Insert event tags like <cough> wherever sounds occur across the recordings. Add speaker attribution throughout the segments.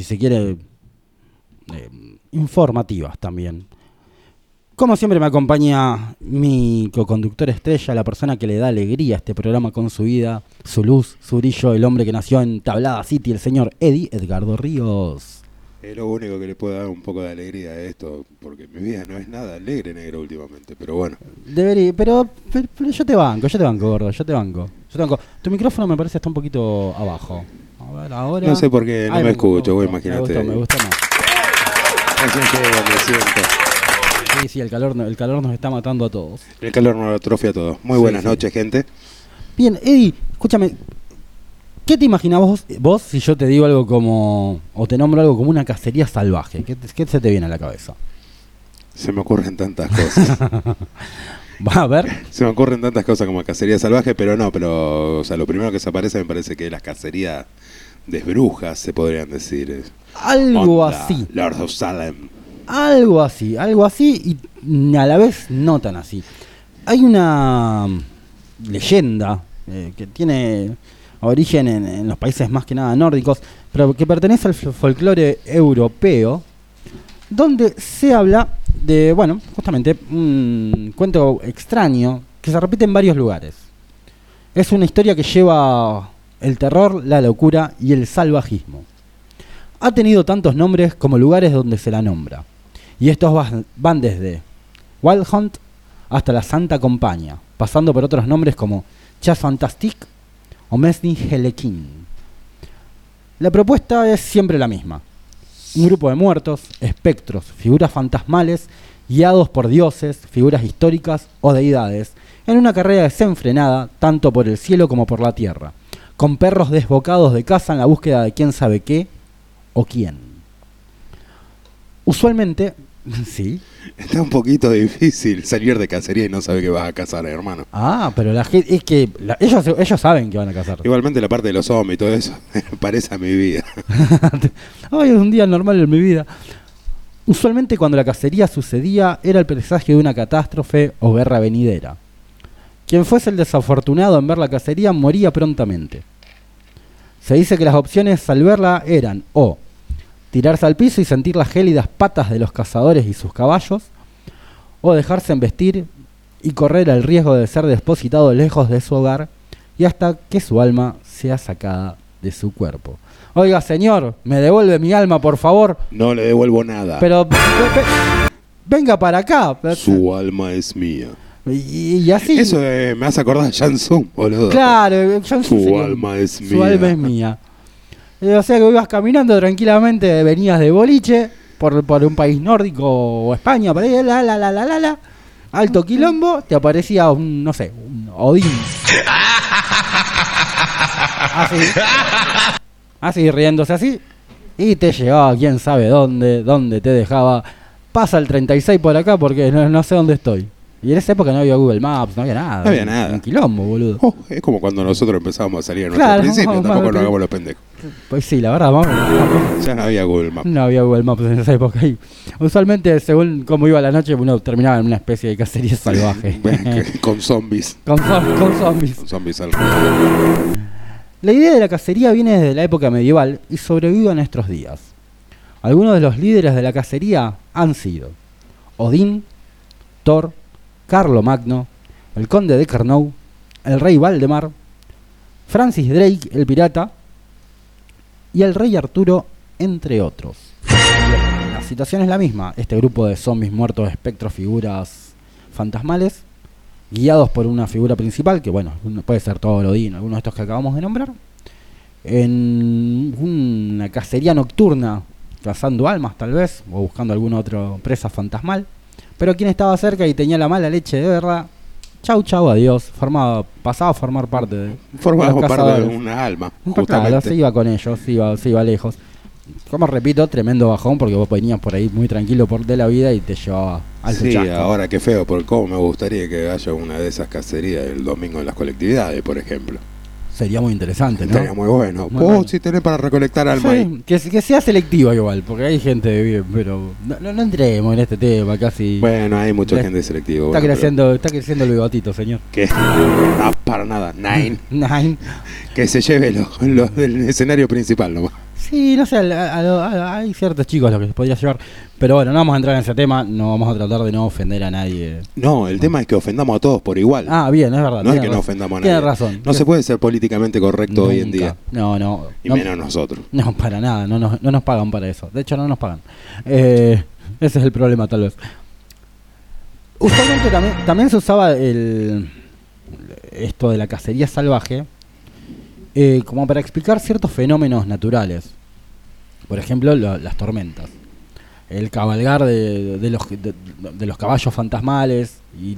Speaker 1: si se quiere, eh, informativas también. Como siempre me acompaña mi co-conductor estrella, la persona que le da alegría a este programa con su vida, su luz, su brillo, el hombre que nació en Tablada City, el señor Eddie Edgardo Ríos.
Speaker 2: Es lo único que le puede dar un poco de alegría a esto, porque mi vida no es nada alegre, negro, últimamente, pero bueno.
Speaker 1: Debería, pero, pero, pero yo te banco, yo te banco, gordo, yo te banco. Yo te banco. Tu micrófono me parece está un poquito abajo. A ver, ahora.
Speaker 2: No sé por qué no
Speaker 1: Ay,
Speaker 2: me escucho,
Speaker 1: gustó,
Speaker 2: imagínate.
Speaker 1: Me gustó más.
Speaker 2: Siento.
Speaker 1: Sí, sí, el calor, el calor nos está matando a todos.
Speaker 2: El calor no lo atrofia todo. Muy
Speaker 1: Sí,
Speaker 2: buenas
Speaker 1: sí.
Speaker 2: noches, gente.
Speaker 1: Bien, Eddie, escúchame. ¿Qué te imaginás vos, vos si yo te digo algo como. o te nombro algo como una cacería salvaje? ¿Qué, qué se te viene a la cabeza?
Speaker 2: Se me ocurren tantas cosas. <laughs>
Speaker 1: Va a ver.
Speaker 2: se me ocurren tantas cosas como cacería salvaje, pero no, pero o sea, lo primero que se aparece me parece que es la cacería de brujas, se podrían decir.
Speaker 1: Algo
Speaker 2: onda
Speaker 1: así.
Speaker 2: Lord of Salem.
Speaker 1: Algo así, algo así y a la vez no tan así. Hay una mm, leyenda eh, que tiene origen en, en los países más que nada nórdicos, pero que pertenece al fol- folclore europeo, donde se habla de, bueno, justamente un cuento extraño que se repite en varios lugares. Es una historia que lleva el terror, la locura y el salvajismo. Ha tenido tantos nombres como lugares donde se la nombra. Y estos van desde Wild Hunt hasta la Santa Compañía, pasando por otros nombres como Chas Fantastique o Mesni Helekin. La propuesta es siempre la misma. Un grupo de muertos, espectros, figuras fantasmales, guiados por dioses, figuras históricas o deidades, en una carrera desenfrenada tanto por el cielo como por la tierra, con perros desbocados de caza en la búsqueda de quién sabe qué o quién. Usualmente, <laughs> sí.
Speaker 2: Está un poquito difícil salir de cacería y no saber que vas a cazar, hermano.
Speaker 1: Ah, pero la gente es que la- ellos ellos saben que van a cazar.
Speaker 2: Igualmente la parte de los zombies y todo eso <laughs> parece a mi vida. <laughs>
Speaker 1: Ay, es un día normal en mi vida. Usualmente cuando la cacería sucedía era el presagio de una catástrofe o guerra venidera. Quien fuese el desafortunado en ver la cacería moría prontamente. Se dice que las opciones al verla eran o tirarse al piso y sentir las gélidas patas de los cazadores y sus caballos, o dejarse embestir y correr el riesgo de ser depositado lejos de su hogar y hasta que su alma sea sacada de su cuerpo. Oiga, señor, me devuelve mi alma, por favor.
Speaker 2: No le devuelvo nada.
Speaker 1: Pero ve- ve- venga para acá.
Speaker 2: Su alma es mía.
Speaker 1: Y, y así.
Speaker 2: Eso eh, me hace acordar a Jansson, boludo.
Speaker 1: Claro, yo no
Speaker 2: Su alma es
Speaker 1: Su
Speaker 2: mía.
Speaker 1: alma es mía. Eh, O sea que ibas caminando tranquilamente, venías de boliche por, por un país nórdico o España, por ahí, la la la la la la. Alto quilombo, te aparecía un, no sé, un Odín. <laughs> Así. Así, riéndose así. Y te llevaba quién sabe dónde, dónde te dejaba. Pasa el 36 por acá porque no, no sé dónde estoy. Y en esa época no había Google Maps, no había nada.
Speaker 2: No había nada.
Speaker 1: Un quilombo, boludo.
Speaker 2: Oh, es como cuando nosotros empezábamos a salir en
Speaker 1: Claro,
Speaker 2: nuestro principio, <laughs> tampoco nos hagamos los pendejos.
Speaker 1: Pues sí, la verdad, vamos.
Speaker 2: Ya no había Google Maps.
Speaker 1: No había Google Maps en esa época. Y usualmente, según cómo iba la noche, uno terminaba en una especie de cacería salvaje. <laughs>
Speaker 2: con zombies.
Speaker 1: con, con zombies.
Speaker 2: Con zombies al
Speaker 1: La idea de la cacería viene desde la época medieval y sobrevive a nuestros días. Algunos de los líderes de la cacería han sido Odín, Thor, Carlo Magno, el conde de Carnow, el rey Valdemar, Francis Drake, el pirata, y el rey Arturo, entre otros. La situación es la misma. Este grupo de zombies muertos, espectros, figuras fantasmales, guiados por una figura principal, que bueno, puede ser Thor, Odín, alguno de estos que acabamos de nombrar, en una cacería nocturna, cazando almas tal vez, o buscando alguna otra presa fantasmal. Pero quien estaba cerca y tenía la mala leche de verdad, chau chau, adiós, formaba, pasaba a formar parte de... Los
Speaker 2: parte de una alma,
Speaker 1: Claro,
Speaker 2: justamente.
Speaker 1: se iba con ellos, se iba, se iba lejos. Como repito, tremendo bajón porque vos venías por ahí muy tranquilo por de la vida y te llevaba al
Speaker 2: Sí,
Speaker 1: chasco.
Speaker 2: ahora qué feo, porque cómo me gustaría que haya una de esas cacerías el domingo en las colectividades, por ejemplo.
Speaker 1: Sería muy interesante, ¿no?
Speaker 2: Estaría muy bueno.
Speaker 1: Muy
Speaker 2: Vos
Speaker 1: bueno.
Speaker 2: si tenés para recolectar alma.
Speaker 1: Sí, que, que sea selectiva igual, porque hay gente de bien, pero no, no, entremos en este tema casi.
Speaker 2: Bueno, hay mucha gente selectiva.
Speaker 1: está
Speaker 2: bueno, pero
Speaker 1: creciendo, está creciendo el bigotito, señor.
Speaker 2: Que no, <laughs> para nada. Nine. <laughs>
Speaker 1: Nine.
Speaker 2: Que se lleve los los del escenario principal nomás.
Speaker 1: Sí, no sé, a- a- a- hay ciertos chicos a los que se podría llevar. Pero bueno, no vamos a entrar en ese tema, no vamos a tratar de no ofender a nadie.
Speaker 2: No, el tema es que ofendamos a todos por igual.
Speaker 1: Ah, bien, es verdad.
Speaker 2: no es que no ofendamos a nadie.
Speaker 1: Tiene razón.
Speaker 2: No se puede ser políticamente correcto hoy en día.
Speaker 1: No, no.
Speaker 2: Y
Speaker 1: no,
Speaker 2: menos nosotros. <laughs>
Speaker 1: No, para nada, no nos, no nos pagan para eso. De hecho, no nos pagan. Eh, ese es el problema, tal vez. Usualmente también, también se usaba el, esto de la cacería salvaje eh, como para explicar ciertos fenómenos naturales. Por ejemplo, lo- las tormentas. El cabalgar de, de los, de, los caballos fantasmales y,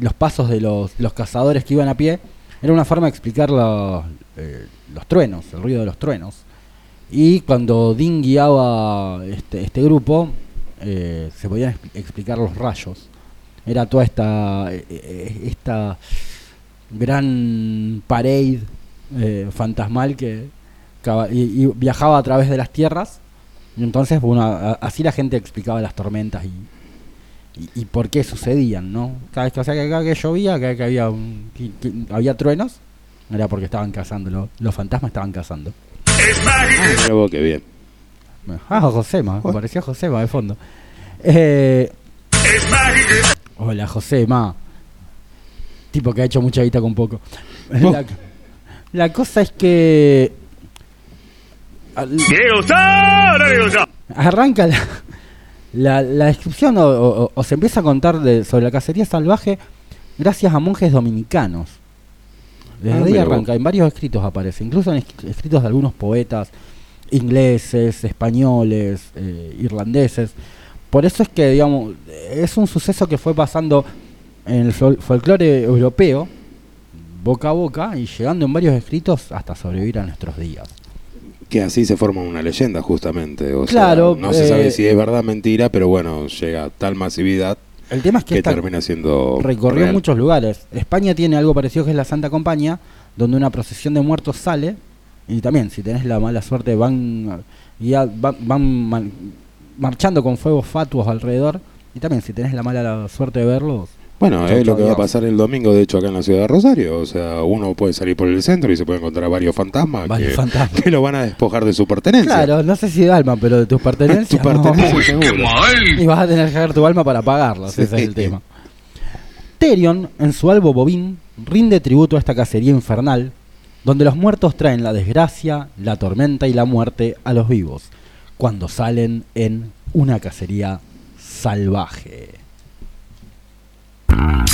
Speaker 1: los pasos de los, cazadores que iban a pie era una forma de explicar los, eh, los truenos, el ruido de los truenos. Y cuando Dean guiaba este, este grupo, eh, se podían expli- explicar los rayos. Era toda esta, esta gran parade eh, fantasmal que y, y viajaba a través de las tierras. Y entonces, bueno, a- así la gente explicaba las tormentas y, y, y por qué sucedían, ¿no? Cada vez que, o sea, que, cada vez que llovía, cada vez que había, un- que- que había truenos, era porque estaban cazando, lo- los fantasmas estaban cazando.
Speaker 2: Mira vos, qué bien.
Speaker 1: Ah, Josema, me pareció Josema de fondo. Eh, hola, Josema. Tipo que ha hecho mucha guita con poco. La, la cosa es que. Arranca la, la, la descripción o, o- o se empieza a contar de, sobre la cacería salvaje gracias a monjes dominicanos. Desde
Speaker 2: Ah,
Speaker 1: ahí arranca, en varios escritos aparece, incluso en esc- escritos de algunos poetas ingleses, españoles, eh, irlandeses. Por eso es que, digamos, es un suceso que fue pasando en el fol- folclore europeo, boca a boca, y llegando en varios escritos hasta sobrevivir a nuestros días.
Speaker 2: Que así se forma una leyenda, justamente. O sea,
Speaker 1: Claro,
Speaker 2: no se
Speaker 1: eh,
Speaker 2: sabe si es verdad o mentira, pero bueno, llega a tal masividad
Speaker 1: El tema es que,
Speaker 2: termina siendo.
Speaker 1: recorrió
Speaker 2: real.
Speaker 1: muchos lugares. España tiene algo parecido que es la Santa Compañía, donde una procesión de muertos sale, y también, si tenés la mala suerte, van, guía- van, van marchando con fuegos fatuos alrededor, y también, si tenés la mala suerte de verlos,
Speaker 2: Bueno, es lo que va a pasar el domingo, de hecho, acá en la ciudad de Rosario. O sea, uno puede salir por el centro y se puede encontrar varios fantasmas
Speaker 1: varios
Speaker 2: que,
Speaker 1: fantasmas.
Speaker 2: que lo van a despojar de su pertenencia.
Speaker 1: Claro, no sé si de alma, pero de tus <laughs> pertenencias.
Speaker 2: Tu
Speaker 1: no.
Speaker 2: pertenencia, seguro.
Speaker 1: Y vas a tener que dar tu alma para pagarlos,
Speaker 2: Sí.
Speaker 1: ese es el tema. Terion, en su albo Bobín, rinde tributo a esta cacería infernal, donde los muertos traen la desgracia, la tormenta y la muerte a los vivos, cuando salen en una cacería salvaje. Mm.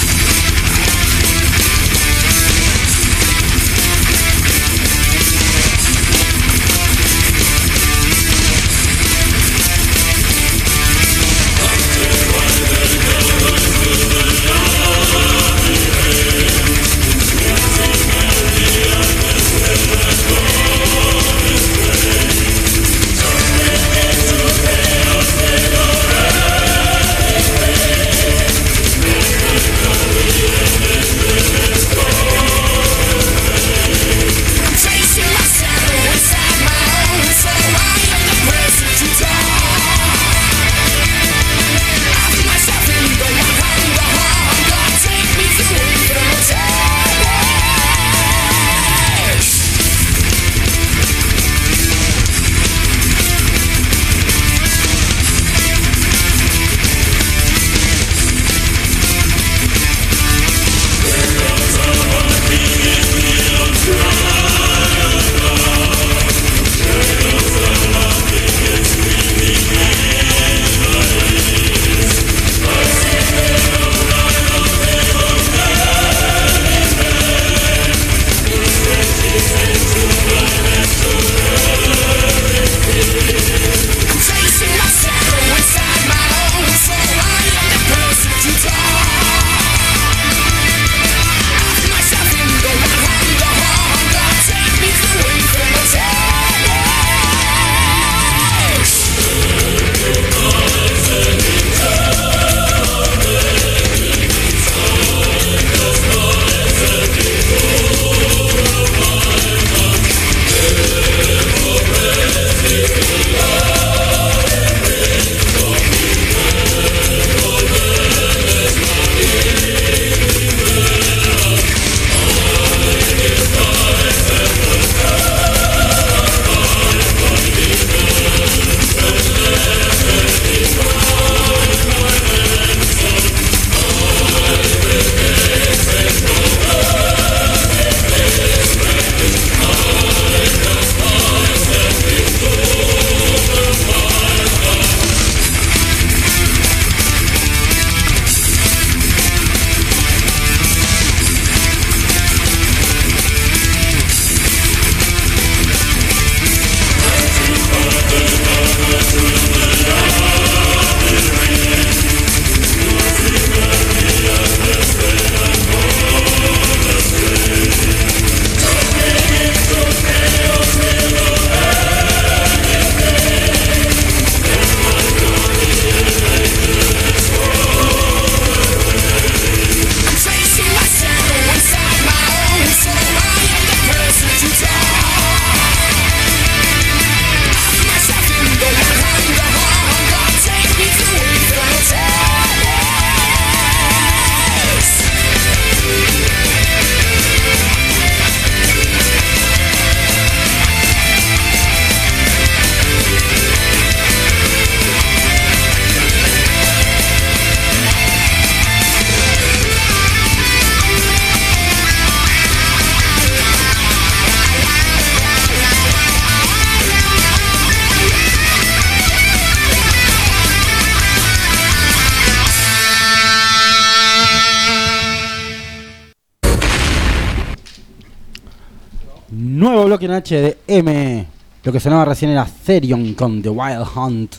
Speaker 1: HDM. Lo que sonaba recién era Therion con The Wild Hunt.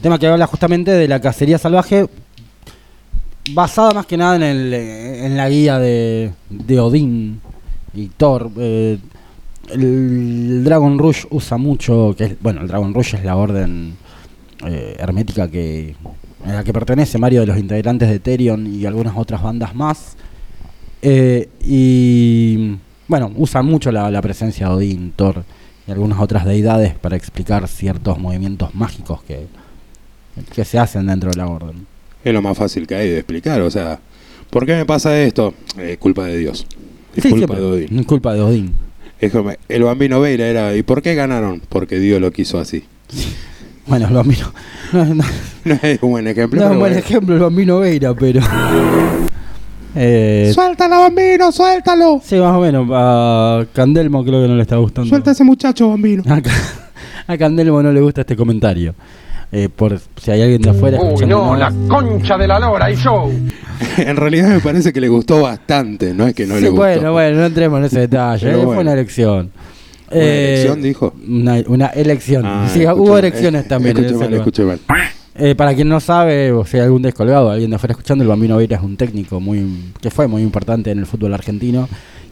Speaker 1: Tema que habla justamente de la cacería salvaje, basada más que nada en, el, en la guía de, de Odín y Thor. Eh, el Dragon Rush usa mucho, que es, bueno, el Dragon Rush es la orden eh, hermética que a la que pertenece varios de los integrantes de Therion y algunas otras bandas más. Eh, y bueno, usa mucho la, la presencia de Odín, Thor y algunas otras deidades para explicar ciertos movimientos mágicos que, que se hacen dentro de la orden.
Speaker 2: Es lo más fácil que hay de explicar, o sea, ¿por qué me pasa esto? Es culpa de Dios. Es
Speaker 1: Sí,
Speaker 2: culpa de Odín.
Speaker 1: Es culpa de Odín.
Speaker 2: Es como, el bambino Veira era, ¿y por qué ganaron? Porque Dios lo quiso así. <laughs>
Speaker 1: Bueno, el bambino. No, <laughs> no-
Speaker 2: No es un buen ejemplo.
Speaker 1: no es un buen
Speaker 2: bueno.
Speaker 1: ejemplo el bambino Veira, pero. <laughs> Eh,
Speaker 2: ¡Suéltalo, bambino! ¡Suéltalo!
Speaker 1: sí, más o menos. A Candelmo creo que no le está gustando.
Speaker 2: ¡Suelta a ese muchacho, bambino!
Speaker 1: A, Ca- a Candelmo no le gusta este comentario. Eh, por si hay alguien de afuera.
Speaker 3: Uy, no, la concha de la lora y show. <laughs>
Speaker 2: en realidad me parece que le gustó bastante, no es que no
Speaker 1: Sí,
Speaker 2: le gustó.
Speaker 1: bueno, bueno, no entremos en ese detalle. Eh, Fue
Speaker 2: bueno.
Speaker 1: una elección.
Speaker 2: ¿Una elección, dijo?
Speaker 1: Una, una elección.
Speaker 2: Ah,
Speaker 1: sí, hubo elecciones
Speaker 2: Eh,
Speaker 1: también.
Speaker 2: Escuché mal,
Speaker 1: lugar.
Speaker 2: escuché mal.
Speaker 1: Eh, para quien no sabe, o sea, algún descolgado, alguien de afuera escuchando, el Bambino Veira es un técnico muy que fue muy importante en el fútbol argentino,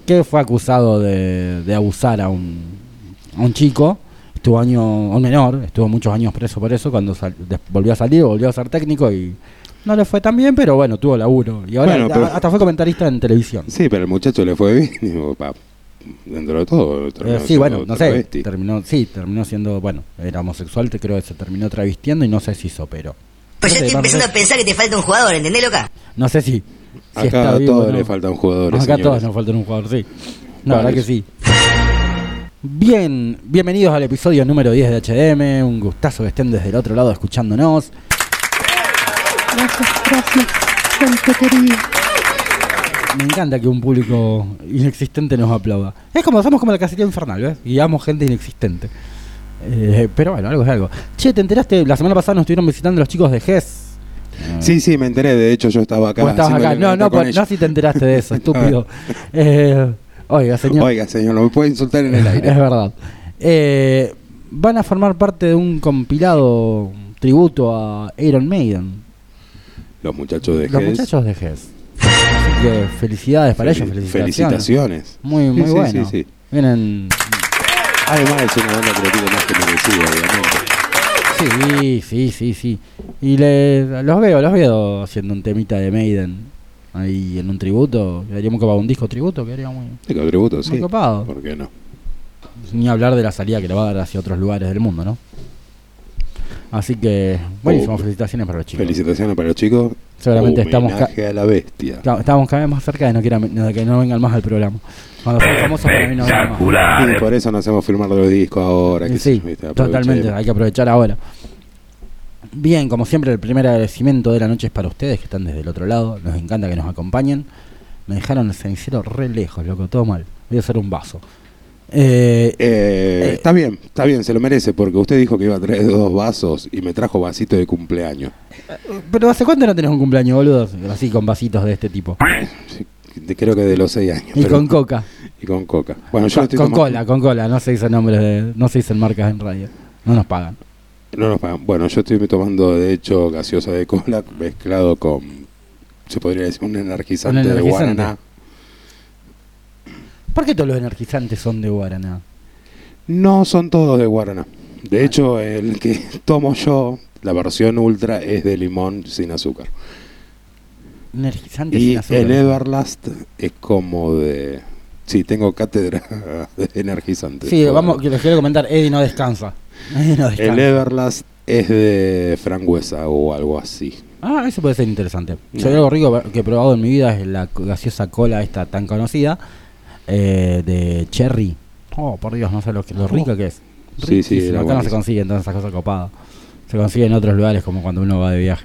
Speaker 1: que fue acusado de, de abusar a un, a un chico, estuvo año, un menor, estuvo muchos años preso por eso, cuando sal- volvió a salir, volvió a ser técnico y no le fue tan bien, pero bueno, tuvo laburo. Y ahora
Speaker 2: Bueno,
Speaker 1: a-
Speaker 2: pero-
Speaker 1: hasta fue comentarista en televisión.
Speaker 2: Sí, pero el muchacho le fue bien. Digo, pa, dentro de todo.
Speaker 1: Eh,
Speaker 2: terminó
Speaker 1: sí, bueno, no sé, terminó, sí, terminó siendo, bueno, era homosexual, te creo que se terminó travestiendo y no sé si hizo, pero...
Speaker 4: Pues
Speaker 1: no
Speaker 4: yo
Speaker 1: sé,
Speaker 4: estoy
Speaker 1: no
Speaker 4: empezando a pensar que te falta un jugador, ¿entendés, loca?
Speaker 1: No sé si, si
Speaker 2: Acá
Speaker 1: está
Speaker 2: a todos
Speaker 1: no.
Speaker 2: le faltan jugadores.
Speaker 1: Acá a todos nos faltan un jugador, sí. La verdad que sí. Bien, bienvenidos al episodio número 10 de HDM. Un gustazo que estén desde el otro lado escuchándonos. Me encanta que un público inexistente nos aplauda. Es como, somos como la cacería infernal, ¿ves? Guiamos gente inexistente. Eh, pero bueno, algo es algo. Che, ¿te enteraste? La semana pasada nos estuvieron visitando los chicos de GES.
Speaker 2: Sí, sí, me enteré. De hecho, yo estaba acá.
Speaker 1: Estabas acá. No, no, por- no si te enteraste de eso, <laughs> estúpido. <laughs> Eh, oiga, señor.
Speaker 2: Oiga, señor, no me puede insultar en el aire.
Speaker 1: Es verdad. Eh, van a formar parte de un compilado tributo a Iron Maiden.
Speaker 2: Los muchachos de
Speaker 1: Los muchachos de GES. Así que felicidades para
Speaker 2: Fel-
Speaker 1: ellos, felicitaciones.
Speaker 2: Felicitaciones.
Speaker 1: Muy, muy
Speaker 2: Sí,
Speaker 1: bueno.
Speaker 2: sí, sí.
Speaker 1: Vienen.
Speaker 2: Además, es una banda que tiene más que merecido, obviamente.
Speaker 1: Sí, sí, sí, sí. Y le, los veo, los veo haciendo un temita de Maiden. Ahí en un tributo. Quedaría muy copado. Un disco tributo quedaría muy.
Speaker 2: De tributo, sí.
Speaker 1: Copado.
Speaker 2: ¿Por qué no?
Speaker 1: Ni hablar de la salida que le va a dar hacia otros lugares del mundo, ¿no? Así que, buenísimo,
Speaker 2: Oh,
Speaker 1: felicitaciones para los chicos.
Speaker 2: Felicitaciones para los chicos.
Speaker 1: Seguramente estamos
Speaker 2: a la bestia.
Speaker 1: Claro, Estamos cada vez más cerca de no, quieran- de que no vengan más al programa. Cuando son famosos para mí no vengan más.
Speaker 2: Y por eso no hacemos firmar los discos ahora. Que
Speaker 1: Sí, totalmente, hay que aprovechar ahora. Bien, como siempre, el primer agradecimiento de la noche es para ustedes que están desde el otro lado. Nos encanta que nos acompañen. Me dejaron el cenicero re lejos, loco, todo mal. Voy a hacer un vaso. Eh,
Speaker 2: Eh,
Speaker 1: Eh,
Speaker 2: está bien, está bien, se lo merece, porque usted dijo que iba a traer dos vasos y me trajo vasito de cumpleaños.
Speaker 1: Pero ¿hace cuánto no tenés un cumpleaños, boludo? Así con vasitos de este tipo.
Speaker 2: Creo que de los seis años.
Speaker 1: Y
Speaker 2: pero-
Speaker 1: con coca.
Speaker 2: Y con coca. Bueno, yo
Speaker 1: Con,
Speaker 2: estoy
Speaker 1: con cola, con cola. No se dicen nombres de, no se dicen marcas en radio. No nos pagan.
Speaker 2: No nos pagan. Bueno, yo estoy tomando, de hecho, gaseosa de cola <laughs> mezclado con, se podría decir, un energizante,
Speaker 1: Un energizante.
Speaker 2: de guaraná.
Speaker 1: ¿Por qué todos los energizantes son de Guaraná?
Speaker 2: No son todos de guaraná. De hecho, el que tomo yo, la versión ultra, es de limón sin azúcar.
Speaker 1: Energizantes
Speaker 2: Y
Speaker 1: sin azúcar.
Speaker 2: el Everlast es como de... Sí, tengo cátedra <laughs> de energizante.
Speaker 1: Sí, vamos, que les quiero comentar, Eddie no descansa. <laughs> Eddie no
Speaker 2: El
Speaker 1: descansa.
Speaker 2: Everlast es de frangüesa o algo así.
Speaker 1: Ah, eso puede ser interesante. Yo
Speaker 2: No.
Speaker 1: algo rico que he probado en mi vida es la gaseosa cola esta tan conocida eh, de Cherry. Oh, por Dios, no sé lo, que, lo rica que es.
Speaker 2: Sí, sí, era
Speaker 1: Acá no se
Speaker 2: buenísimo.
Speaker 1: consigue entonces esas cosas copadas. Se consigue en otros lugares como cuando uno va de viaje.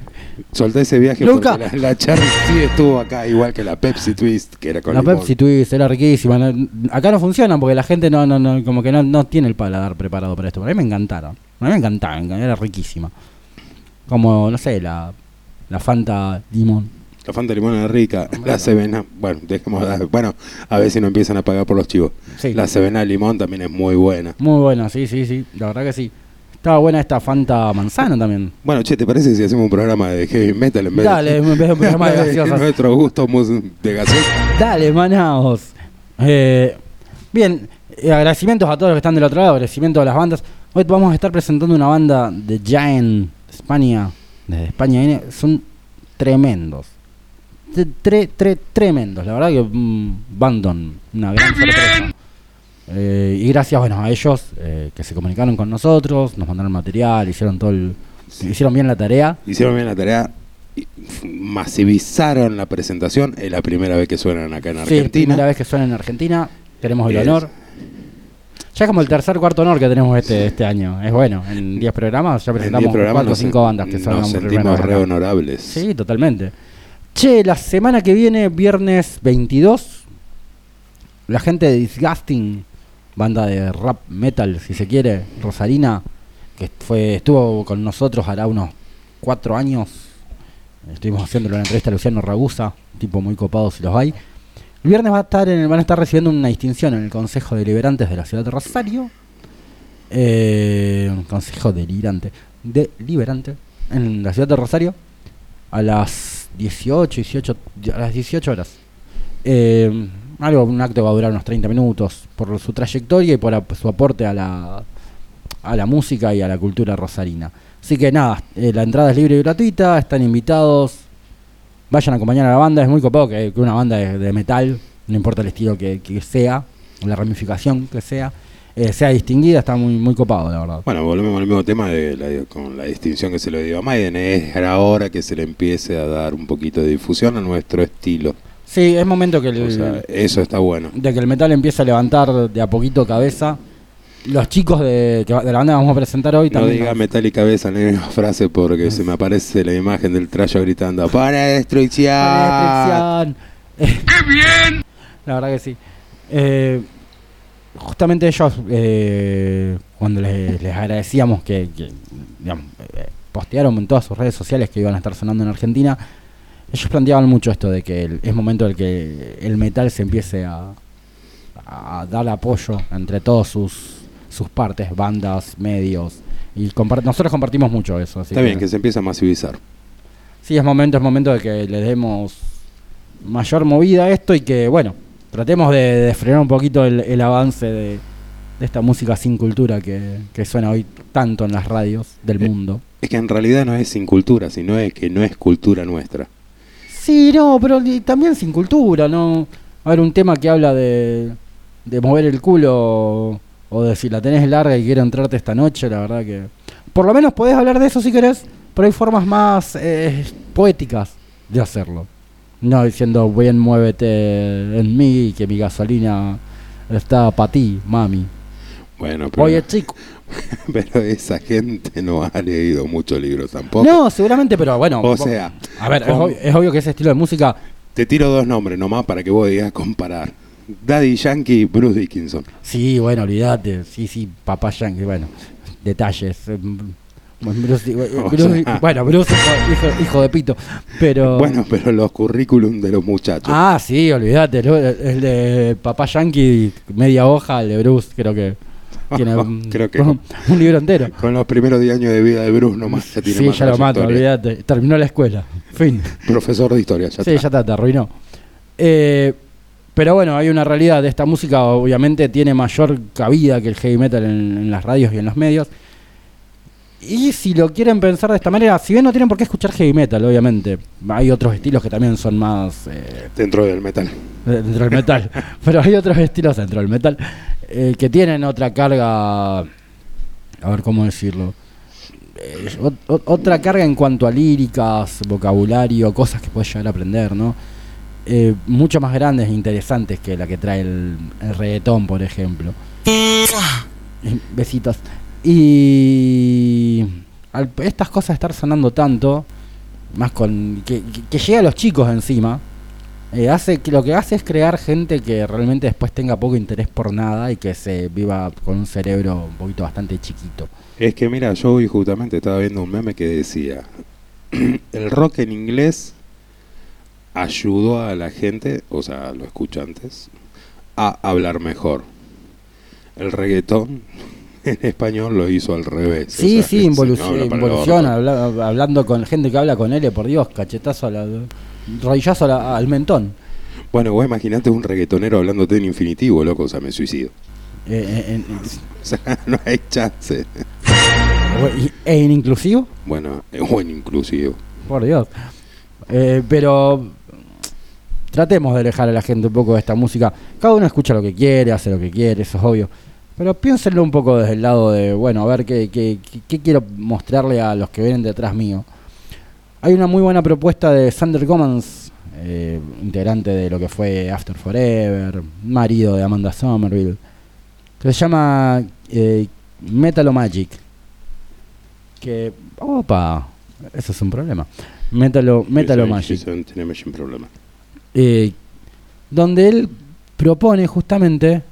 Speaker 2: Solté ese viaje
Speaker 1: Luca.
Speaker 2: porque la, la Cherry sí estuvo acá, igual que la Pepsi Twist, que era con
Speaker 1: La
Speaker 2: limón.
Speaker 1: Pepsi Twist era riquísima. no- acá no funcionan porque la gente no, no, no como que no, no tiene el paladar preparado para esto. Pero a mí me encantaron. A mí me encantaban, era riquísima. Como, no sé, la, la Fanta Limón.
Speaker 2: La Fanta Limón es rica. La Sevena, bueno, dejemos, bueno, a ver si no empiezan a pagar por los chivos.
Speaker 1: Sí.
Speaker 2: La Sevena Limón también es muy buena.
Speaker 1: Muy buena, sí, sí, sí. La verdad que sí. Estaba buena esta Fanta manzana también.
Speaker 2: Bueno, che, ¿te parece si hacemos un programa de heavy metal en vez
Speaker 1: Dale,
Speaker 2: de,
Speaker 1: en vez de un programa de <laughs> gaseosas.
Speaker 2: nuestro gusto mus- de gaseosa?
Speaker 1: Dale, manaos. Eh, bien, eh, agradecimientos a todos los que están del otro lado, agradecimientos a las bandas. Hoy vamos a estar presentando una banda de Giant España, desde España viene, son tremendos. Tre- tre- tre- tremendos, la verdad que mm, Bandon, una gran sorpresa. Eh, y gracias bueno, a ellos eh, que se comunicaron con nosotros, nos mandaron material, hicieron todo el, hicieron bien la tarea.
Speaker 2: Hicieron bien la tarea, masivizaron la presentación, es la primera vez que suenan acá en
Speaker 1: Sí,
Speaker 2: Argentina.
Speaker 1: primera vez que suena en Argentina. Tenemos el
Speaker 2: Es-
Speaker 1: honor. Ya es como el tercer cuarto honor que tenemos este, este año. Es bueno, en 10 programas ya
Speaker 2: En
Speaker 1: presentamos
Speaker 2: 10 programas
Speaker 1: 4 o
Speaker 2: nos
Speaker 1: 5
Speaker 2: sen-
Speaker 1: bandas que son
Speaker 2: Nos sentimos re honorables.
Speaker 1: Sí, totalmente. Che, la semana que viene, viernes 22, la gente de Disgusting, banda de rap metal, si se quiere, Rosarina, que fue estuvo con nosotros hará unos 4 años. Estuvimos haciéndole una entrevista a Luciano Ragusa, tipo muy copado si los hay. El viernes va a estar en- van a estar recibiendo una distinción en el Consejo Deliberantes de la ciudad de Rosario. Eh, consejo deliberante. Deliberante. En la ciudad de Rosario. A las 18, 18, a las 18 horas. Eh, algo, un acto que va a durar unos 30 minutos por su trayectoria y por su aporte a la, a la música y a la cultura rosarina. Así que nada, eh, la entrada es libre y gratuita, están invitados. Vayan a acompañar a la banda, es muy copado que, que una banda de, de metal, no importa el estilo que, que sea, la ramificación que sea, eh, sea distinguida, está muy, muy copado, la verdad.
Speaker 2: Bueno, volvemos al mismo tema de la- con la distinción que se le dio a Maiden. Es ahora que se le empiece a dar un poquito de difusión a nuestro estilo.
Speaker 1: Sí, es momento que el,
Speaker 2: O sea, eso está bueno.
Speaker 1: de que el metal empiece a levantar de a poquito cabeza. Los chicos de, que va- de la banda que vamos a presentar hoy
Speaker 2: No
Speaker 1: también.
Speaker 2: diga metal y cabeza en la misma <laughs> frase porque se me aparece la imagen del trayo gritando ¡Para destrucción!
Speaker 1: Restricción. ¡Qué bien! <laughs> La verdad que sí. Eh, justamente ellos, eh, cuando les, les agradecíamos que, que, digamos, eh, postearon en todas sus redes sociales que iban a estar sonando en Argentina, ellos planteaban mucho esto de que el- es momento de que el metal se empiece a, a dar apoyo entre todas sus, sus partes, bandas, medios. Y compar- nosotros compartimos mucho eso. así
Speaker 2: Está bien, que se empieza a masivizar.
Speaker 1: Sí, es momento, es momento de que le demos mayor movida a esto y que, bueno, tratemos de, de frenar un poquito el, el avance de, de esta música sin cultura que, que suena hoy tanto en las radios del
Speaker 2: Eh.
Speaker 1: mundo.
Speaker 2: Es que en realidad no es sin cultura, sino es que no es cultura nuestra.
Speaker 1: Sí, no, pero también sin cultura, ¿no? A ver, un tema que habla de, de mover el culo o de si la tenés larga y quiero entrarte esta noche, la verdad que... Por lo menos podés hablar de eso si querés, pero hay formas más eh, poéticas de hacerlo. No diciendo, bien, muévete en mí y que mi gasolina está para ti, mami.
Speaker 2: Bueno, pero,
Speaker 1: Oye, chico. <laughs>
Speaker 2: pero esa gente no ha leído muchos libros tampoco.
Speaker 1: No, seguramente, pero bueno.
Speaker 2: O sea,
Speaker 1: A ver, es obvio, es obvio que ese estilo de música
Speaker 2: te tiro dos nombres nomás para que vos digas comparar. Daddy Yankee y Bruce Dickinson.
Speaker 1: Sí, bueno, olvídate. Sí, sí, papá Yankee, bueno, detalles. Em, Bruce- <laughs> Bruce-
Speaker 2: sea-
Speaker 1: bueno, Bruce, hijo, de pito. Pero.
Speaker 2: Bueno, pero los currículum de los muchachos.
Speaker 1: Ah, sí, olvídate. El de papá Yankee, media hoja, el de Bruce, creo que. Tiene un, <laughs>
Speaker 2: Creo que
Speaker 1: un, un libro entero.
Speaker 2: Con los primeros 10 años de vida de Bruce nomás ya tiene
Speaker 1: Sí,
Speaker 2: más
Speaker 1: ya lo mato, olvídate. Terminó la escuela. Fin. <laughs>
Speaker 2: Profesor de historia, ya
Speaker 1: sí,
Speaker 2: está.
Speaker 1: ya está, te arruinó. Eh, pero bueno, hay una realidad de esta música, obviamente tiene mayor cabida que el heavy metal en, en las radios y en los medios. Y si lo quieren pensar de esta manera, si bien no tienen por qué escuchar heavy metal, obviamente, hay otros estilos que también son más eh,
Speaker 2: Dentro del metal.
Speaker 1: dentro del metal, <laughs> pero hay otros estilos dentro del metal eh, que tienen otra carga, a ver cómo decirlo, Eh, ot- ot- otra carga en cuanto a líricas, vocabulario, cosas que puedes llegar a aprender, ¿no? Eh, mucho más grandes e interesantes que la que trae el, el reggaetón, por ejemplo. <laughs> Besitos. Y al estas cosas estar sonando tanto, más con que, que, que llegue a los chicos encima, eh, hace lo que hace es crear gente que realmente después tenga poco interés por nada y que se viva con un cerebro un poquito bastante chiquito.
Speaker 2: Es que mira, yo hoy justamente estaba viendo un meme que decía, <clears throat> el rock en inglés ayudó a la gente, o sea, a los escuchantes, a hablar mejor. El reggaetón <laughs> en español lo hizo al revés. o
Speaker 1: Sí,
Speaker 2: sea,
Speaker 1: sí, involuciona, habla- hablando con gente que habla con él, por Dios, cachetazo a la, rodillazo a la- al mentón.
Speaker 2: Bueno, vos imaginate un reggaetonero hablándote en infinitivo, loco, o sea, me suicido.
Speaker 1: Eh, eh, eh, <laughs>
Speaker 2: O sea, no hay chance.
Speaker 1: eh, ¿E inclusivo?
Speaker 2: Bueno, es buen inclusivo.
Speaker 1: Por Dios. Eh, pero tratemos de alejar a la gente un poco de esta música. Cada uno escucha lo que quiere, hace lo que quiere, eso es obvio. Pero piénsenlo un poco desde el lado de, bueno, a ver qué, qué, quiero mostrarle a los que vienen detrás mío. Hay una muy buena propuesta de Sander Gomans, eh, integrante de lo que fue After Forever, marido de Amanda Somerville, que se llama eh, Metal o Magic. Que, opa, eso es un problema. Metal o, Metal o
Speaker 2: Eso-
Speaker 1: Magic.
Speaker 2: eso tenemos sin problema.
Speaker 1: Eh, donde él propone justamente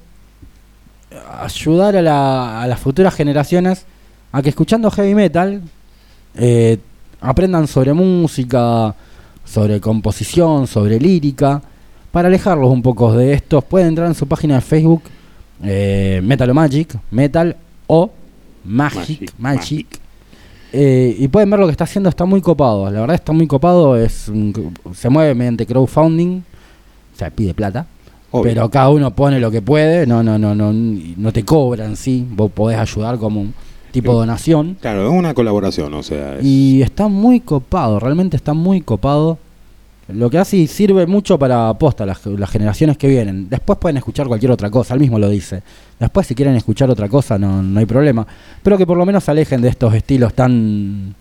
Speaker 1: ayudar a, la- a las futuras generaciones a que escuchando heavy metal eh, aprendan sobre música, sobre composición, sobre lírica, para alejarlos un poco de estos. Pueden entrar en su página de Facebook, eh, Metal o Magic, Metal o Magic,
Speaker 2: Magic.
Speaker 1: Eh, y pueden ver lo que está haciendo, está muy copado. La verdad está muy copado, es se mueve mediante crowdfunding, o sea, pide plata.
Speaker 2: Obvio.
Speaker 1: Pero cada uno pone lo que puede, no, no, no, no, no te cobran, sí, vos podés ayudar como un tipo de donación.
Speaker 2: Claro, es una colaboración, o sea, es-
Speaker 1: Y está muy copado, realmente está muy copado. Lo que hace y sirve mucho para aposta las, las generaciones que vienen. Después pueden escuchar cualquier otra cosa, él mismo lo dice. Después si quieren escuchar otra cosa no, no hay problema. Pero que por lo menos se alejen de estos estilos tan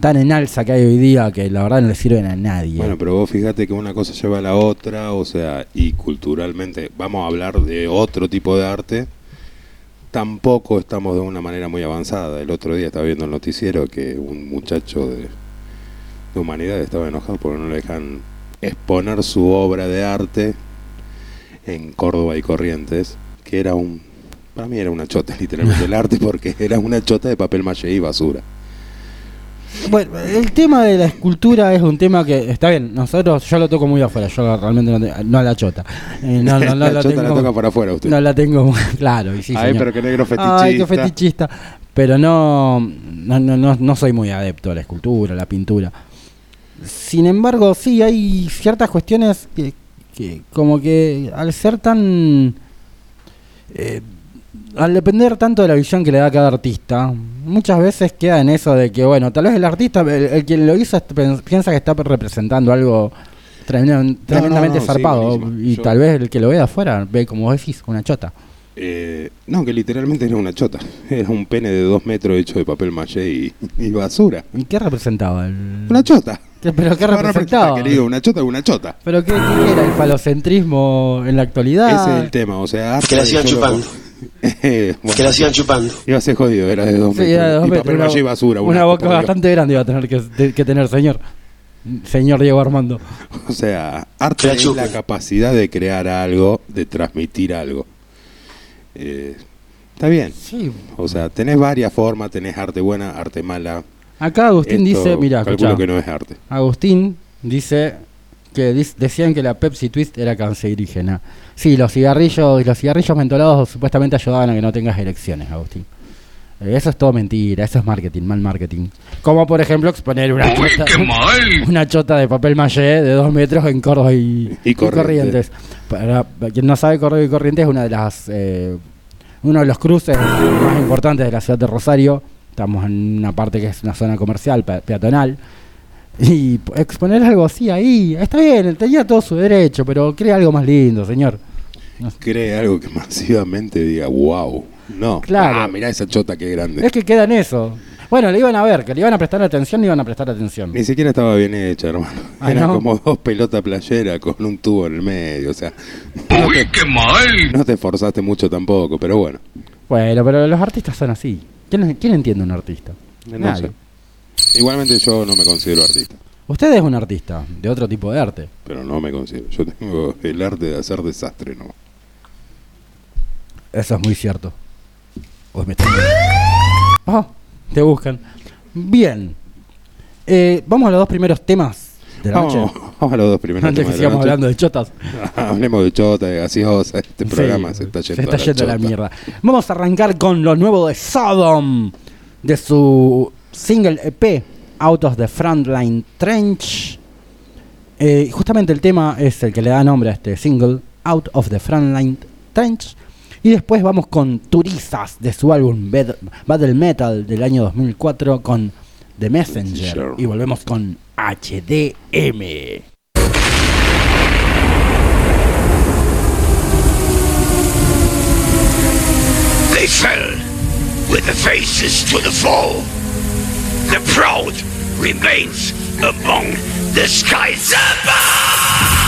Speaker 1: tan en alza que hay hoy día que la verdad no le sirven a nadie.
Speaker 2: Bueno, pero vos fíjate que una cosa lleva a la otra, o sea, y culturalmente, vamos a hablar de otro tipo de arte, tampoco estamos de una manera muy avanzada. El otro día estaba viendo el noticiero que un muchacho de, de humanidad estaba enojado porque no le dejan exponer su obra de arte en Córdoba y Corrientes, que era un... Para mí era una chota, <laughs> literalmente, el arte, porque era una chota de papel maché y basura.
Speaker 1: Bueno, el tema de la escultura es un tema que está bien. Nosotros, yo lo toco muy afuera. Yo realmente no, te- no a la chota. Eh, no, no, no <laughs>
Speaker 2: la
Speaker 1: la
Speaker 2: chota la
Speaker 1: tengo-
Speaker 2: toca para afuera usted.
Speaker 1: No la tengo <laughs> claro. Y sí,
Speaker 2: Ay,
Speaker 1: señor.
Speaker 2: pero qué negro fetichista.
Speaker 1: Ay, qué fetichista. Pero no, no, no, no, no soy muy adepto a la escultura, a la pintura. Sin embargo, sí, hay ciertas cuestiones que, que como que al ser tan... eh, al depender tanto de la visión que le da cada artista, muchas veces queda en eso de que, bueno, tal vez el artista, el, el quien lo hizo, pen- piensa que está representando algo tremenda- tremendamente
Speaker 2: no,
Speaker 1: zarpado. y
Speaker 2: Yo-
Speaker 1: tal vez el que lo ve de afuera ve, como vos decís, una chota.
Speaker 2: Eh, no, que literalmente era una chota. Era un pene de dos metros hecho de papel maché y, y basura.
Speaker 1: ¿Y qué representaba? El...
Speaker 2: Una chota.
Speaker 1: ¿Qué- ¿Pero qué representaba?
Speaker 2: querido, una chota es una chota.
Speaker 1: ¿Pero qué, qué era? ¿El falocentrismo en la actualidad?
Speaker 2: Ese es el tema, o sea,
Speaker 5: Que la sigan
Speaker 2: solo-
Speaker 5: chupando.
Speaker 2: Eh, bueno, <laughs>
Speaker 5: Que la sigan chupando.
Speaker 2: Iba a ser jodido, era de dos
Speaker 1: Sí,
Speaker 2: metros.
Speaker 1: era de dos
Speaker 2: y
Speaker 1: metros,
Speaker 2: papel
Speaker 1: una-
Speaker 2: y basura.
Speaker 1: Una
Speaker 2: asco,
Speaker 1: boca
Speaker 2: Dios.
Speaker 1: bastante grande iba a tener que, de- que tener, señor. Señor Diego Armando.
Speaker 2: O sea, arte
Speaker 5: la
Speaker 2: es
Speaker 5: chupen.
Speaker 2: la capacidad de crear algo, de transmitir algo. Eh, está bien.
Speaker 1: Sí.
Speaker 2: O sea, tenés varias formas, tenés arte buena, arte mala.
Speaker 1: Acá Agustín
Speaker 2: Esto
Speaker 1: dice, mira,
Speaker 2: que no es arte.
Speaker 1: Agustín dice que decían que la Pepsi Twist era cancerígena. Sí, los cigarrillos y los cigarrillos mentolados supuestamente ayudaban a que no tengas erecciones, Agustín. Eh, Eso es todo mentira, eso es marketing, mal marketing. Como por ejemplo exponer una chota, una chota de papel maché de dos metros en Córdoba y,
Speaker 2: Y Corrientes.
Speaker 1: Para, para quien no sabe, Córdoba y Corrientes es una de las eh, uno de los cruces más importantes de la ciudad de Rosario. Estamos en una parte que es una zona comercial, pe- peatonal. Y exponer algo así ahí, está bien, tenía todo su derecho, pero crea algo más lindo, señor.
Speaker 2: cree algo que <laughs> masivamente diga, wow. No.
Speaker 1: Claro.
Speaker 2: Ah, mirá esa chota que grande.
Speaker 1: Es que queda en eso. Bueno, le iban a ver, que le iban a prestar atención, le iban a prestar atención.
Speaker 2: Ni siquiera estaba bien hecha, hermano.
Speaker 1: Ah,
Speaker 2: Era
Speaker 1: ¿no?
Speaker 2: como dos pelotas playeras con un tubo en el medio. O sea, no te, no te esforzaste mucho tampoco, pero bueno.
Speaker 1: Bueno, pero los artistas son así. ¿Quién, quién entiende un artista?
Speaker 2: No
Speaker 1: Nadie.
Speaker 2: sé. Igualmente yo no me considero artista,
Speaker 1: Usted es un artista de otro tipo de arte.
Speaker 2: pero no me considero. Yo tengo el arte de hacer desastre, ¿no?
Speaker 1: Eso es muy cierto. Uy, me están- Ah, te buscan. Bien. Eh, vamos a los dos primeros temas de la noche.
Speaker 2: Vamos, <laughs> Vamos a los dos primeros
Speaker 1: Antes que
Speaker 2: temas de la
Speaker 1: sigamos hablando de chotas. <laughs>
Speaker 2: Hablemos de chota, de gaseosa. Este programa se está yendo,
Speaker 1: se está
Speaker 2: a la
Speaker 1: yendo a la mierda. Vamos a arrancar con lo nuevo de Sodom, de su single EP, Out of the Frontline Trench. Eh, justamente el tema es el que le da nombre a este single, Out of the Frontline Trench. Y después vamos con Turizas de su álbum Bad- Battle Metal del año 2004 con The Messenger.
Speaker 2: Sure.
Speaker 1: Y volvemos con HDM.
Speaker 5: They fell with the faces to the foe. The proud remains among the skies above.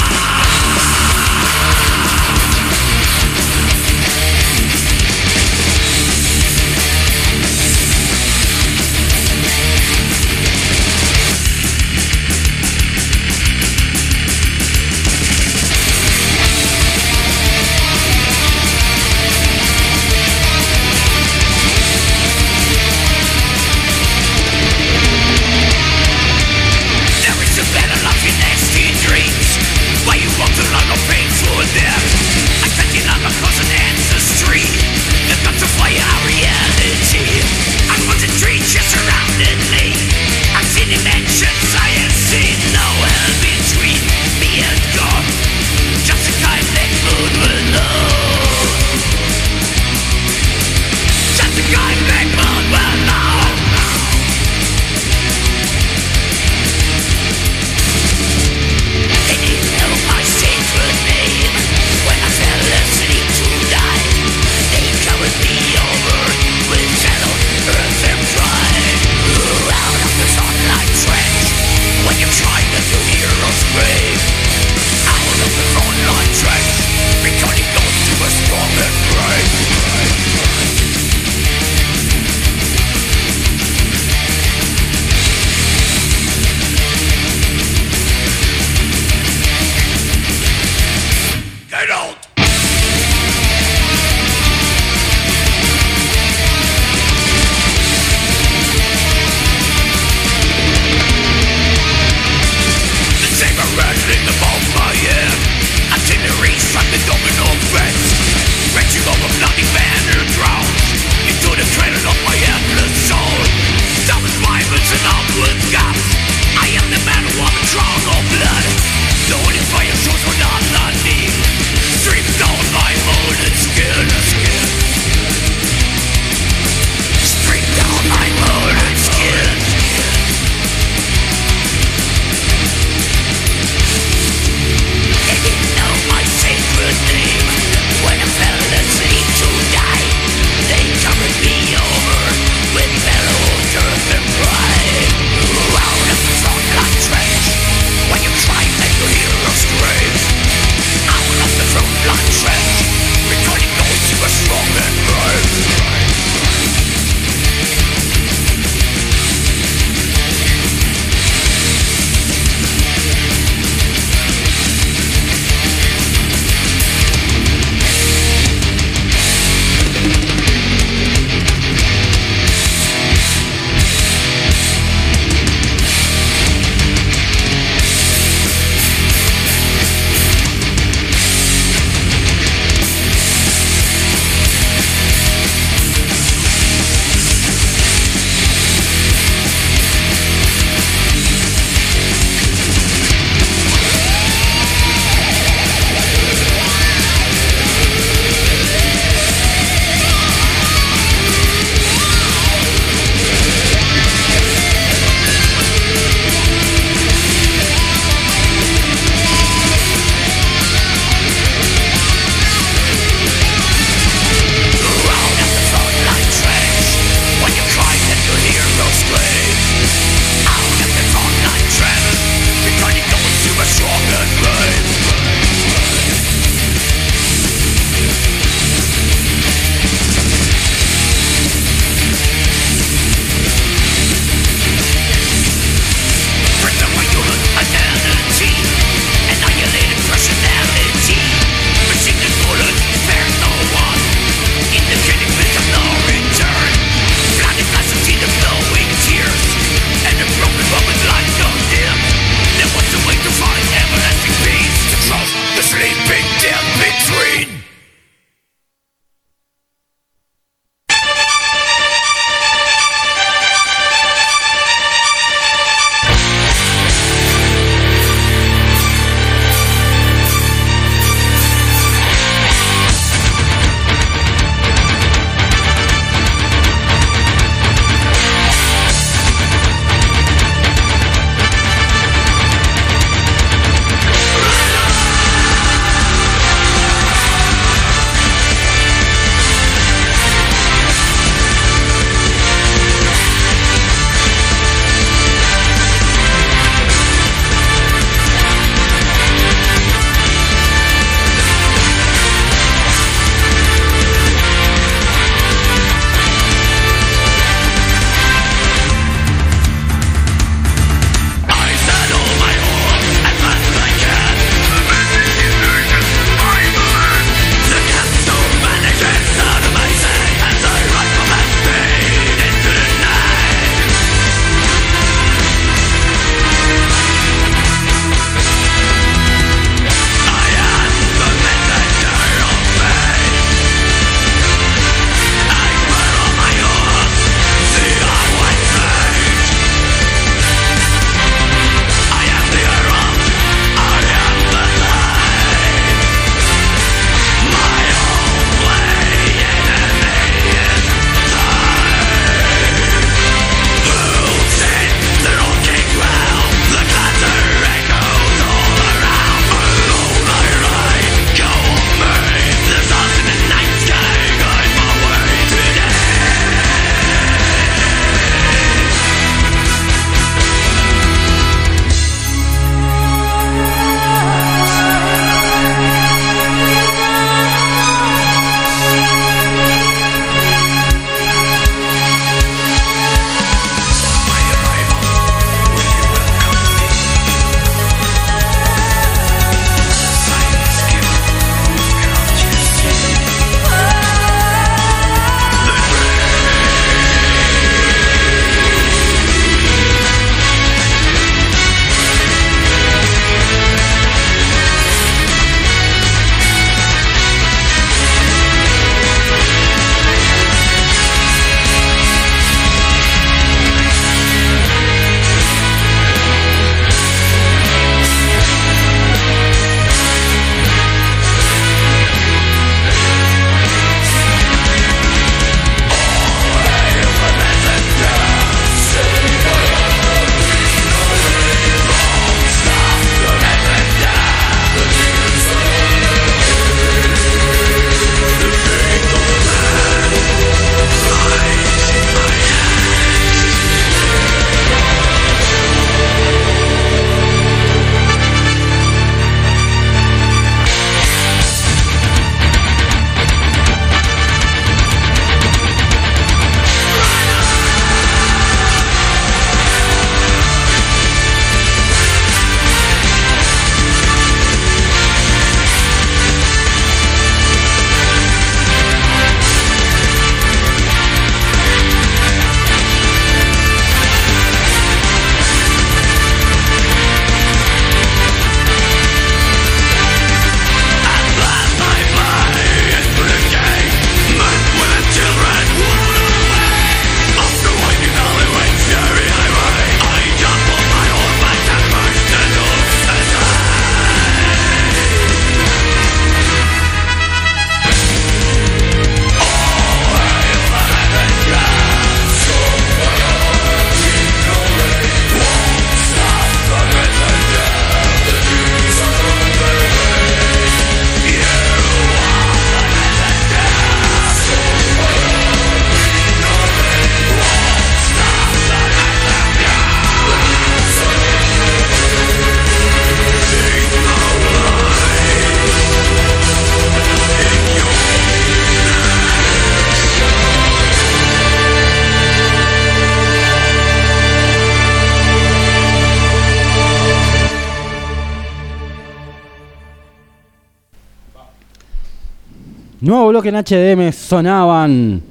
Speaker 1: Nuevo bloque en HDM sonaban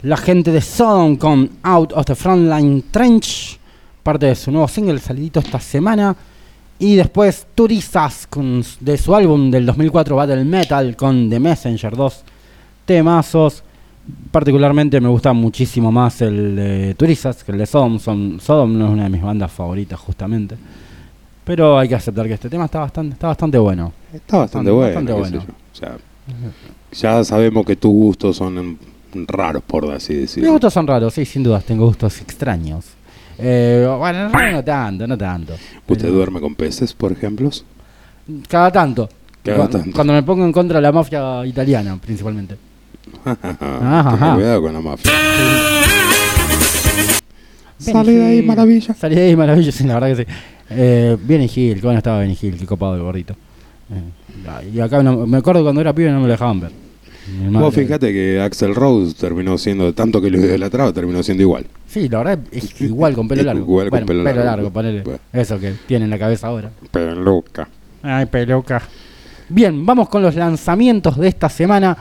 Speaker 1: la gente de Sodom con Out of the Frontline Trench, parte de su nuevo single salidito esta semana. Y después Turistas con, de su álbum del 2004 Battle Metal con The Messenger, dos temazos. Particularmente me gusta muchísimo más el de Turistas que el de Sodom. Son, Sodom no es una de mis bandas favoritas justamente. Pero hay que aceptar que este tema está bastante, está bastante bueno.
Speaker 2: Está bastante,
Speaker 1: Bastante-
Speaker 2: bueno.
Speaker 1: bastante
Speaker 2: qué sé
Speaker 1: bueno.
Speaker 2: yo. O sea, ya sabemos que tus gustos son raros, por así
Speaker 1: Mis
Speaker 2: decirlo.
Speaker 1: gustos son raros, sí, sin dudas, tengo gustos extraños. Eh, bueno, no tanto, no tanto.
Speaker 2: ¿Usted
Speaker 1: Pero
Speaker 2: duerme con peces, por ejemplo?
Speaker 1: Cada tanto.
Speaker 2: Cada tanto.
Speaker 1: Cuando me pongo en contra de la mafia italiana, principalmente.
Speaker 2: Tenga
Speaker 1: ajá.
Speaker 2: cuidado con la mafia. Sale de ahí, maravilla.
Speaker 1: Salí de ahí, maravilloso, sí, la verdad que sí. Eh, Benny Hill, qué bueno estaba Benny Hill, qué copado el gorrito. Eh, y acá no- me acuerdo cuando era pibe no me lo dejaban ver.
Speaker 2: Vos fíjate que Axel Rose terminó siendo, tanto que lo idolatraba, terminó siendo igual.
Speaker 1: Sí, la verdad es igual con pelo <laughs> largo.
Speaker 2: Igual con
Speaker 1: Bueno,
Speaker 2: pelo
Speaker 1: pelo
Speaker 2: largo.
Speaker 1: largo, ponele.
Speaker 2: Bueno.
Speaker 1: Eso que tiene en la cabeza ahora.
Speaker 2: Pero loca.
Speaker 1: Ay, peluca. Bien, vamos con los lanzamientos de esta semana.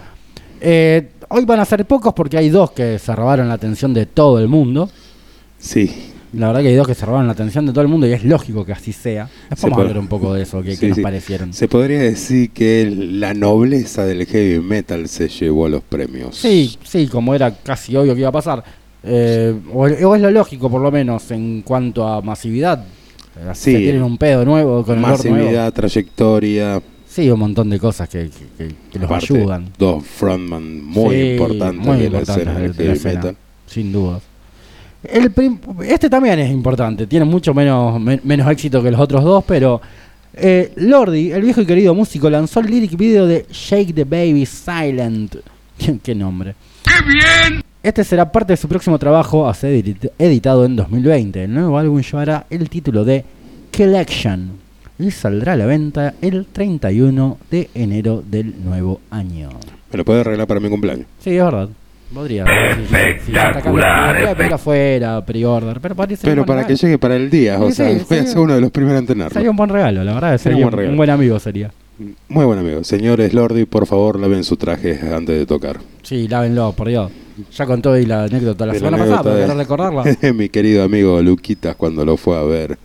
Speaker 1: Eh, hoy van a ser pocos porque hay dos que se robaron la atención de todo el mundo.
Speaker 2: Sí.
Speaker 1: La verdad que hay dos que se robaron la atención de todo el mundo y es lógico que así sea. Después vamos a hablar un poco de eso, que, que
Speaker 2: Sí,
Speaker 1: nos
Speaker 2: sí.
Speaker 1: parecieron.
Speaker 2: Se podría decir que la nobleza del heavy metal se llevó los premios.
Speaker 1: Sí, sí, como era casi obvio que iba a pasar. Eh, o, o es lo lógico, por lo menos, en cuanto a masividad. Eh,
Speaker 2: Sí.
Speaker 1: Se tienen un pedo nuevo con olor nuevo.
Speaker 2: Masividad, trayectoria.
Speaker 1: Sí, un montón de cosas que, que- los
Speaker 2: aparte,
Speaker 1: ayudan.
Speaker 2: Dos frontman muy
Speaker 1: Sí,
Speaker 2: importantes
Speaker 1: muy
Speaker 2: de
Speaker 1: importantes
Speaker 2: la escena del heavy metal.
Speaker 1: Sin dudas. El prim- este también es importante, tiene mucho menos, men- menos éxito que los otros dos, pero eh, Lordi, el viejo y querido músico, lanzó el lyric video de Shake the Baby Silent. <laughs> ¿Qué, qué nombre? Este será parte de su próximo trabajo a ser edit- editado en 2020. El nuevo álbum llevará el título de Collection y saldrá a la venta el 31 de enero del nuevo año.
Speaker 2: Me lo puede arreglar para mi cumpleaños.
Speaker 1: Sí, es verdad. Podría. <laughs> Espectacular. Podría pedir afuera, pre-order. Pero,
Speaker 2: Pero para que llegue para el día, o
Speaker 1: Sí,
Speaker 2: sea,
Speaker 1: sí,
Speaker 2: voy a
Speaker 1: sería-
Speaker 2: ser uno de los primeros en tenerlo.
Speaker 1: Sería un buen regalo, la verdad.
Speaker 2: Sería
Speaker 1: Sería
Speaker 2: un buen regalo.
Speaker 1: un buen amigo sería.
Speaker 2: Muy buen amigo. Señores Lordi, por favor, laven su traje antes de tocar.
Speaker 1: Sí, lávenlo, por Dios. Ya contó ahí la anécdota la
Speaker 2: De
Speaker 1: semana
Speaker 2: anécdota
Speaker 1: pasada, quiero recordarla. <laughs>
Speaker 2: Mi querido amigo Luquitas, cuando lo fue a ver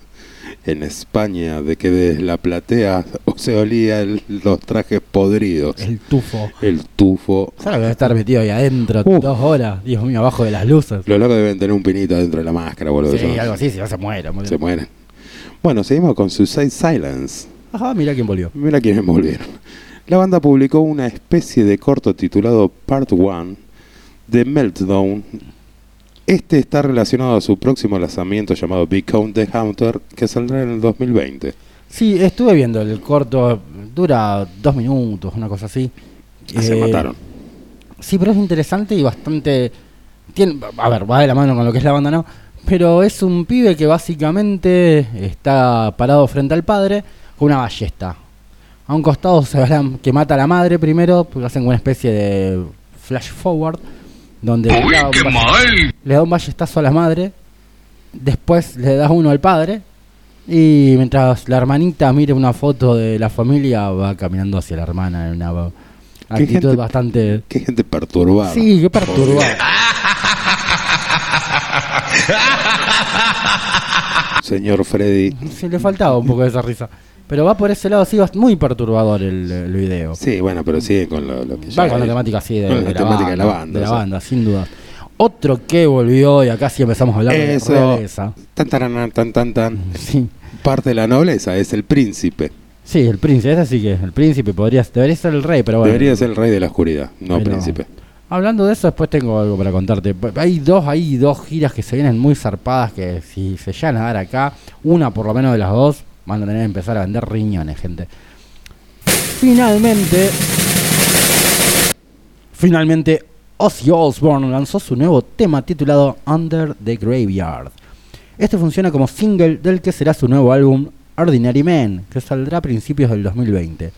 Speaker 2: en España, de que de la platea <laughs> se olía el- los trajes podridos.
Speaker 1: El tufo.
Speaker 2: El tufo.
Speaker 1: ¿Sabes lo que debe estar metido ahí adentro
Speaker 2: Uh.
Speaker 1: dos horas? Dios mío, abajo de las luces.
Speaker 2: Los locos deben tener un pinito dentro de la máscara, boludo.
Speaker 1: Sí, algo así, si no se muere. muy
Speaker 2: Se mueren. Bueno, seguimos con Suicide Silence.
Speaker 1: Ajá, mira quién volvió.
Speaker 2: Mira quiénes volvieron. La banda publicó una especie de corto titulado Part 1 de Meltdown. Este está relacionado a su próximo lanzamiento llamado Become the Hunter, que saldrá en el 2020.
Speaker 1: Sí, estuve viendo el corto, dura dos minutos, una cosa así.
Speaker 2: Ah, se
Speaker 1: Eh,
Speaker 2: mataron.
Speaker 1: Sí, pero es interesante y bastante. Tiene, a ver, va de la mano con lo que es la banda, ¿no? Pero es un pibe que básicamente está parado frente al padre con una ballesta. A un costado se verá que mata a la madre primero, porque hacen una especie de flash forward, donde le da, un balle- le da un ballestazo a la madre, después le da uno al padre, y mientras la hermanita mira una foto de la familia, va caminando hacia la hermana en una
Speaker 2: Qué
Speaker 1: actitud
Speaker 2: gente-
Speaker 1: bastante...
Speaker 2: Qué gente perturbada.
Speaker 1: Sí, qué perturbado.
Speaker 2: Señor Freddy.
Speaker 1: Sí, le faltaba un poco de esa risa. Pero va por ese lado, sí, va muy perturbador el, el video.
Speaker 2: Sí, bueno, pero sigue con lo, lo que ya
Speaker 1: Va con la
Speaker 2: es.
Speaker 1: temática así de,
Speaker 2: la
Speaker 1: la,
Speaker 2: temática
Speaker 1: banda,
Speaker 2: de la banda,
Speaker 1: de la
Speaker 2: o sea.
Speaker 1: banda, sin duda. Otro que volvió, y acá sí empezamos a hablar
Speaker 2: Eso.
Speaker 1: de realeza.
Speaker 2: Tan, taran, tan, tan, tan. <laughs>
Speaker 1: Sí.
Speaker 2: Parte de la nobleza es el príncipe.
Speaker 1: sí, el príncipe, ese sí que es el príncipe, podría, debería ser el rey, pero bueno.
Speaker 2: Debería ser el rey de la oscuridad, no
Speaker 1: Pero-
Speaker 2: príncipe.
Speaker 1: Hablando de eso, después tengo algo para contarte. Hay dos, hay dos giras que se vienen muy zarpadas que si se llegan a dar acá, una por lo menos de las dos, van a tener que empezar a vender riñones, gente. Finalmente, finalmente, Ozzy Osbourne lanzó su nuevo tema titulado Under the Graveyard. Este funciona como single del que será su nuevo álbum Ordinary Man, que saldrá a principios del 2020.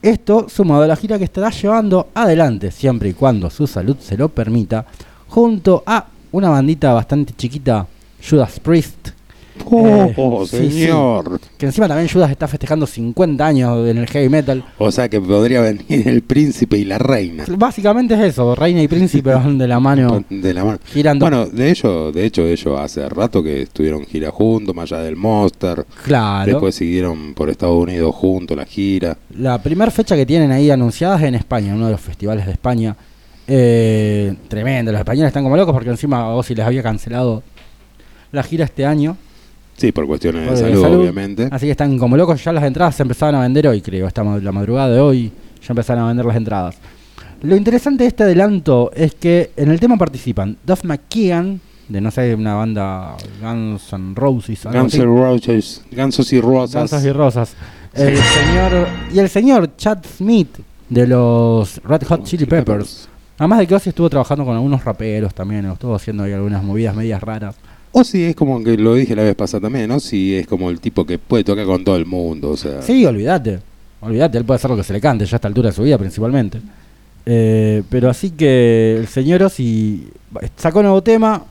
Speaker 1: Esto sumado a la gira que estará llevando adelante, siempre y cuando su salud se lo permita, junto a una bandita bastante chiquita, Judas Priest,
Speaker 2: Oh,
Speaker 1: Eh, sí, sí.
Speaker 2: señor.
Speaker 1: Que encima también Judas está festejando 50 años en el heavy metal.
Speaker 2: O sea que podría venir el príncipe y la reina.
Speaker 1: Básicamente es eso, reina y príncipe van de la mano <laughs>
Speaker 2: De la mano.
Speaker 1: girando.
Speaker 2: Bueno, de hecho, de hecho, ellos hace rato que estuvieron gira juntos, más allá del Monster.
Speaker 1: claro.
Speaker 2: Después siguieron por Estados Unidos juntos la gira.
Speaker 1: La primera fecha que tienen ahí anunciada es en España, uno de los festivales de España. Eh, tremendo, los españoles están como locos porque encima Ozzy les había cancelado la gira este año.
Speaker 2: Sí, por cuestiones de salud,
Speaker 1: salud.
Speaker 2: obviamente.
Speaker 1: Así que están como locos, ya las entradas se empezaron a vender hoy, creo, esta la madrugada de hoy ya empezaron a vender las entradas. Lo interesante de este adelanto es que en el tema participan Duff McKean, de no sé, una banda Guns N' Roses,
Speaker 2: Guns. N' Roses, Gansos y Rosas.
Speaker 1: Gansos y Rosas. El señor, y el señor Chad Smith de los Red Hot Chili Peppers. Además de que Ozzy estuvo trabajando con algunos raperos también, o estuvo haciendo ahí algunas movidas medias raras.
Speaker 2: O si es como que lo dije la vez pasada también, ¿no? Si es como el tipo que puede tocar con todo el mundo, o sea.
Speaker 1: Sí, olvídate. Olvídate, él puede hacer lo que se le cante, ya a esta altura de su vida principalmente. Eh, pero así que el señor Ozzy sacó nuevo tema,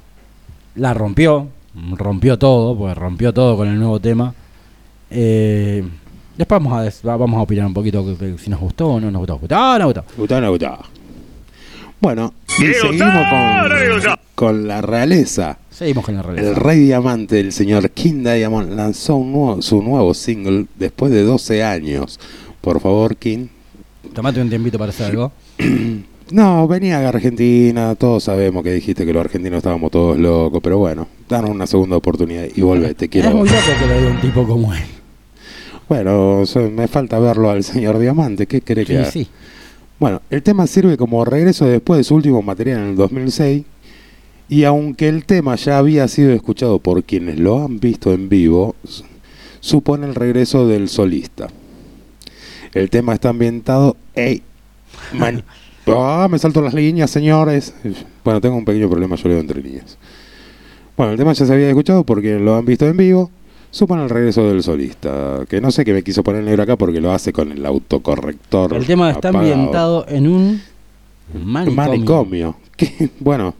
Speaker 1: la rompió, rompió todo, porque rompió todo con el nuevo tema. Eh, después vamos a, vamos a opinar un poquito si nos gustó o no nos gustó. Ah, no gustó.
Speaker 2: Gustavo, no gustaba. Bueno, y seguimos con, con la realeza.
Speaker 1: Seguimos con la realidad.
Speaker 2: El rey diamante, el señor King Diamond, lanzó un nuevo- su nuevo single después de 12 años. Por favor, King.
Speaker 1: Tomate un tiempito para hacer algo. <clears throat>
Speaker 2: No, venía de Argentina, todos sabemos que dijiste que los argentinos estábamos todos locos, pero bueno, danos una segunda oportunidad y volvete, quiero
Speaker 1: Es muy loco que lo diga un tipo como él.
Speaker 2: Bueno, so- me falta verlo al señor Diamante, ¿qué cree que
Speaker 1: Sí,
Speaker 2: haga? Bueno, el tema sirve como regreso después de su último material en el 2006 y aunque el tema ya había sido escuchado por quienes lo han visto en vivo, supone el regreso del solista. El tema está ambientado... ¡Ey! Man- <laughs> ¡Ah! me salto las líneas, señores. Bueno, tengo un pequeño problema, yo leo entre líneas. Bueno, el tema ya se había escuchado por quienes lo han visto en vivo. Supone el regreso del solista, que no sé qué me quiso poner negro acá porque lo hace con el autocorrector.
Speaker 1: El tema está
Speaker 2: apagado.
Speaker 1: ambientado en un manicomio.
Speaker 2: Manicomio. Que, bueno,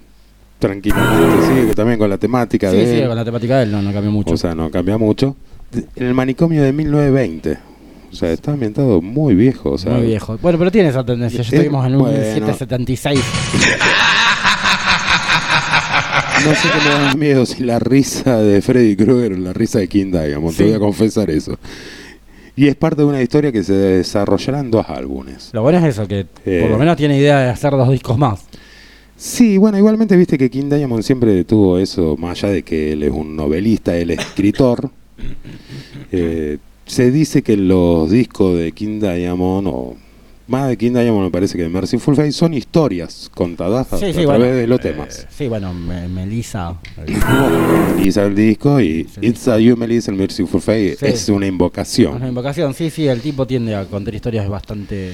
Speaker 2: tranquilamente sigue también con la temática
Speaker 1: Sí,
Speaker 2: de.
Speaker 1: sí,
Speaker 2: él.
Speaker 1: con la temática de él no, no cambió mucho.
Speaker 2: O sea, no cambia mucho. En el manicomio de 1920. O sea, está ambientado muy viejo. O sea,
Speaker 1: Muy viejo. Bueno, pero tiene esa tendencia. Ya
Speaker 2: Es-
Speaker 1: estuvimos en un
Speaker 2: bueno.
Speaker 1: 1776. <laughs>
Speaker 2: No sé qué me da más miedo si la risa de Freddy Krueger o la risa de King Diamond.
Speaker 1: Sí.
Speaker 2: Te voy a confesar eso. Y es parte de una historia que se desarrollará en dos álbumes.
Speaker 1: Lo bueno es eso, que
Speaker 2: Eh.
Speaker 1: por lo menos tiene idea de hacer dos discos más.
Speaker 2: Sí, bueno, igualmente viste que King Diamond siempre tuvo eso, más allá de que él es un novelista, él es escritor. <laughs> Eh, se dice que los discos de King Diamond, o más de King Diamond me parece que de Merciful Fate, son historias contadas a,
Speaker 1: Sí,
Speaker 2: a
Speaker 1: sí,
Speaker 2: través
Speaker 1: bueno.
Speaker 2: de los
Speaker 1: eh,
Speaker 2: temas.
Speaker 1: sí, bueno, me- Melissa. <laughs>
Speaker 2: Melissa el disco y
Speaker 1: Sí.
Speaker 2: It's a You, Melissa, el Merciful Fate es una
Speaker 1: Es
Speaker 2: invocación.
Speaker 1: una invocación. Sí, sí, el tipo tiende a contar historias bastante.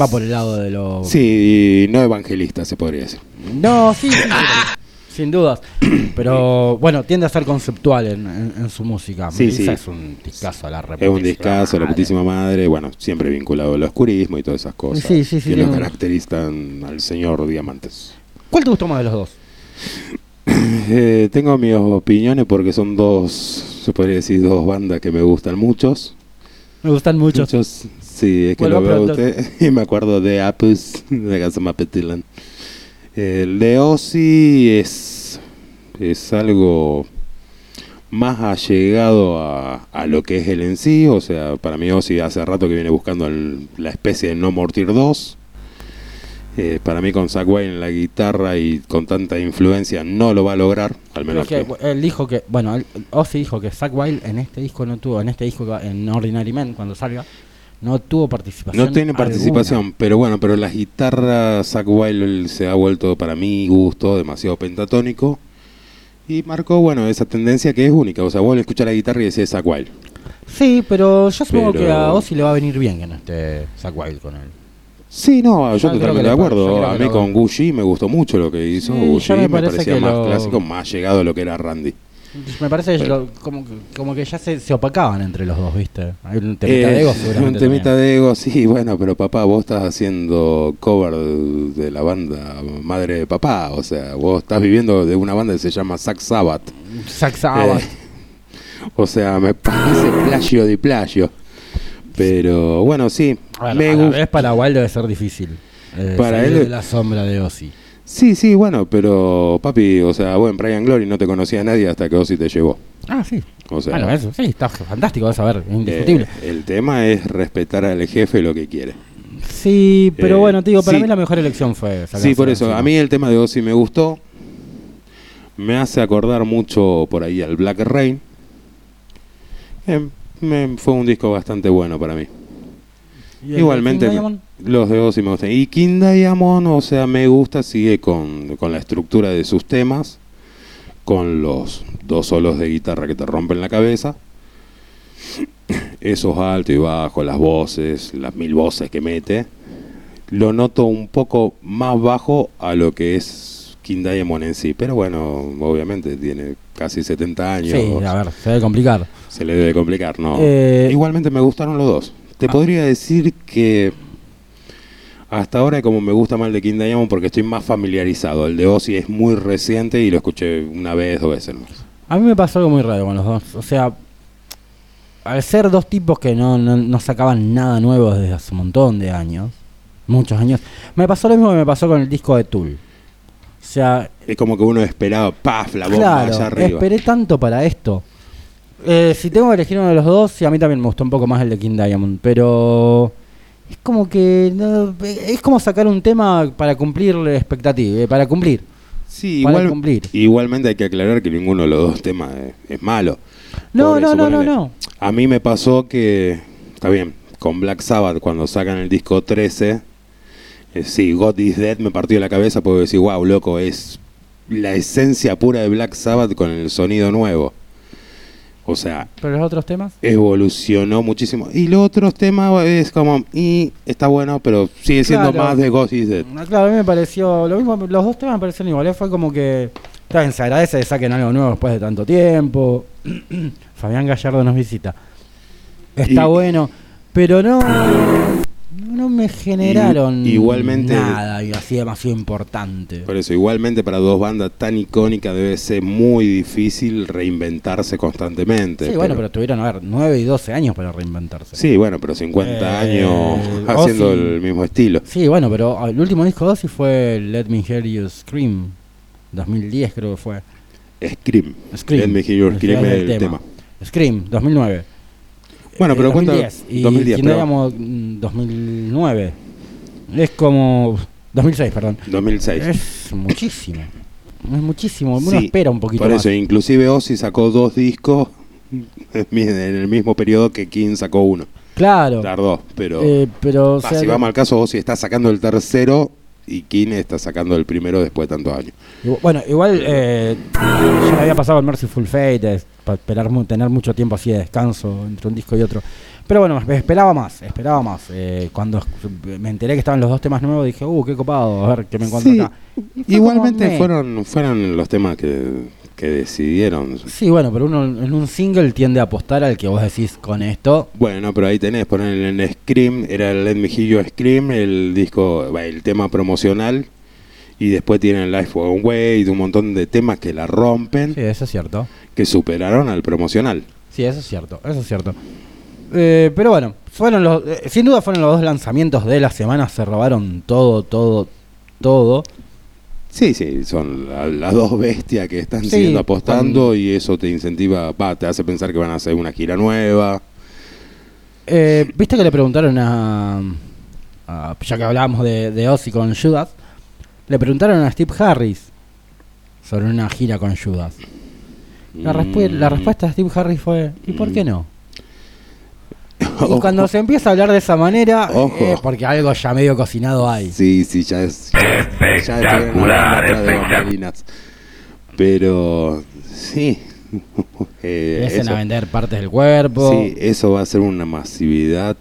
Speaker 1: Va por el lado de lo.
Speaker 2: Sí, y no evangelista se podría decir.
Speaker 1: No, sí, <laughs> sin dudas. <clears throat> Pero bueno, tiende a ser conceptual en, en- en su música.
Speaker 2: Sí, sí.
Speaker 1: es un discazo a la
Speaker 2: Es un
Speaker 1: reputísima
Speaker 2: discazo, la putísima madre, bueno, siempre vinculado al oscurismo y todas esas cosas
Speaker 1: Sí, sí, sí,
Speaker 2: que lo caracterizan al señor Diamantes.
Speaker 1: ¿Cuál te gustó más de los dos? <clears throat>
Speaker 2: Eh, tengo mis opiniones porque son dos, se podría decir, dos bandas que me gustan muchos.
Speaker 1: Me gustan mucho.
Speaker 2: Muchos, sí, es que
Speaker 1: Vuelvo
Speaker 2: lo veo a usted <laughs> y me acuerdo de Apus, de Gazamapetilan. El de Ozzy es, es algo más allegado a, a lo que es él en sí, o sea, para mí Ozzy hace rato que viene buscando el- la especie de No Mortir 2. Eh, para mí con Zack Wayne en la guitarra y con tanta influencia no lo va a lograr, al menos
Speaker 1: que,
Speaker 2: que-
Speaker 1: él dijo que, bueno, Ozzy dijo que Zack Wild en este disco no tuvo, en este disco en Ordinary Man cuando salga, no tuvo participación.
Speaker 2: No tiene participación,
Speaker 1: alguna.
Speaker 2: pero bueno, pero las guitarras, Zack Wild se ha vuelto para mi gusto demasiado pentatónico y marcó, bueno, esa tendencia que es única. O sea, vos le escuchás la guitarra y decís Zack Wild.
Speaker 1: Sí, pero yo supongo
Speaker 2: Pero-
Speaker 1: que a Ozzy le va a venir bien Zack Wild con él.
Speaker 2: Sí, no, yo
Speaker 1: Yo
Speaker 2: totalmente de acuerdo. A mí con Gucci me gustó mucho lo que hizo.
Speaker 1: Sí,
Speaker 2: Gucci
Speaker 1: me
Speaker 2: parecía más
Speaker 1: lo-
Speaker 2: clásico, más llegado a lo que era Randy.
Speaker 1: Me parece que lo- como, que- como que ya se, se opacaban entre los dos, ¿viste? Hay un temita
Speaker 2: Eh,
Speaker 1: de ego
Speaker 2: Un
Speaker 1: seguramente.
Speaker 2: temita
Speaker 1: también.
Speaker 2: de ego, sí, <laughs> bueno, pero papá, vos estás haciendo cover de la banda Madre de Papá. O sea, vos estás viviendo de una banda que se llama Zack Sabbath.
Speaker 1: Zack Sabbath.
Speaker 2: Eh, <laughs> O sea, me parece plagio de plagio. Pero bueno, sí,
Speaker 1: Bueno,
Speaker 2: me
Speaker 1: vez para Wild debe ser difícil. eh,
Speaker 2: Para
Speaker 1: salir
Speaker 2: él-
Speaker 1: de la sombra de Ozzy.
Speaker 2: Sí, sí, bueno, pero papi, o sea, bueno, Brian Glory no te conocía a nadie hasta que Ozzy te llevó.
Speaker 1: Ah, sí.
Speaker 2: O sea,
Speaker 1: bueno, eso sí, está fantástico saber, es indiscutible.
Speaker 2: eh, el tema es respetar al jefe lo que quiere.
Speaker 1: sí, pero
Speaker 2: eh,
Speaker 1: bueno, te digo, para
Speaker 2: sí.
Speaker 1: mí la mejor elección fue
Speaker 2: Sí, por eso,
Speaker 1: encima.
Speaker 2: a mí el tema de Ozzy me gustó. Me hace acordar mucho por ahí al Black Rain. Eh, me- fue un disco bastante bueno para mí.
Speaker 1: ¿Y el de
Speaker 2: Igualmente, los de Ozzy me gustan. Y King Diamond, o sea, me gusta, sigue con, con la estructura de sus temas, con los dos solos de guitarra que te rompen la cabeza. Esos altos y bajos, las voces, las mil voces que mete. Lo noto un poco más bajo a lo que es King Diamond en sí. Pero bueno, obviamente tiene casi 70 años.
Speaker 1: Sí, a ver, se debe complicar.
Speaker 2: Se le debe complicar, ¿no?
Speaker 1: Eh,
Speaker 2: Igualmente me gustaron los dos. Te
Speaker 1: Ah.
Speaker 2: podría decir que hasta ahora como me gusta más el de King Diamond porque estoy más familiarizado. El de Ozzy es muy reciente y lo escuché una vez, dos veces más.
Speaker 1: A mí me pasó algo muy raro con los dos. O sea, al ser dos tipos que no, no, no sacaban nada nuevo desde hace un montón de años, muchos años, me pasó lo mismo que me pasó con el disco de Tool. O sea,
Speaker 2: Es como que uno esperaba, paf, la bomba
Speaker 1: claro,
Speaker 2: allá arriba.
Speaker 1: esperé tanto para esto. Eh, si tengo que elegir uno de los dos, sí, a mí también me gustó un poco más el de King Diamond, pero es como que no, es como sacar un tema para cumplir expectativas, para cumplir.
Speaker 2: Sí,
Speaker 1: para
Speaker 2: igual-
Speaker 1: cumplir.
Speaker 2: igualmente hay que aclarar que ninguno de los dos temas es, es malo.
Speaker 1: No, no, no, no, no.
Speaker 2: A mí me pasó que, está bien, con Black Sabbath cuando sacan el disco 13, eh, sí, God is Dead me partió la cabeza porque decir, wow, loco, es la esencia pura de Black Sabbath con el sonido nuevo. O sea,
Speaker 1: Pero los otros temas.
Speaker 2: evolucionó muchísimo. Y los otros temas es como, y está bueno, pero sigue siendo
Speaker 1: Claro.
Speaker 2: más de God is Dead.
Speaker 1: Ah, Claro, a mí me pareció lo mismo, los dos temas me parecieron iguales, fue como que está bien, se agradece que saquen algo nuevo después de tanto tiempo. <clears throat> Fabián Gallardo nos visita. Está
Speaker 2: Y-
Speaker 1: bueno, pero no no me generaron
Speaker 2: Y- igualmente-
Speaker 1: nada y así demasiado importante.
Speaker 2: Por eso, igualmente para dos bandas tan icónicas debe ser muy difícil reinventarse constantemente.
Speaker 1: Sí, bueno, pero tuvieron, a ver, 9 y 12 años para reinventarse.
Speaker 2: Sí, bueno, pero 50
Speaker 1: Eh,
Speaker 2: años haciendo
Speaker 1: Ozzy.
Speaker 2: el mismo estilo.
Speaker 1: Sí, bueno, pero el último disco de Ozzy fue Let Me Hear You Scream, 2010 creo que fue.
Speaker 2: Scream.
Speaker 1: Scream.
Speaker 2: Let me hear
Speaker 1: Ese
Speaker 2: scream
Speaker 1: el
Speaker 2: el
Speaker 1: tema.
Speaker 2: tema.
Speaker 1: Scream, 2009.
Speaker 2: Bueno, pero
Speaker 1: Eh,
Speaker 2: cuenta
Speaker 1: 2010. Y
Speaker 2: 2010,
Speaker 1: King
Speaker 2: pero-
Speaker 1: Diamond, mm, 2009. Es como 2006, perdón.
Speaker 2: 2006.
Speaker 1: Es muchísimo. Es muchísimo. Uno
Speaker 2: Sí,
Speaker 1: espera un poquito
Speaker 2: Por
Speaker 1: más.
Speaker 2: eso, inclusive Ozzy sacó dos discos <laughs> en el mismo periodo que King sacó uno.
Speaker 1: Claro.
Speaker 2: Tardó, pero...
Speaker 1: Eh, pero o sea,
Speaker 2: si vamos al caso, Ozzy está sacando el tercero y King está sacando el primero después de tantos años.
Speaker 1: Bueno, igual eh, ya le había pasado el Merciful Fate, para esperar tener mucho tiempo así de descanso entre un disco y otro. Pero bueno, me esperaba más, esperaba más. Eh, cuando me enteré que estaban los dos temas nuevos, dije, uh, qué copado, a ver qué me encuentro
Speaker 2: Sí,
Speaker 1: acá. Fue
Speaker 2: Igualmente
Speaker 1: como,
Speaker 2: fueron, fueron los temas que, que decidieron.
Speaker 1: Sí, bueno, pero uno en un single tiende a apostar al que vos decís con esto.
Speaker 2: Bueno, pero ahí tenés, poner en Scream, era el Let Me Hear You Scream, el disco, el tema promocional, y después tienen Life One Way, un montón de temas que la rompen,
Speaker 1: Sí, eso es cierto.
Speaker 2: que superaron al promocional.
Speaker 1: Sí, eso es cierto, eso es cierto. Eh, pero bueno, fueron los, eh, sin duda fueron los dos lanzamientos de la semana, se robaron todo, todo, todo.
Speaker 2: Sí, sí, son la- las dos bestias que están
Speaker 1: Sí,
Speaker 2: siguiendo apostando y eso te incentiva, va, te hace pensar que van a hacer una gira nueva.
Speaker 1: Eh, Viste que le preguntaron a, a- ya que hablábamos de, de Ozzy con Judas, le preguntaron a Steve Harris sobre una gira con Judas. La, respu- la
Speaker 2: Mm.
Speaker 1: respuesta de Steve Harris fue, ¿y por qué no? <laughs> Y cuando se empieza a hablar de esa manera,
Speaker 2: Ojo.
Speaker 1: es porque algo ya medio cocinado hay.
Speaker 2: Sí, sí, ya es. Ya, ya de bambalinas. Pero, sí. <laughs> Eh, eso,
Speaker 1: a vender partes del cuerpo.
Speaker 2: sí, eso va a ser una masividad.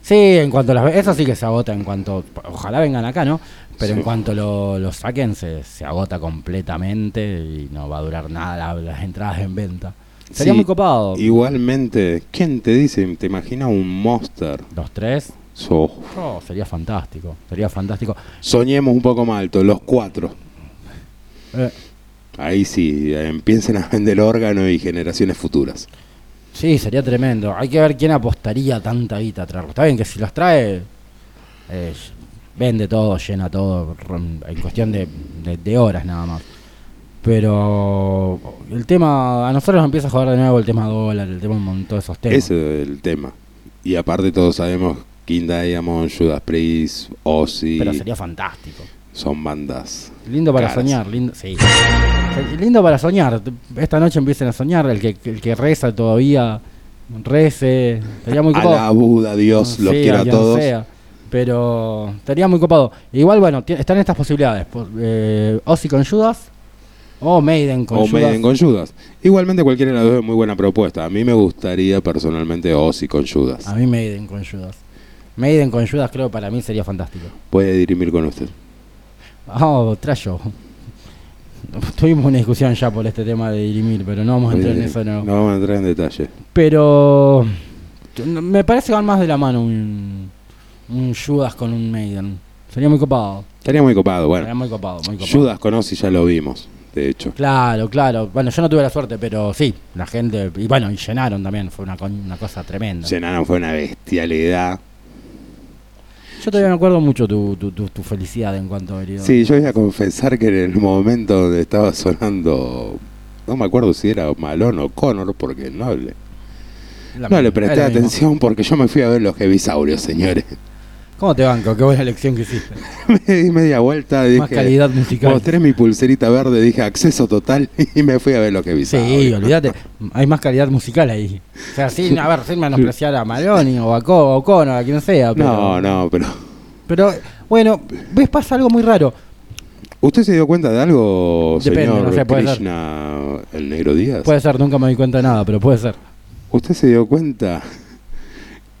Speaker 1: Sí, en cuanto las eso sí que se agota en cuanto ojalá vengan acá, ¿no? Pero
Speaker 2: Sí.
Speaker 1: en cuanto lo, lo saquen se, se agota completamente y no va a durar nada la- las entradas en venta. Sería
Speaker 2: Sí,
Speaker 1: muy copado.
Speaker 2: Igualmente, ¿quién te dice? ¿Te imaginas un monster?
Speaker 1: Los tres,
Speaker 2: So-
Speaker 1: oh, sería fantástico, sería fantástico.
Speaker 2: soñemos un poco más alto, los cuatro.
Speaker 1: Eh,
Speaker 2: Ahí sí, empiecen a vender órganos y generaciones futuras.
Speaker 1: Sí, sería tremendo. Hay que ver quién apostaría tanta guita a traerlo. Está bien que si los trae, eh, vende todo, llena todo, en cuestión de, de- de horas nada más. Pero el tema, a nosotros nos empieza a joder de nuevo el tema dólar, el tema un montón de esos temas.
Speaker 2: Ese es el tema. Y aparte todos sabemos King Diamond, Judas Priest, Ozzy,
Speaker 1: Pero sería fantástico.
Speaker 2: son bandas.
Speaker 1: Lindo para
Speaker 2: Caras.
Speaker 1: soñar, lindo, sí. Lindo para soñar. Esta noche empiecen a soñar, el que, el que reza todavía, rece. Estaría muy copado.
Speaker 2: Alá Buda, Dios, los
Speaker 1: Sí,
Speaker 2: quiero a todos.
Speaker 1: sea, pero estaría muy copado. Igual, bueno, están estas posibilidades. po- Eh, Ozzy con Judas o Maiden con
Speaker 2: o
Speaker 1: Judas.
Speaker 2: Maiden con Judas. Igualmente cualquiera de las dos es muy buena propuesta. A mí me gustaría personalmente Ozzy con Judas.
Speaker 1: A mí Maiden con Judas. Maiden con Judas creo que para mí sería fantástico.
Speaker 2: Puede dirimir con usted.
Speaker 1: Oh, Trasho. Tuvimos una discusión ya por este tema de dirimir, pero no vamos a entrar en eso nuevo.
Speaker 2: No vamos a entrar en detalle.
Speaker 1: Pero no- me parece que van más de la mano un, un Judas con un Maiden. Sería muy copado.
Speaker 2: Estaría muy copado.
Speaker 1: Sería
Speaker 2: Bueno,
Speaker 1: muy copado, muy copado.
Speaker 2: Judas con Ozzy ya lo vimos, de hecho.
Speaker 1: Claro, claro. Bueno, yo no tuve la suerte, pero sí, la gente. Y bueno, y llenaron también, fue una, una cosa tremenda.
Speaker 2: Llenaron fue una bestialidad.
Speaker 1: Yo todavía me acuerdo mucho tu, tu, tu, tu felicidad en cuanto a herido.
Speaker 2: Sí, yo voy a confesar que en el momento donde estaba sonando, no me acuerdo si era Malone o Connor, porque no le,
Speaker 1: La
Speaker 2: no le presté atención porque yo me fui a ver los Heavisaurios, señores.
Speaker 1: ¿Cómo te banco? Qué buena elección que hiciste. <laughs>
Speaker 2: me di media vuelta, dije,
Speaker 1: Más calidad musical.
Speaker 2: mostré mi pulserita verde, dije acceso total <laughs> y me fui a ver los Heavisaurios.
Speaker 1: Sí, olvídate. Hay más calidad musical ahí. O sea, sin, a ver, sin menospreciar a Maloni o a Co- o Cono, a quien sea. Pero,
Speaker 2: No, no, pero
Speaker 1: Pero, bueno, ves, pasa algo muy raro.
Speaker 2: ¿usted se dio cuenta de algo,
Speaker 1: Depende,
Speaker 2: señor
Speaker 1: no sé, puede ser.
Speaker 2: Krishna, el Negro Díaz?
Speaker 1: Puede ser, nunca me di cuenta de nada, pero puede ser.
Speaker 2: ¿Usted se dio cuenta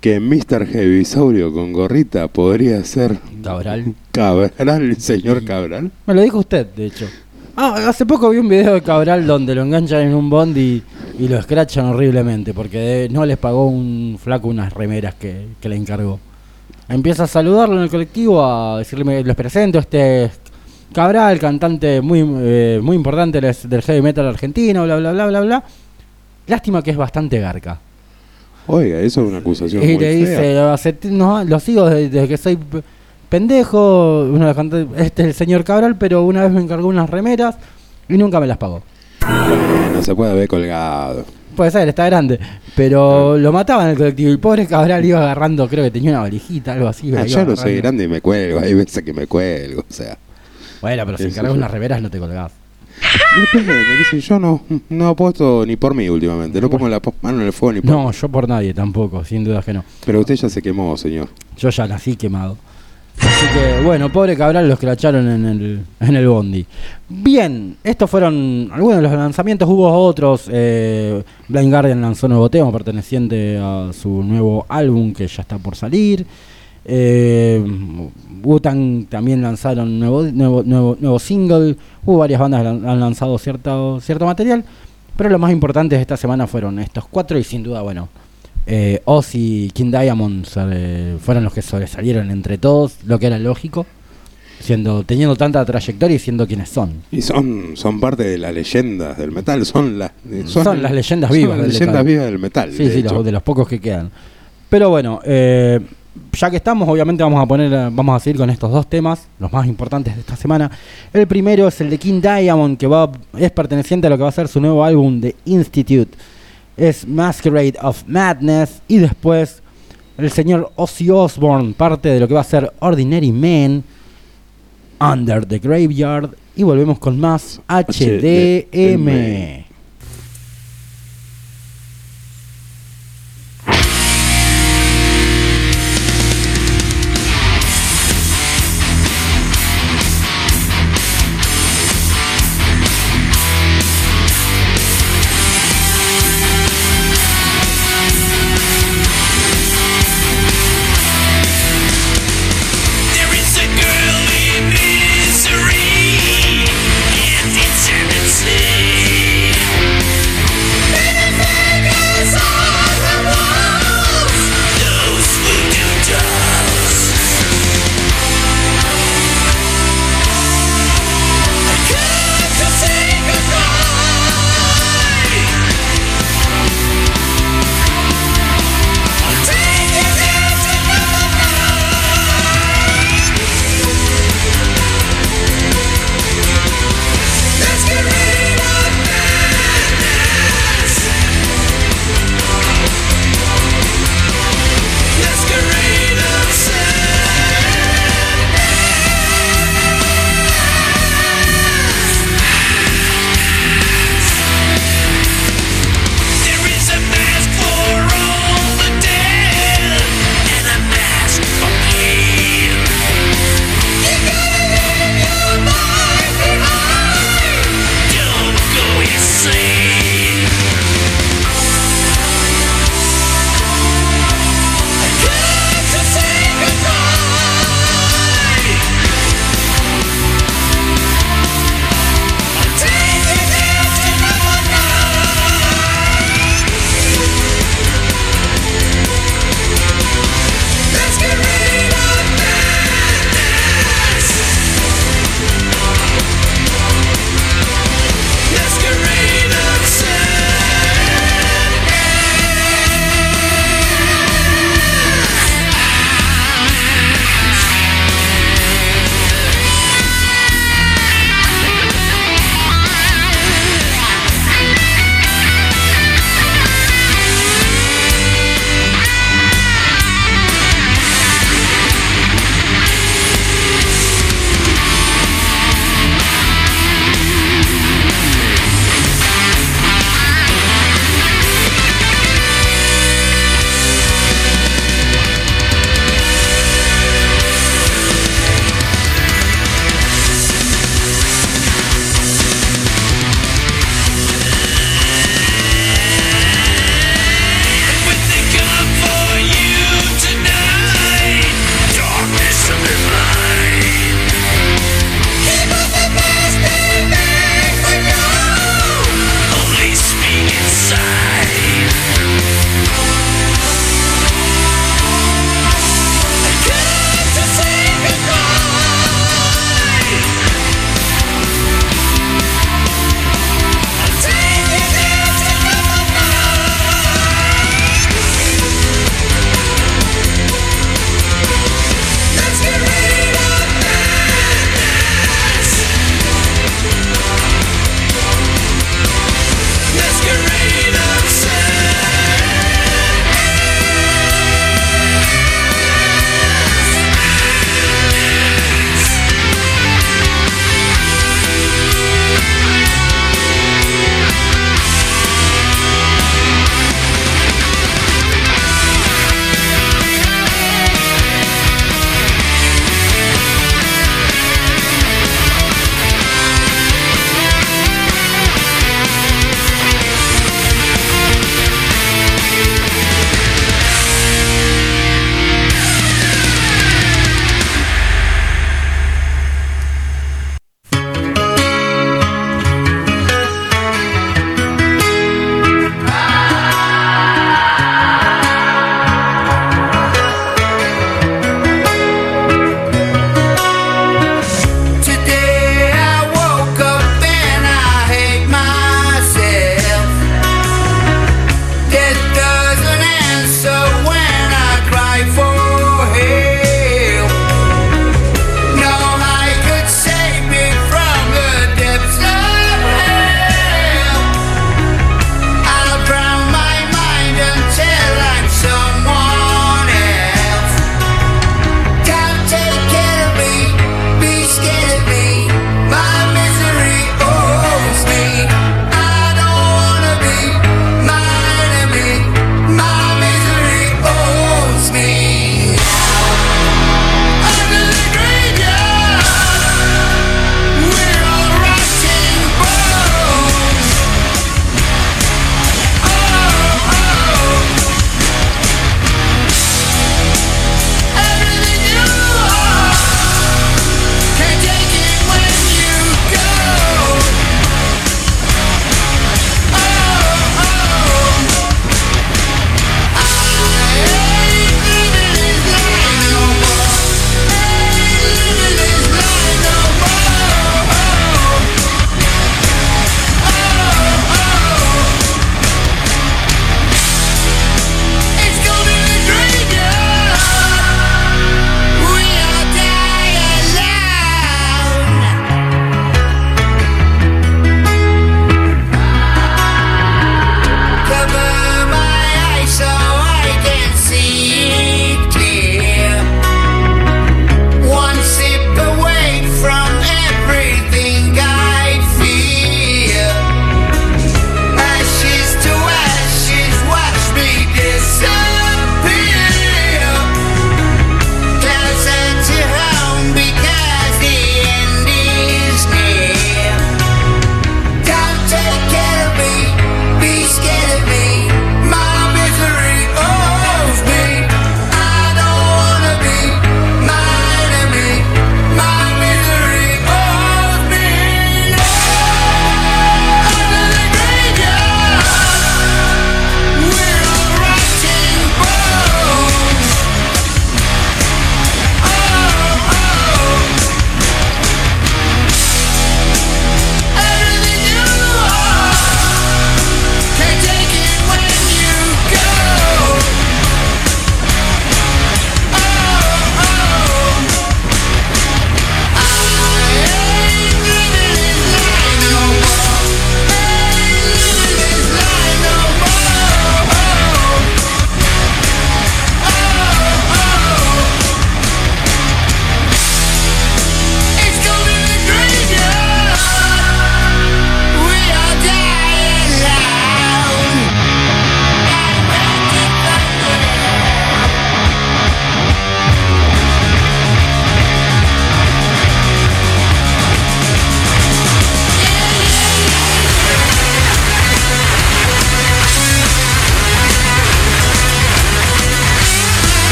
Speaker 2: que Mr. Heavisaurio con gorrita podría ser
Speaker 1: Cabral.
Speaker 2: Cabral, señor Cabral?
Speaker 1: Me lo dijo usted, de hecho. Ah, hace poco vi un video de Cabral donde lo enganchan en un bondi y lo escrachan horriblemente porque de- no les pagó un flaco unas remeras que, que le encargó. Empieza a saludarlo en el colectivo, a decirle "Me- les presento, este es Cabral, cantante muy, eh, muy importante del del heavy metal argentino, bla, bla, bla, bla, bla. Lástima que es bastante garca.
Speaker 2: Oiga, eso es una acusación
Speaker 1: Y
Speaker 2: muy
Speaker 1: le dice,
Speaker 2: fea.
Speaker 1: "Hace t- no, lo sigo desde, desde que soy pendejo, este es el señor Cabral, pero una vez me encargó unas remeras y nunca me las pagó.
Speaker 2: No se puede haber colgado.
Speaker 1: Puede ser, está grande, pero lo mataban en el colectivo y el pobre Cabral iba agarrando, creo que tenía una valijita, algo así.
Speaker 2: Ah, yo no soy grande y me cuelgo, hay veces que me cuelgo, o sea.
Speaker 1: Bueno, pero si encargas unas remeras no te colgás.
Speaker 2: Depende, me dicen, yo no, no apuesto ni por mí últimamente, no pongo la mano en el fuego ni por
Speaker 1: No, yo por nadie tampoco, sin dudas que no.
Speaker 2: Pero usted ya se quemó, señor.
Speaker 1: Yo ya nací quemado. Así que, bueno, pobre Cabral los cracharon en el, en el bondi. Bien, estos fueron algunos de los lanzamientos. Hubo otros. Eh, Blind Guardian lanzó nuevo tema perteneciente a su nuevo álbum que ya está por salir. Eh, Wu-Tang también lanzaron nuevo, nuevo, nuevo, nuevo single. Hubo varias bandas que han lanzado cierto, cierto material. Pero lo más importante de esta semana fueron estos cuatro y sin duda, bueno, eh, Ozzy y King Diamond eh, fueron los que sobresalieron entre todos, lo que era lógico, siendo teniendo tanta trayectoria y siendo quienes son.
Speaker 2: Y son, son parte de las leyendas del metal, son las
Speaker 1: Son las leyendas
Speaker 2: son
Speaker 1: vivas
Speaker 2: las leyendas
Speaker 1: metal.
Speaker 2: vivas del metal.
Speaker 1: Sí,
Speaker 2: de
Speaker 1: sí, los, de los pocos que quedan. Pero bueno, eh, ya que estamos, obviamente vamos a poner, eh, vamos a seguir con estos dos temas, los más importantes de esta semana. El primero es el de King Diamond, que va, es perteneciente a lo que va a ser su nuevo álbum de Institute. Es Masquerade of Madness. Y después el señor Ozzy Osbourne, parte de lo que va a ser Ordinary Man, Under the Graveyard. Y volvemos con más HDM.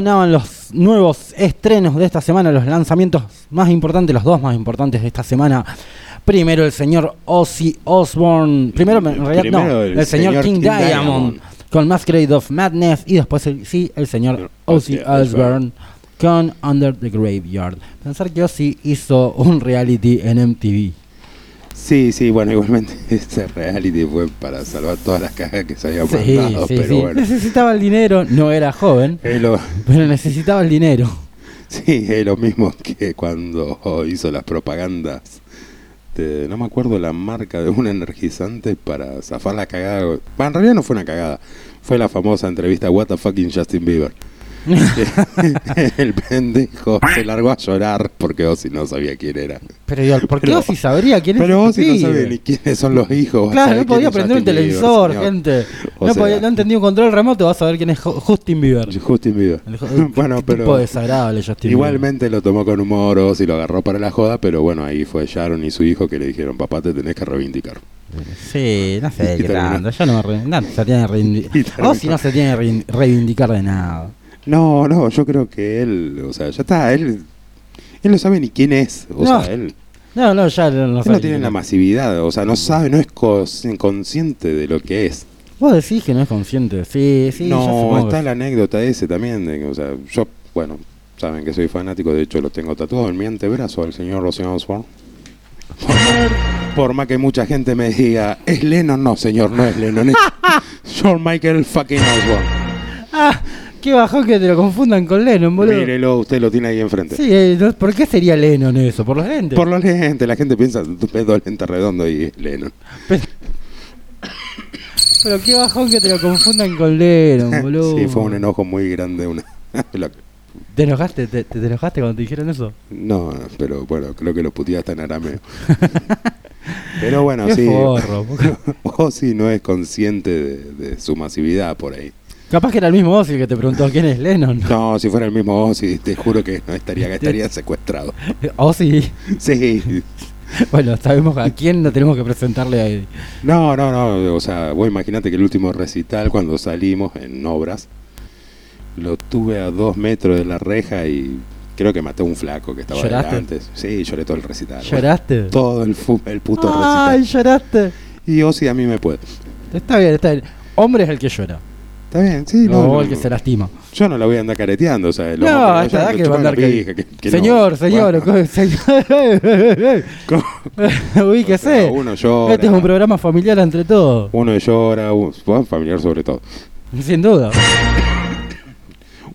Speaker 1: sonaban los nuevos estrenos de esta semana, los lanzamientos más importantes, los dos más importantes de esta semana. Primero el señor Ozzy Osbourne, primero en realidad no,
Speaker 2: el,
Speaker 1: señor, King, Diamond,
Speaker 2: Diamond,
Speaker 1: con Masquerade of Madness y después el, sí, el señor Ozzy Osbourne con Under the Graveyard. Pensar que Ozzy hizo un reality en MTV.
Speaker 2: Sí, sí, bueno, <laughs> igualmente ese reality fue para salvar todas las cagas que se habían
Speaker 1: Sí,
Speaker 2: mandado,
Speaker 1: sí,
Speaker 2: pero
Speaker 1: sí.
Speaker 2: bueno.
Speaker 1: Necesitaba el dinero, no era joven,
Speaker 2: lo,
Speaker 1: pero necesitaba el dinero.
Speaker 2: sí, es lo mismo que cuando hizo las propagandas de, no me acuerdo la marca de un energizante para zafar la cagada. En realidad no fue una cagada, fue la famosa entrevista What the fucking Justin Bieber. <laughs> el pendejo se largó a llorar porque Ozzy no sabía quién era.
Speaker 1: Pero yo, ¿por qué Ozzy sabría quién es
Speaker 2: Pero
Speaker 1: este
Speaker 2: Ozzy no sabe ni quiénes son los hijos.
Speaker 1: Claro, no podía prender un
Speaker 2: Bieber,
Speaker 1: televisor, gente.
Speaker 2: O
Speaker 1: No,
Speaker 2: sea-
Speaker 1: podía, no entendía un control remoto, vas a ver quién es Ju- Justin Bieber.
Speaker 2: Justin Bieber.
Speaker 1: El, <laughs>
Speaker 2: bueno, pero
Speaker 1: desagradable Justin
Speaker 2: igualmente lo tomó con humor Ozzy lo agarró para la joda, pero bueno, ahí fue Sharon y su hijo que le dijeron, papá, te tenés que reivindicar.
Speaker 1: Sí, no sé qué tanto. No me re- no, se tiene <laughs> reivindicar. Ozzy no se tiene que reivindicar de nada.
Speaker 2: No, no, yo creo que él, o sea, ya está, él, él no sabe ni quién es, o
Speaker 1: No,
Speaker 2: sea, él,
Speaker 1: No, no, ya no,
Speaker 2: él no
Speaker 1: sabe
Speaker 2: tiene la masividad, o sea, no sabe, no es consciente de lo que es.
Speaker 1: Vos decís que no es consciente. Sí, sí,
Speaker 2: no, está
Speaker 1: que-
Speaker 2: la anécdota ese también, de o sea, yo, bueno, saben que soy fanático, de hecho lo tengo tatuado en mi antebrazo al señor Ozzy Osbourne. <laughs> Por, más que mucha gente me diga, ¿es Lennon? No, señor, no es Lennon, es <laughs> John Michael fucking Osbourne.
Speaker 1: Ah, qué bajón que te lo confundan con Lennon, boludo.
Speaker 2: Mírelo, usted lo tiene ahí enfrente.
Speaker 1: Sí, eh, no- ¿por qué sería Lennon eso? ¿Por los lentes?
Speaker 2: Por los lentes, la gente piensa, tu pedo lente redondo y es Lennon.
Speaker 1: Pero, qué bajón que te lo confundan con Lennon, <laughs> boludo.
Speaker 2: Sí, fue un enojo muy grande. Una... <laughs>
Speaker 1: ¿Te enojaste? ¿Te, te enojaste cuando te dijeron eso?
Speaker 2: no, pero bueno, creo que lo puteé hasta en arameo. <laughs> pero bueno,
Speaker 1: Qué
Speaker 2: sí.
Speaker 1: forro.
Speaker 2: Ozzy no es consciente de, de su masividad por ahí.
Speaker 1: Capaz que era el mismo Ozzy que te preguntó quién es Lennon.
Speaker 2: No, si fuera el mismo Ozzy, te juro que no estaría, estaría <laughs> secuestrado.
Speaker 1: Ozzy.
Speaker 2: Sí.
Speaker 1: Bueno, sabemos a quién no tenemos que presentarle ahí.
Speaker 2: No, no, no. O sea, vos imaginate que el último recital, cuando salimos en obras, lo tuve a dos metros de la reja y creo que maté a un flaco que estaba
Speaker 1: ¿Lloraste?
Speaker 2: delante. Sí, lloré todo el recital.
Speaker 1: ¿Lloraste?
Speaker 2: Todo el, el puto
Speaker 1: Ay,
Speaker 2: recital.
Speaker 1: lloraste.
Speaker 2: Y Ozzy a mí me puede.
Speaker 1: Está bien, está bien. Hombre es el que llora.
Speaker 2: Está bien, sí, no, no,
Speaker 1: el que se lastima.
Speaker 2: Yo no la voy a andar careteando, o sea, los
Speaker 1: No,
Speaker 2: hombres
Speaker 1: a esta
Speaker 2: lloran,
Speaker 1: edad que va a andar que-
Speaker 2: que- no.
Speaker 1: señor, señor,
Speaker 2: Bueno, <laughs>
Speaker 1: señor. <laughs> Ubíquese.
Speaker 2: O sea, uno llora.
Speaker 1: Este es un programa familiar entre todos.
Speaker 2: Uno llora, un- bueno, familiar sobre todo.
Speaker 1: Sin duda.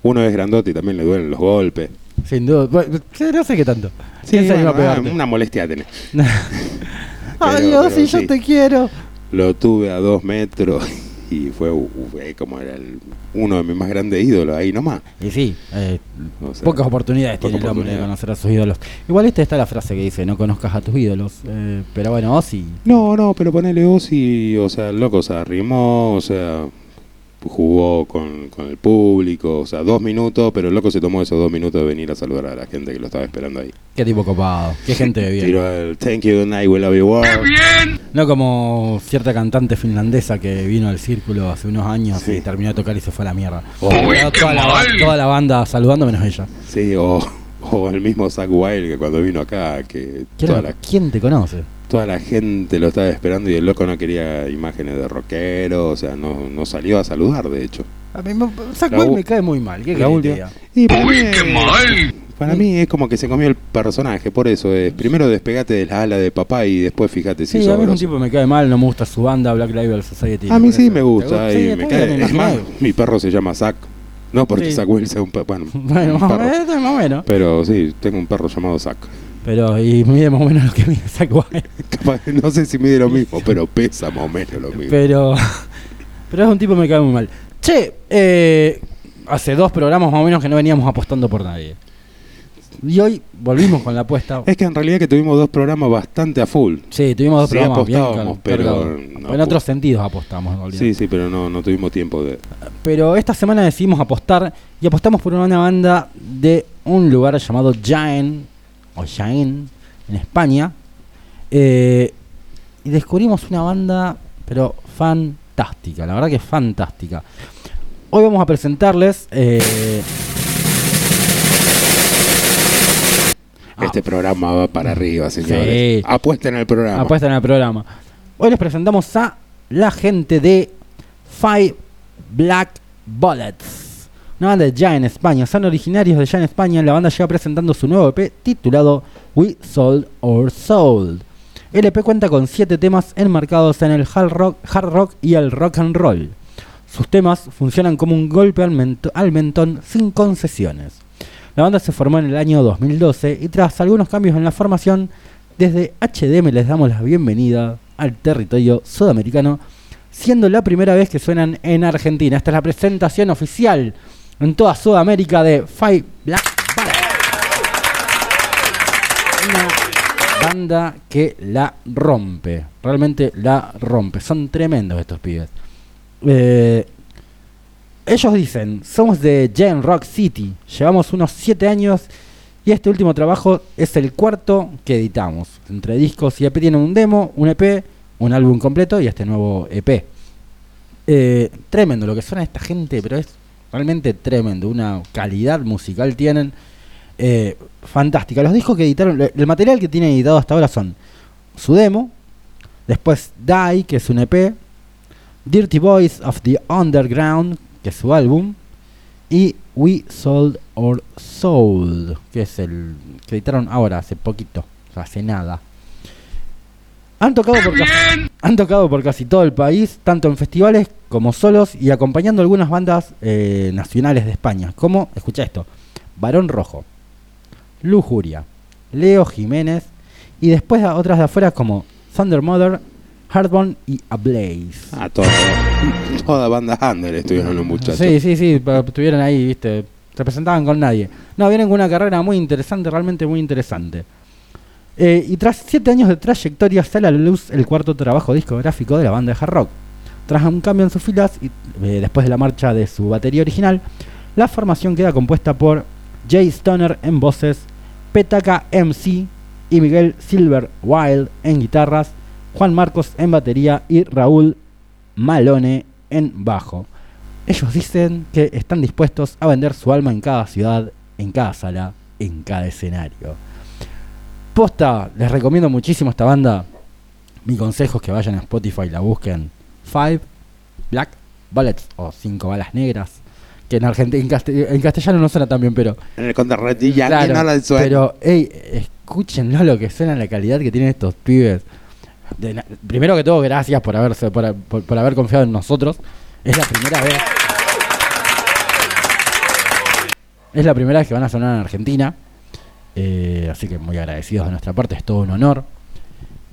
Speaker 2: Uno es grandote y también le duelen los golpes.
Speaker 1: Sin duda. Bueno, no sé qué tanto.
Speaker 2: Sí,
Speaker 1: ¿Quién se anima a
Speaker 2: bueno, ah, una molestia tenés. <laughs>
Speaker 1: Ay, Ozzy,
Speaker 2: pero
Speaker 1: yo te quiero.
Speaker 2: Lo tuve a dos metros y fue, fue como era el- uno de mis más grandes ídolos ahí nomás.
Speaker 1: Y sí, eh,
Speaker 2: O sea,
Speaker 1: pocas oportunidades
Speaker 2: poca
Speaker 1: tiene el hombre de
Speaker 2: oportunidad.
Speaker 1: conocer a sus ídolos. Igual esta está la frase que dice, no conozcas a tus ídolos. Eh, pero bueno, Ozzy.
Speaker 2: No, no, pero ponele Ozzy, o sea, el loco se arrimó, o sea, jugó con, con el público, o sea, dos minutos, pero el loco se tomó esos dos minutos de venir a saludar a la gente que lo estaba esperando ahí.
Speaker 1: Qué tipo copado. Qué gente de bien.
Speaker 2: Tiró el Thank you, night, we love you world.
Speaker 1: No como cierta cantante finlandesa que vino al círculo hace unos años
Speaker 2: Sí.
Speaker 1: y terminó de tocar y se fue a la mierda.
Speaker 2: Oh.
Speaker 1: La, toda la banda saludando menos ella.
Speaker 2: Sí, o, o el mismo Zack Wild que cuando vino acá, que
Speaker 1: ¿Quién,
Speaker 2: toda la,
Speaker 1: quién te conoce?
Speaker 2: toda la gente lo estaba esperando y el loco no quería imágenes de rockero, o sea, no, no salió a saludar, de hecho.
Speaker 1: A mí me, Zac
Speaker 2: La
Speaker 1: Wild me cae muy mal. ¿Qué
Speaker 2: La última. Y para mí, Para mí es como que se comió el personaje, por eso es. Primero despegate de la ala de papá y después fíjate si
Speaker 1: Sí, a mí es un tipo me cae mal, no me gusta su banda Black Label Society.
Speaker 2: A mí sí me gusta
Speaker 1: ¿Te
Speaker 2: y
Speaker 1: Sí,
Speaker 2: me cae. Es más, mi perro se llama Zack. No porque
Speaker 1: Sí.
Speaker 2: Will <laughs> sea un perro. Bueno,
Speaker 1: Bueno,
Speaker 2: un
Speaker 1: más o
Speaker 2: perro.
Speaker 1: menos, más o menos.
Speaker 2: Pero sí, tengo un perro llamado Zack.
Speaker 1: Pero, y mide más o menos lo que mide Zac Wild. <laughs>
Speaker 2: Capaz- no sé si mide lo mismo, pero pesa más o menos lo mismo.
Speaker 1: Pero, <laughs> pero es un tipo que me cae muy mal. Che, eh, hace dos programas más o menos que no veníamos apostando por nadie. Y hoy volvimos con la apuesta.
Speaker 2: Es que en realidad que tuvimos dos programas bastante a full.
Speaker 1: Sí, tuvimos dos
Speaker 2: Sí,
Speaker 1: programas bien
Speaker 2: apostábamos,
Speaker 1: car-
Speaker 2: pero no
Speaker 1: en otros sentidos apostamos en.
Speaker 2: Sí, sí, pero no, no tuvimos tiempo de...
Speaker 1: Pero esta semana decidimos apostar y apostamos por una banda de un lugar llamado Jaén, o Jaén, en España. Eh, y descubrimos una banda, pero fantástica, la verdad que es fantástica. Hoy vamos a presentarles... eh, ah,
Speaker 2: Este programa va para arriba, señores.
Speaker 1: Sí.
Speaker 2: Apuesten al programa.
Speaker 1: apuesta en el programa. Hoy les presentamos a la gente de Five Black Bullets. Una banda de ya en España. Son originarios de ya en España. La banda lleva presentando su nuevo EP titulado We Sold Our Soul. El EP cuenta con 7 temas enmarcados en el hard rock, hard rock y el rock and roll. Sus temas funcionan como un golpe al, mento- al mentón sin concesiones. La banda se formó en el año 2012 y tras algunos cambios en la formación, desde HDM les damos la bienvenida al territorio sudamericano, siendo la primera vez que suenan en Argentina. Esta es la presentación oficial en toda Sudamérica de Five Black. Una banda que la rompe, realmente la rompe. Son tremendos estos pibes. Eh, ellos dicen, somos de Gen Rock City, llevamos unos 7 años y este último trabajo es el cuarto que editamos. Entre discos y EP tienen un demo, un EP, un álbum completo y este nuevo EP. Eh, tremendo lo que suena esta gente, pero es realmente tremendo. Una calidad musical tienen eh, fantástica. Los discos que editaron, el material que tienen editado hasta ahora son su demo, después Die, que es un EP, Dirty Boys of the Underground, que es su álbum, y We Sold Our Soul, que es el que editaron ahora, hace poquito, hace nada. Han tocado, por casi, han tocado por casi todo el país, tanto en festivales como solos y acompañando algunas bandas eh, nacionales de España, como, escucha esto, Barón Rojo, Lujuria, Leo Jiménez y después otras de afuera como Thunder Mother, Hardbone y Ablaze.
Speaker 2: Ah, toda, toda banda under estuvieron los muchachos.
Speaker 1: Sí, sí, sí, estuvieron ahí, viste, se presentaban con nadie. No, vienen con una carrera muy interesante, realmente muy interesante. Eh, y tras siete años de trayectoria sale a la luz el cuarto trabajo discográfico de la banda de hard rock. Tras un cambio en sus filas y eh, después de la marcha de su batería original, la formación queda compuesta por Jay Stoner en voces, Petaka MC y Miguel Silver Wild en guitarras, Juan Marcos en batería y Raúl Malone en bajo. Ellos dicen que están dispuestos a vender su alma en cada ciudad, en cada sala, en cada escenario. Posta, les recomiendo muchísimo esta banda. Mi consejo es que vayan a Spotify y la busquen. Five Black Bullets o Cinco Balas Negras. Que en, Argentina, en, castell- en castellano no suena tan bien, pero.
Speaker 2: En el contrarretilla,
Speaker 1: Claro,
Speaker 2: no
Speaker 1: pero, ey, escúchenlo lo que suena, la calidad que tienen estos pibes. Primero que todo, gracias por, haberse, por, por- por haber confiado en nosotros. Es la primera vez. Es la primera vez que van a sonar en Argentina. Eh, así que muy agradecidos de nuestra parte, es todo un honor.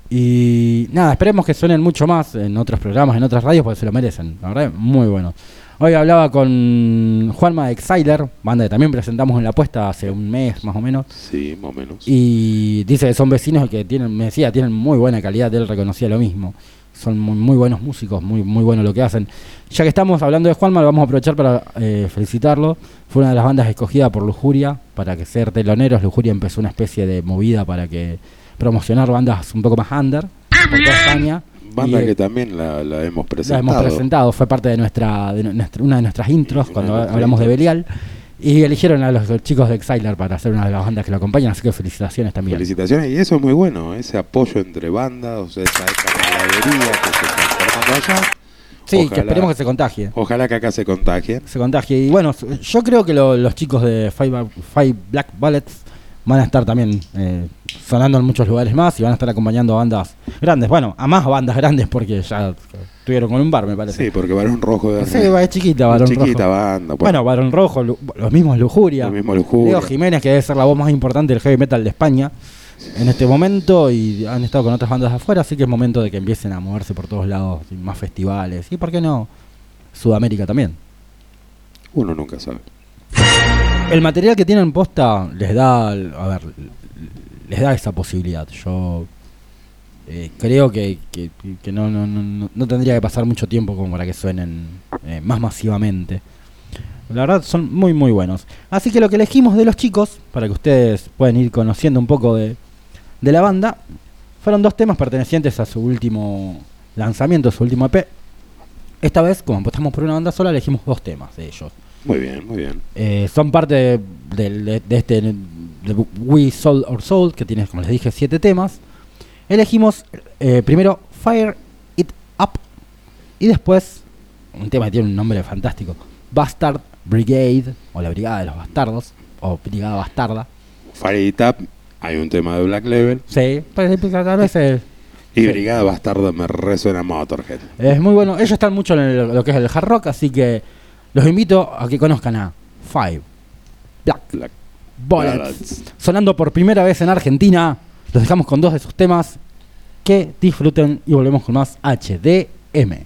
Speaker 1: Y nada, esperemos que suenen mucho más en otros programas, en otras radios, porque se lo merecen. La verdad, muy bueno. Hoy hablaba con Juanma de Exiler, banda que también presentamos en la apuesta hace un mes más o menos.
Speaker 2: Sí, más o menos.
Speaker 1: Y dice que son vecinos que tienen, me decía, tienen muy buena calidad, él reconocía lo mismo. Son muy, muy buenos músicos, muy, muy bueno lo que hacen. Ya que estamos hablando de Juanma, lo vamos a aprovechar para eh, felicitarlo. Fue una de las bandas escogida por Lujuria para que ser teloneros. Lujuria empezó una especie de movida para que promocionar bandas un poco más under por toda España.
Speaker 2: Banda
Speaker 1: Y,
Speaker 2: que también la, la hemos
Speaker 1: la
Speaker 2: presentado.
Speaker 1: hemos presentado, fue parte de nuestra, de nuestra- una de nuestras intros cuando hablamos de. Belial. Y eligieron a los chicos de Exiler para ser una de las bandas que lo acompañan, así que felicitaciones también.
Speaker 2: Felicitaciones, y eso es muy bueno, ese apoyo entre bandas, o sea, esa camaradería que se está formando allá.
Speaker 1: Sí, que esperemos que se contagie.
Speaker 2: Ojalá que acá se contagien.
Speaker 1: Se contagie. Y bueno, yo creo que lo- los chicos de Five, Five Black Bullets van a estar también eh, sonando en muchos lugares más y van a estar acompañando a bandas grandes. Bueno, a más bandas grandes porque ya estuvieron con un bar, me parece.
Speaker 2: Sí, porque Barón Rojo de
Speaker 1: Sí, es chiquita, Barón
Speaker 2: chiquita
Speaker 1: Rojo.
Speaker 2: banda.
Speaker 1: Bueno, Barón Rojo, los mismos Lujuria.
Speaker 2: Lo mismo Lujuria.
Speaker 1: Leo Jiménez, que debe ser la voz más importante del heavy metal de España en este momento y han estado con otras bandas afuera, así que es momento de que empiecen a moverse por todos lados, más festivales y, ¿por qué no? Sudamérica también.
Speaker 2: uno nunca sabe. <laughs>
Speaker 1: El material que tienen posta les da, a ver, les da esa posibilidad. Yo eh, creo que, que- que no, no, no, no- no tendría que pasar mucho tiempo como para que suenen eh, más masivamente. La verdad son muy muy buenos. Así que lo que elegimos de los chicos, para que ustedes puedan ir conociendo un poco de, de la banda, fueron dos temas pertenecientes a su último lanzamiento, su último EP. Esta vez, como apostamos por una banda sola, elegimos dos temas de ellos.
Speaker 2: Muy bien, muy bien.
Speaker 1: Eh, son parte de, este de We sold or Soul, que tiene, como les dije, siete temas. Elegimos eh, primero Fire It Up y después un tema que tiene un nombre fantástico: Bastard Brigade, o la Brigada de los Bastardos, o Brigada Bastarda.
Speaker 2: Fire It Up, hay un tema de Black Level.
Speaker 1: Sí, pues, tal vez el.
Speaker 2: Y. Brigada Bastarda me resuena Motorhead.
Speaker 5: Es muy bueno. Ellos están mucho en lo que es el hard rock, así que los invito a que conozcan a Five Black,
Speaker 2: Black
Speaker 5: Bullets, sonando por primera vez en Argentina. Los dejamos con dos de sus temas. Que disfruten y volvemos con más HDM.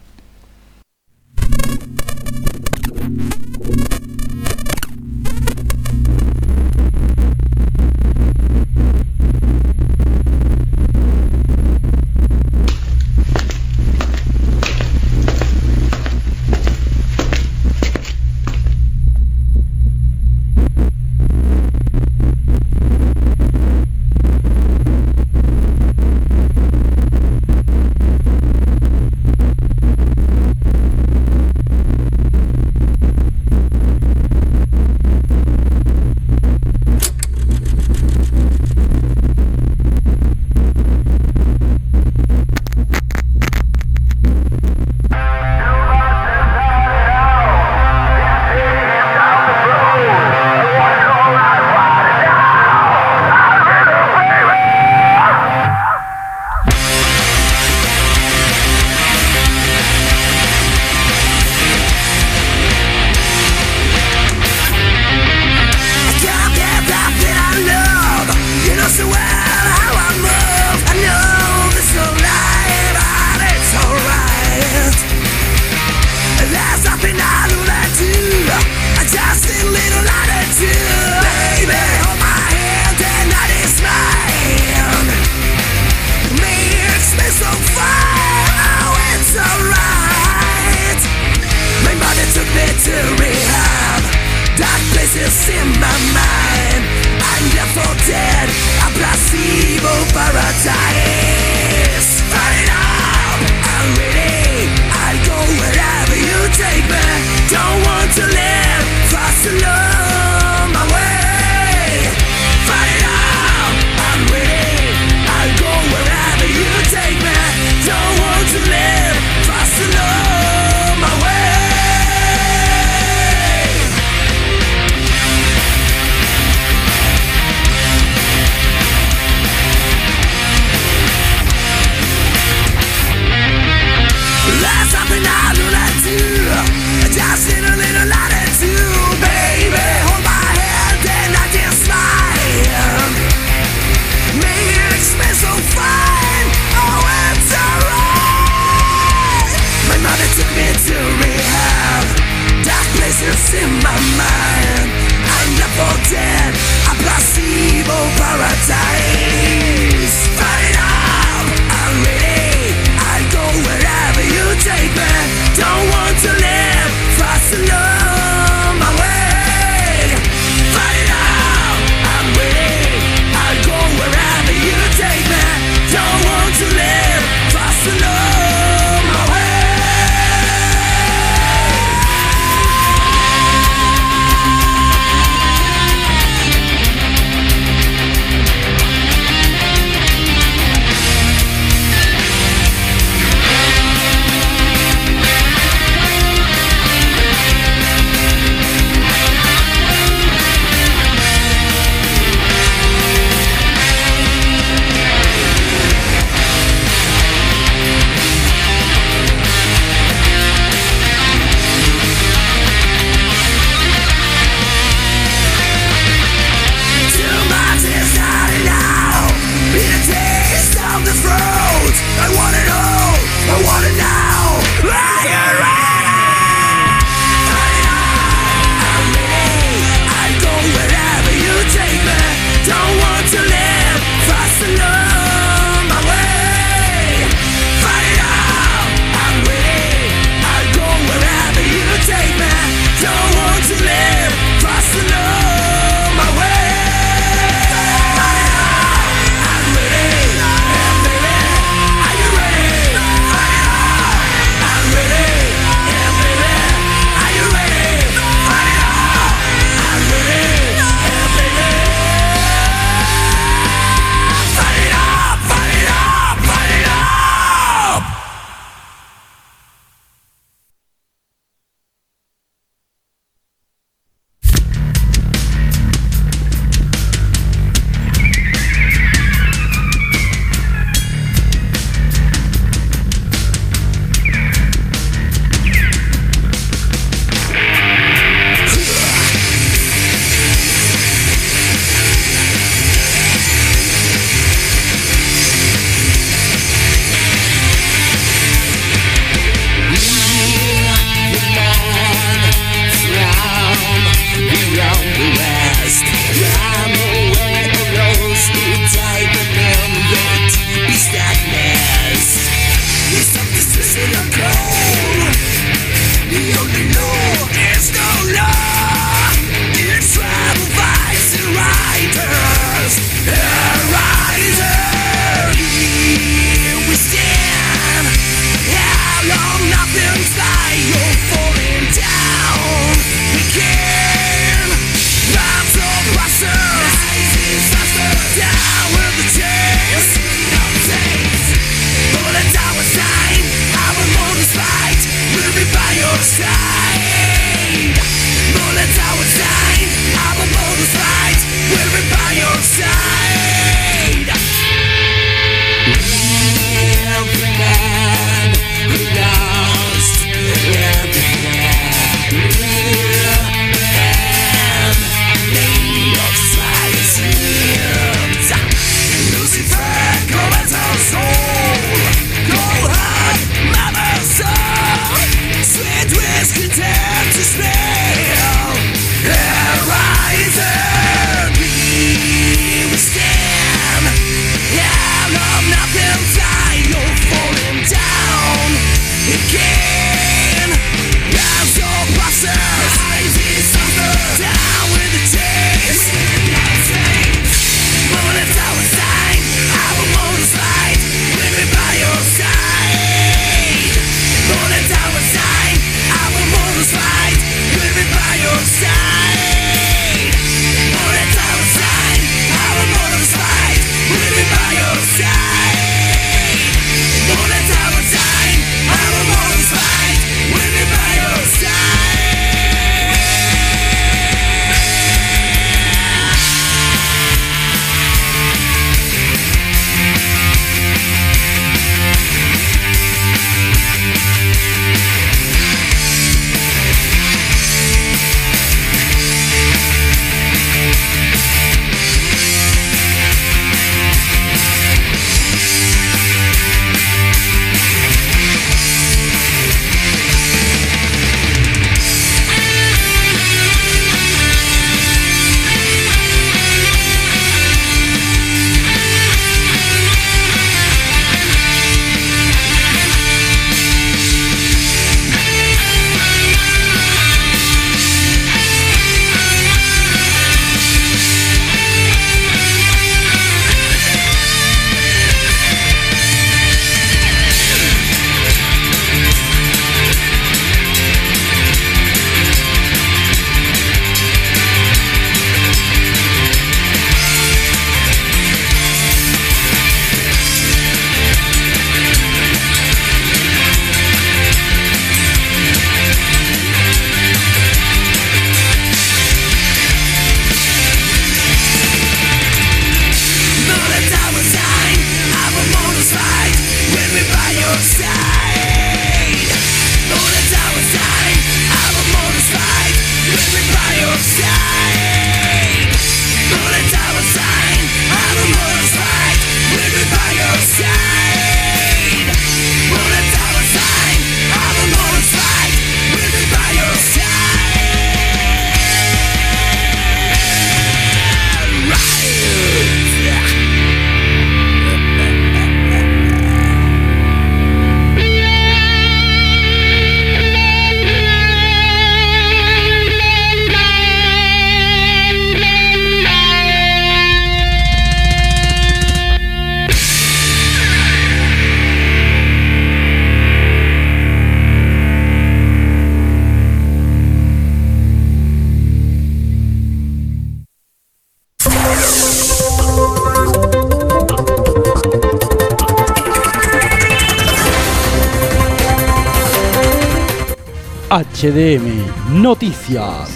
Speaker 1: HDM Noticias.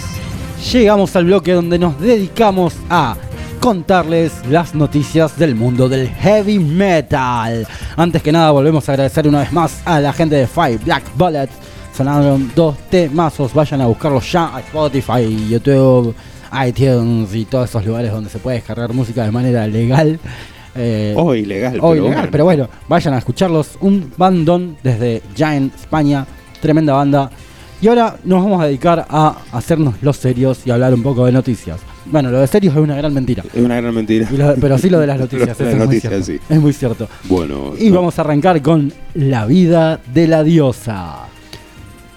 Speaker 1: Llegamos al bloque donde nos dedicamos a contarles las noticias del mundo del heavy metal. Antes que nada volvemos a agradecer una vez más a la gente de Five Black Bullets. Sonaron dos temazos, vayan a buscarlos ya a Spotify, YouTube, iTunes y todos esos lugares donde se puede descargar música de manera legal. Eh,
Speaker 2: O ilegal,
Speaker 1: o
Speaker 2: pero
Speaker 1: ilegal,
Speaker 2: bueno.
Speaker 1: pero bueno, vayan a escucharlos. Un bandón desde Giant, España, tremenda banda. Y ahora nos vamos a dedicar a hacernos los serios y hablar un poco de noticias. Bueno, lo de serios es una gran mentira.
Speaker 2: Es una gran mentira.
Speaker 1: Lo- pero sí lo de las <laughs> noticias,
Speaker 2: de
Speaker 1: es,
Speaker 2: las
Speaker 1: muy
Speaker 2: noticias,
Speaker 1: cierto.
Speaker 2: sí.
Speaker 1: es muy cierto.
Speaker 2: Bueno,
Speaker 1: Y
Speaker 2: no.
Speaker 1: vamos a arrancar con la vida de la diosa.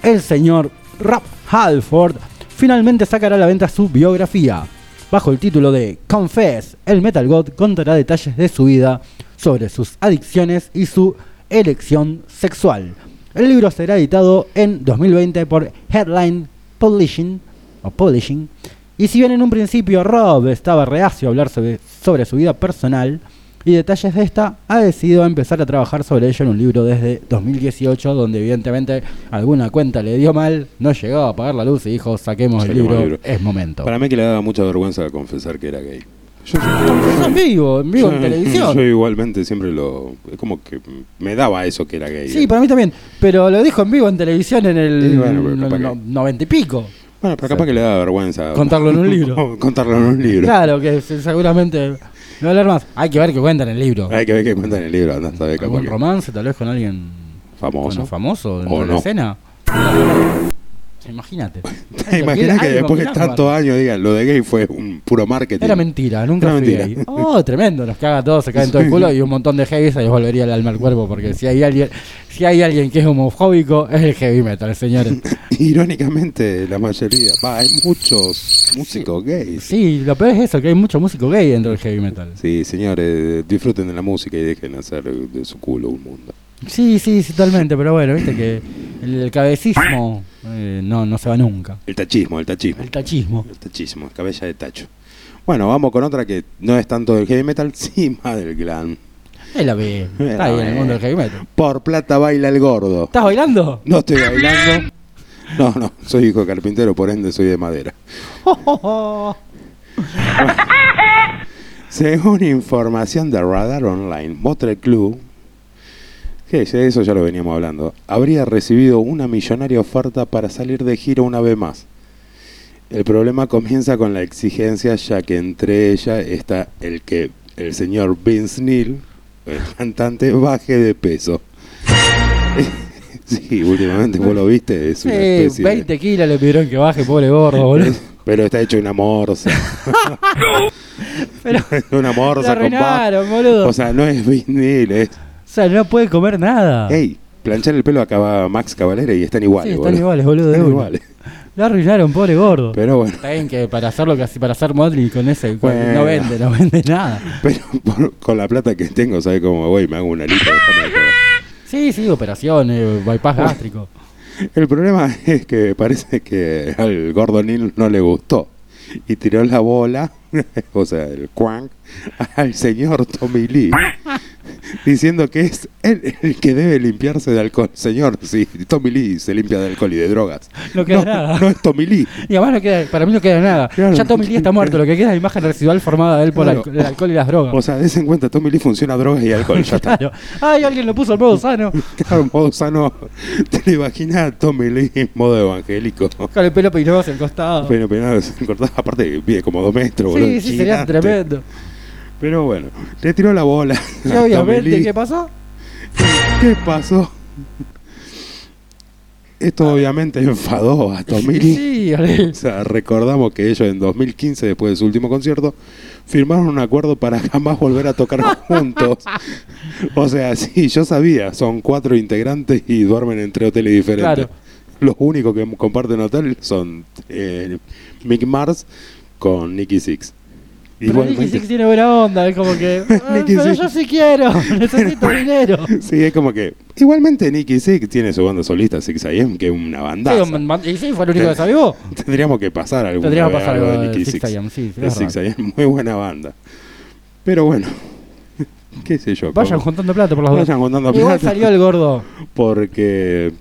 Speaker 1: El señor Rob Halford finalmente sacará a la venta su biografía. Bajo el título de Confess, el Metal God contará detalles de su vida sobre sus adicciones y su elección sexual. El libro será editado en 2020 por Headline Publishing, o Publishing y si bien en un principio Rob estaba reacio a hablar sobre, sobre su vida personal y detalles de esta, ha decidido empezar a trabajar sobre ello en un libro desde 2018, donde evidentemente alguna cuenta le dio mal, no llegó a apagar la luz y dijo, saquemos, el, libro,
Speaker 2: el libro.
Speaker 1: es momento.
Speaker 2: Para mí que le daba mucha vergüenza confesar que era gay. Yo,
Speaker 1: en vivo, en vivo en televisión.
Speaker 2: Yo igualmente siempre lo... Es como que me daba eso que era gay.
Speaker 1: Sí, para mí también, pero lo dijo en vivo en televisión en el
Speaker 2: Y bueno, pero capaz
Speaker 1: no-
Speaker 2: que-
Speaker 1: noventa y pico.
Speaker 2: Bueno, pero capaz que le daba vergüenza.
Speaker 1: Contarlo en un <laughs> libro.
Speaker 2: Contarlo en un libro.
Speaker 1: Claro, que se- seguramente no hablar más. Hay que ver qué cuenta en el libro.
Speaker 2: Hay que ver qué cuenta en el libro. Capaz
Speaker 1: ¿Algún
Speaker 2: que-
Speaker 1: romance tal vez con alguien
Speaker 2: Famoso.
Speaker 1: bueno, famoso dentro
Speaker 2: O
Speaker 1: de la
Speaker 2: no.
Speaker 1: escena? Imagínate. <laughs>
Speaker 2: ¿Te imaginas que después de tantos años digan lo de gay fue un puro marketing?
Speaker 1: Era mentira, nunca
Speaker 2: Era
Speaker 1: fui
Speaker 2: mentira.
Speaker 1: gay. <laughs> Oh, tremendo, nos caga todo, se cae en todo el culo y un montón de heavy se les volvería el alma al cuerpo porque si hay alguien, si hay alguien que es homofóbico es el heavy metal, señores. <laughs>
Speaker 2: Irónicamente, la mayoría. Va, hay muchos músicos gays.
Speaker 1: Sí, lo peor es eso, que hay mucho músico gay dentro del heavy metal.
Speaker 2: Sí, señores, disfruten de la música y dejen hacer de su culo un mundo.
Speaker 1: Sí, sí, sí, totalmente, pero bueno, viste que el cabecismo eh, no, no se va nunca.
Speaker 2: El tachismo, el tachismo.
Speaker 1: El tachismo.
Speaker 2: El tachismo, cabeza de tacho. Bueno, vamos con otra que no es tanto del heavy metal, <laughs> sí más del glam.
Speaker 1: Es la B, está ahí en el mundo del heavy metal.
Speaker 2: Por plata baila el gordo.
Speaker 1: ¿Estás bailando?
Speaker 2: No estoy bailando. No, no, soy hijo de carpintero, por ende soy de madera. <laughs> Según información de Radar Online, Motley Club, de eso ya lo veníamos hablando, habría recibido una millonaria oferta para salir de gira una vez más. El problema comienza con la exigencia, ya que entre ella está el que el señor Vince Neil, el <laughs> cantante, baje de peso. <laughs> sí, últimamente vos lo viste, es una
Speaker 1: Sí,
Speaker 2: especie de-
Speaker 1: 20 kilos le pidieron que baje, pobre gordo, <laughs> boludo.
Speaker 2: Pero está hecho una morsa.
Speaker 1: Pero
Speaker 2: una morsa con
Speaker 1: boludo.
Speaker 2: O sea, no es Vince Neil, es
Speaker 1: sea, no puede comer nada.
Speaker 2: Ey, planchar el pelo acaba Max Cavalera y están iguales,
Speaker 1: Sí, están
Speaker 2: boludo.
Speaker 1: iguales, boludo, de
Speaker 2: Están
Speaker 1: una.
Speaker 2: iguales.
Speaker 1: Lo arruinaron, pobre gordo.
Speaker 2: Pero bueno,
Speaker 1: Está bien que para hacer lo que así, para hacer Motley con ese,
Speaker 2: Bueno.
Speaker 1: no vende, no vende nada. <laughs>
Speaker 2: pero por- con la plata que tengo, ¿sabes cómo voy? Me hago una lista, de.
Speaker 1: Sí, sí, operaciones, bypass gástrico.
Speaker 2: El problema es que parece que al gordo Neil no le gustó. Y tiró la bola, <laughs> o sea, el quank, al señor Tommy Lee. Diciendo que es él el que debe limpiarse de alcohol. Señor, sí, Tommy Lee se limpia de alcohol y de drogas.
Speaker 1: No queda nada.
Speaker 2: No es Tommy Lee.
Speaker 1: Y además no queda, para mí no queda nada.
Speaker 2: Claro.
Speaker 1: Ya Tommy Lee está muerto, lo que queda es la imagen residual formada de él por
Speaker 2: Claro.
Speaker 1: el alcohol y las drogas.
Speaker 2: O sea, des en cuenta, Tommy Lee funciona drogas y alcohol. Ya está.
Speaker 1: Claro. <laughs> Ay, alguien lo puso al modo sano. <laughs>
Speaker 2: Claro, en modo sano. Te lo imaginas a Tommy Lee en modo evangélico.
Speaker 1: Con el pelo peinado hacia el costado.
Speaker 2: Pero, pero cortado, aparte, mide como dos metros, boludo.
Speaker 1: sí, sí, sería tremendo.
Speaker 2: Pero bueno, le tiró la bola. <laughs>
Speaker 1: Obviamente. ¿qué pasó?
Speaker 2: ¿Qué pasó? Esto obviamente enfadó a Tommy Lee.
Speaker 1: Sí.
Speaker 2: O sea, recordamos que ellos en 2015, después de su último concierto, firmaron un acuerdo para jamás volver a tocar <laughs> juntos. O sea, sí, yo sabía, son cuatro integrantes y duermen en tres hoteles diferentes.
Speaker 1: Claro.
Speaker 2: Los únicos que comparten hotel son eh, Mick Mars con Nicky Six.
Speaker 1: Pero Nicky Six tiene buena onda, es como que. <laughs> "Ah,
Speaker 2: Nicky
Speaker 1: pero yo sí quiero, <laughs> necesito <laughs> dinero.
Speaker 2: Sí, es como que. Igualmente Nicky Six tiene su banda solista, Six AM, que es una banda.
Speaker 1: Sí, sí, fue el único que se avivó.
Speaker 2: Tendríamos que pasar algún
Speaker 1: Tendríamos que pasar
Speaker 2: algo
Speaker 1: algo
Speaker 2: de Nicky
Speaker 1: Six. AM, sí,
Speaker 2: De Six. AM, muy buena banda. Pero bueno, qué sé yo.
Speaker 1: Vayan
Speaker 2: como-
Speaker 1: juntando plata por las dos.
Speaker 2: Vayan juntando
Speaker 1: Igual
Speaker 2: plata.
Speaker 1: salió el gordo.
Speaker 2: Porque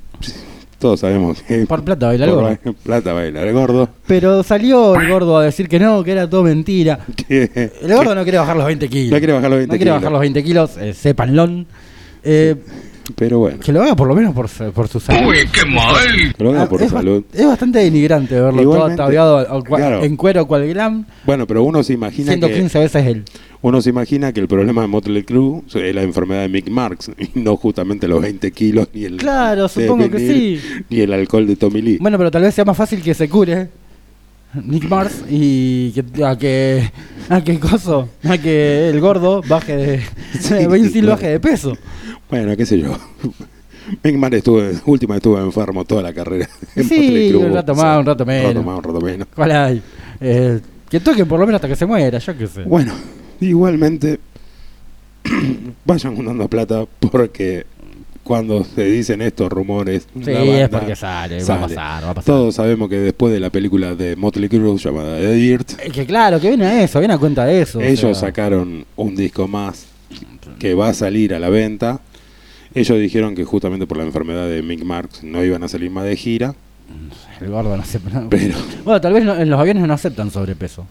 Speaker 2: todos sabemos que
Speaker 1: Por plata baila el gordo. <laughs>
Speaker 2: plata baila el gordo.
Speaker 1: Pero salió el gordo a decir que no, que era todo mentira. El gordo no quiere bajar los 20 kilos.
Speaker 2: No quiere bajar los 20
Speaker 1: No quiere
Speaker 2: kilos.
Speaker 1: bajar los 20 kilos, eh, sépanlo. Eh,
Speaker 2: Pero bueno,
Speaker 1: Que lo haga por lo menos por, su- por su salud.
Speaker 2: que lo haga
Speaker 1: Ah,
Speaker 2: por
Speaker 1: es, ba-
Speaker 2: salud.
Speaker 1: es bastante denigrante verlo
Speaker 2: Igualmente,
Speaker 1: todo ataviado
Speaker 2: claro.
Speaker 1: en cuero cual gram,
Speaker 2: Bueno, pero uno se imagina
Speaker 1: siendo
Speaker 2: que
Speaker 1: 15 veces él.
Speaker 2: Uno se imagina que el problema de Motley Crue es la enfermedad de Mick Marks y no justamente los 20 kilos ni el
Speaker 1: Claro,
Speaker 2: de
Speaker 1: supongo que
Speaker 2: venir,
Speaker 1: sí.
Speaker 2: ni el alcohol de Tommy Lee.
Speaker 1: Bueno, pero tal vez sea más fácil que se cure Nick Mars y que, a que a que coso, a que el gordo baje de <laughs>
Speaker 2: Sí, claro.
Speaker 1: baje de peso.
Speaker 2: Bueno, qué sé yo. Mick Mars estuvo, última estuvo enfermo toda la carrera. en
Speaker 1: Sí,
Speaker 2: Motley Crue,
Speaker 1: un rato
Speaker 2: o sea,
Speaker 1: más, un rato menos.
Speaker 2: Un rato más, un rato menos.
Speaker 1: ¿Cuál hay? Eh, que toquen por lo menos hasta que se muera, yo qué sé.
Speaker 2: Bueno, igualmente <clears throat> vayan juntando plata porque cuando se dicen estos rumores,
Speaker 1: sí, es porque sale, va a pasar, va a pasar.
Speaker 2: Todos sabemos que después de la película de Motley Crue llamada The Dirt,
Speaker 1: Eh, Que claro, que viene a eso, viene a cuenta de eso. o
Speaker 2: ellos
Speaker 1: sea.
Speaker 2: sacaron un disco más que va a salir a la venta. Ellos dijeron que justamente por la enfermedad de Mick Marks no iban a salir más de gira,
Speaker 1: El gordo no acepta.
Speaker 2: pero
Speaker 1: Bueno, tal vez en los aviones no aceptan sobrepeso.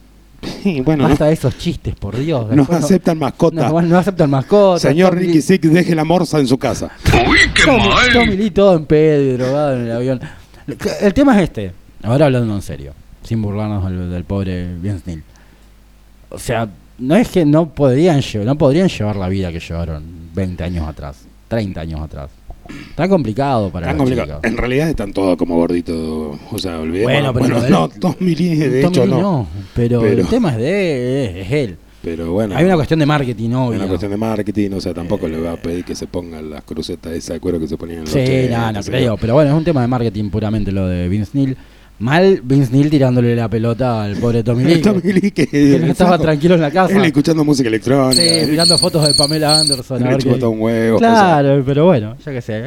Speaker 1: <laughs>
Speaker 2: y bueno, no,
Speaker 1: Basta de esos chistes, por Dios.
Speaker 2: no aceptan mascota.
Speaker 1: No, no aceptan mascotas.
Speaker 2: Señor Ricky Sick, deje la morsa en su casa.
Speaker 1: Tommy, Tommy Lee todo en pedo y drogado en el avión. El tema es este. Ahora hablando en serio. Sin burlarnos del, del pobre Vince Neil. O sea, no es que no podrían, no podrían llevar la vida que llevaron 20 años atrás. 30 años atrás. Está complicado para los
Speaker 2: complicado. En realidad están todos como gorditos. O sea, olvidemos.
Speaker 1: Bueno, pero él-
Speaker 2: no, Tommy Lee, de
Speaker 1: Tommy
Speaker 2: hecho
Speaker 1: Lee
Speaker 2: no.
Speaker 1: pero,
Speaker 2: Pero-
Speaker 1: el tema es de es, es él.
Speaker 2: Pero bueno.
Speaker 1: Hay una cuestión de marketing,
Speaker 2: hay
Speaker 1: obvio.
Speaker 2: una cuestión de marketing, o sea, tampoco le va a pedir que se pongan las crucetas esas de cuero que se ponían en los
Speaker 1: Sí,
Speaker 2: 80,
Speaker 1: no, no creo. Pero bueno, es un tema de marketing puramente lo de Vince Neil. Mal Vince Neil tirándole la pelota al pobre <laughs> Tommy Lee.
Speaker 2: Tommy
Speaker 1: que-
Speaker 2: Lee que,
Speaker 1: que <laughs> estaba tranquilo en la casa.
Speaker 2: Él escuchando música electrónica.
Speaker 1: Sí, mirando fotos de Pamela Anderson. A ver
Speaker 2: todo un huevo.
Speaker 1: Claro, pero bueno, ya que sé.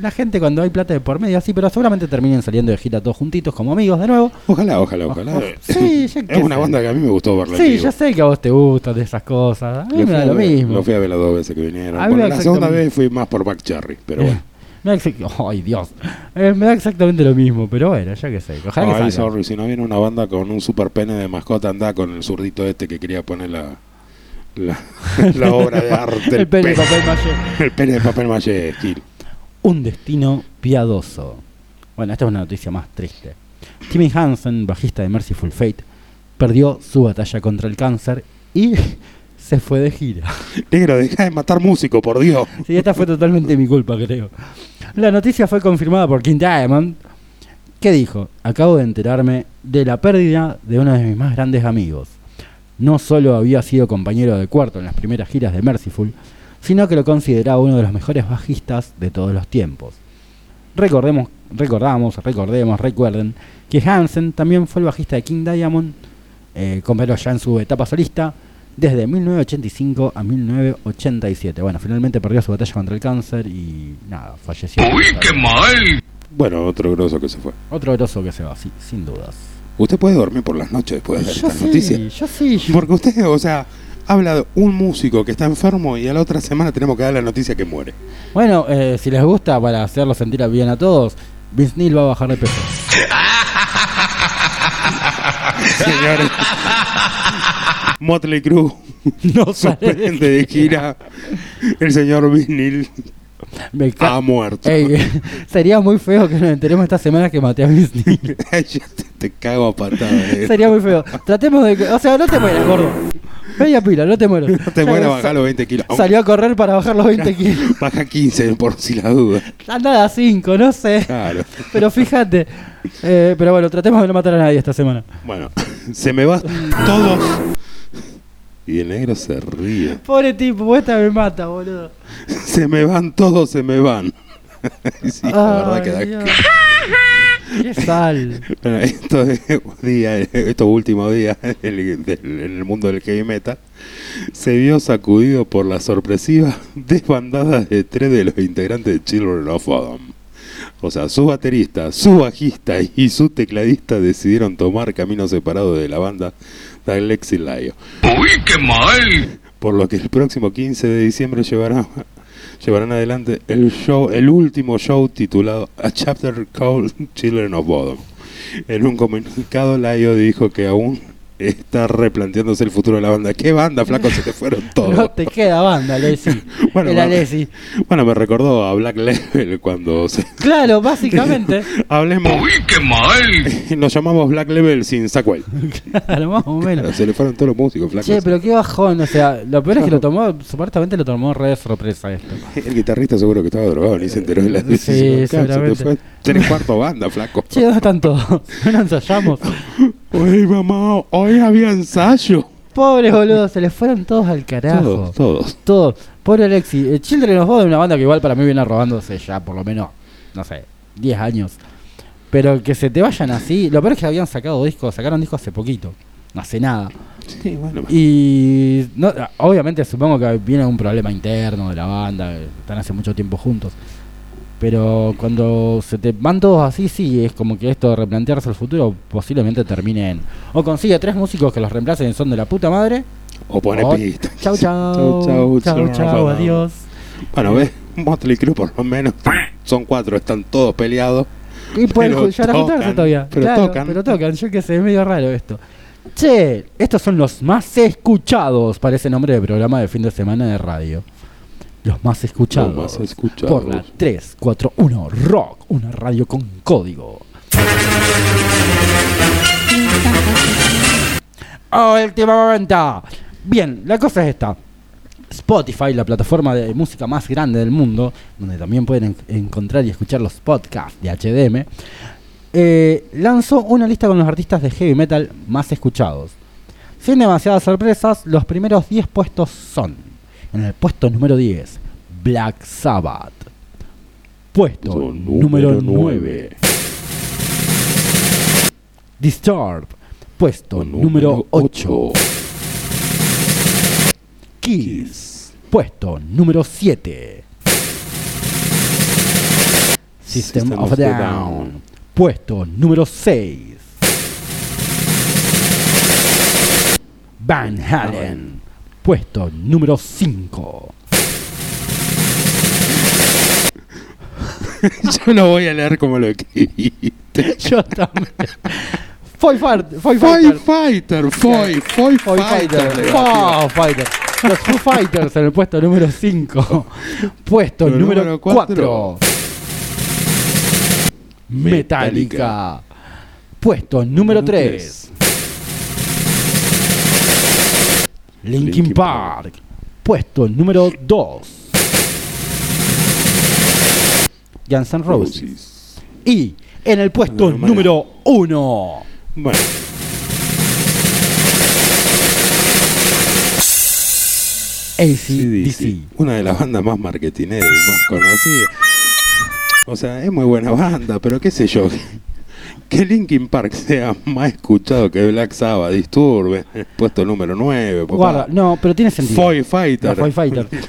Speaker 1: La, gente cuando hay plata de por medio así, pero seguramente terminen saliendo de gira todos juntitos como amigos de nuevo.
Speaker 2: Ojalá, ojalá, ojalá. <laughs>
Speaker 1: Sí, ya que
Speaker 2: es una
Speaker 1: sé.
Speaker 2: banda que a mí me gustó verla.
Speaker 1: Sí, yo sé que a vos te gustan de esas cosas. A mí me da lo mismo.
Speaker 2: Lo fui a ver las dos veces que vinieron. Bueno, la segunda vez fui más por Back Cherry, pero bueno.
Speaker 1: Me da <laughs> Ay, Dios. Eh, me da exactamente lo mismo, pero bueno, ya que sé. Ojalá que
Speaker 2: Ay,
Speaker 1: salga.
Speaker 2: sorry, si no viene una banda con un super pene de mascota, anda con el zurdito este que quería poner la, la, <laughs> la obra de arte. <laughs>
Speaker 1: El pene de
Speaker 2: pe-
Speaker 1: papel maché.
Speaker 2: el pene de papel maché, Gil.
Speaker 1: Un destino piadoso. Bueno, esta es una noticia más triste. Timmy Hansen, bajista de Merciful Fate, perdió su batalla contra el cáncer y se fue de gira. <laughs>
Speaker 2: Negro, deja de matar músico, por Dios.
Speaker 1: Sí, esta fue totalmente mi culpa, creo. La noticia fue confirmada por King Diamond, que dijo, acabo de enterarme de la pérdida de uno de mis más grandes amigos. No solo había sido compañero de cuarto en las primeras giras de Merciful, sino que lo consideraba uno de los mejores bajistas de todos los tiempos. Recordemos, recordamos, recordemos, recuerden que Hansen también fue el bajista de King Diamond, eh, pero ya en su etapa solista, desde 1985 a 1987. Bueno, finalmente perdió su batalla contra el cáncer y nada, falleció.
Speaker 2: Bueno, otro grosso que se fue.
Speaker 1: Otro grosso que se va, sí, sin dudas.
Speaker 2: Usted puede dormir por las noches después de ver
Speaker 1: Yo
Speaker 2: esta
Speaker 1: sí,
Speaker 2: noticia.
Speaker 1: yo sí, yo-
Speaker 2: Porque usted, o sea, habla de un músico que está enfermo y a la otra semana tenemos que dar la noticia que muere.
Speaker 1: Bueno, eh, si les gusta, para hacerlo sentir bien a todos, Vince Neil va a bajar de peso. <laughs> <laughs>
Speaker 2: Señores. Motley Crue <laughs>
Speaker 1: No sale de
Speaker 2: gira. El señor Vinil
Speaker 1: Me
Speaker 2: ha muerto.
Speaker 1: Ey, <laughs> sería muy feo que nos enteremos esta semana que maté a Vince Neil. <laughs>
Speaker 2: Yo te, te cago a patadas. eh.
Speaker 1: Sería muy feo. Tratemos de que. O sea, no te mueras, gordo. Media pila, no te mueras.
Speaker 2: No te mueras, bajar los 20 kilos.
Speaker 1: Salió a correr para bajar los 20 kilos.
Speaker 2: Baja 15 por si la duda.
Speaker 1: Anda a 5, no sé.
Speaker 2: Claro.
Speaker 1: Pero fíjate. Eh, pero bueno, tratemos de no matar a nadie esta semana.
Speaker 2: Bueno, se me van todos. Y el negro se ríe. <laughs>
Speaker 1: Pobre tipo, esta me mata, boludo. <laughs>
Speaker 2: Se me van todos, se me van. <laughs> sí, la verdad
Speaker 1: Ay,
Speaker 2: que da.
Speaker 1: Qué sal.
Speaker 2: Bueno, estos días, estos últimos días en el mundo del heavy metal se vio sacudido por la sorpresiva desbandada de tres de los integrantes de Children of Adam. O sea, su baterista, su bajista y su tecladista decidieron tomar caminos separados de la banda de Alexis Lyon.
Speaker 3: ¡Uy, qué mal!
Speaker 2: Por lo que el próximo 15 de diciembre llevarán, llevarán adelante el show, el último show titulado A Chapter Called Children of Bodom. En un comunicado, Laio dijo que aún está replanteándose el futuro de la banda. ¿Qué banda, flaco? Se te fueron <laughs> todos.
Speaker 1: No te queda banda, Alessi. <laughs>
Speaker 2: Bueno,
Speaker 1: el
Speaker 2: bueno.
Speaker 1: Alessi.
Speaker 2: Bueno, me recordó a Black Level cuando se...
Speaker 1: Claro, básicamente. <laughs>
Speaker 2: Hablemos...
Speaker 3: ¡Uy, qué mal!
Speaker 2: Nos llamamos Black Level sin Sacuel.
Speaker 1: Claro, más o menos.
Speaker 2: Se le fueron todos los músicos, flaco.
Speaker 1: Che, pero qué bajón, o sea, lo peor es que lo tomó, supuestamente lo tomó re de sorpresa esto.
Speaker 2: El guitarrista seguro que estaba drogado, ni se enteró de la
Speaker 1: Sí,
Speaker 2: decisión. Te
Speaker 1: seguramente.
Speaker 2: fue tres cuartos banda, flaco.
Speaker 1: Che, ¿dónde están todos? ¿No ensayamos?
Speaker 2: Uy, mamá, hoy había ensayo.
Speaker 1: Pobres boludos, se les fueron todos al carajo.
Speaker 2: Todos, todos.
Speaker 1: Todos. Pobre Alexi. Eh, Children of Bodom es una banda que igual para mí viene robándose ya por lo menos, no sé, 10 años. Pero que se te vayan así. Lo peor es que habían sacado discos, sacaron discos hace poquito. No hace nada.
Speaker 2: Sí, bueno.
Speaker 1: Y no, obviamente supongo que viene un problema interno de la banda, están hace mucho tiempo juntos. Pero cuando se te van todos así, sí, es como que esto de replantearse el futuro posiblemente termine en... O consigue tres músicos que los reemplacen y son de la puta madre.
Speaker 2: O pone
Speaker 1: o-
Speaker 2: pista.
Speaker 1: Chau, chau. <laughs>
Speaker 2: Chau,
Speaker 1: Chau,
Speaker 2: chau, chau,
Speaker 1: adiós. <laughs>
Speaker 2: Bueno, ves, Motley Crue por lo menos <laughs> son cuatro, están todos peleados.
Speaker 1: Y pueden llegar a juntarse todavía.
Speaker 2: pero
Speaker 1: Claro,
Speaker 2: tocan.
Speaker 1: Pero tocan, yo que sé, es medio raro esto. Che, estos son los más escuchados para ese nombre de programa de fin de semana de radio. Los más escuchados.
Speaker 2: Los más escuchados.
Speaker 1: Por la 341 Rock, una radio con código. Última momento. Bien, la cosa es esta. Spotify, la plataforma de música más grande del mundo, donde también pueden en- encontrar y escuchar los podcasts de HDM, eh, lanzó una lista con los artistas de heavy metal más escuchados. Sin demasiadas sorpresas, los primeros 10 puestos son: en el puesto número 10, Black Sabbath. Puesto número,
Speaker 2: número
Speaker 1: 9, Disturbed. Puesto número 8,
Speaker 2: ocho.
Speaker 1: Kiss. Puesto número 7. System,
Speaker 2: System
Speaker 1: of,
Speaker 2: of
Speaker 1: Down.
Speaker 2: Down.
Speaker 1: Puesto número 6. Van Halen. Puesto número 5. <laughs>
Speaker 2: Yo lo voy a leer como lo escribiste.
Speaker 1: Yo también. Foo Fighter.
Speaker 2: Foy
Speaker 1: Fighter.
Speaker 2: Foy, Foy
Speaker 1: Foo
Speaker 2: Fighter.
Speaker 1: Fighter. Foo Fighter. Los Foo Fighters en el puesto número 5. Puesto
Speaker 2: El
Speaker 1: número
Speaker 2: número
Speaker 1: 4.
Speaker 2: cuatro.
Speaker 1: Metallica. Puesto Número 3. Linkin
Speaker 2: Linkin
Speaker 1: Park. Puesto número 2. Guns N' Roses.
Speaker 2: Roses.
Speaker 1: Y en el puesto
Speaker 2: Número
Speaker 1: número 1.
Speaker 2: Bueno,
Speaker 1: ACDC.
Speaker 2: CDC, una de las bandas más marketineras y más conocidas. O sea, es muy buena banda, pero qué sé yo. Que Linkin Park sea más escuchado que Black Sabbath, Disturbe, puesto número 9. papá.
Speaker 1: Guarda, no, pero tiene sentido.
Speaker 2: Foy Fighter.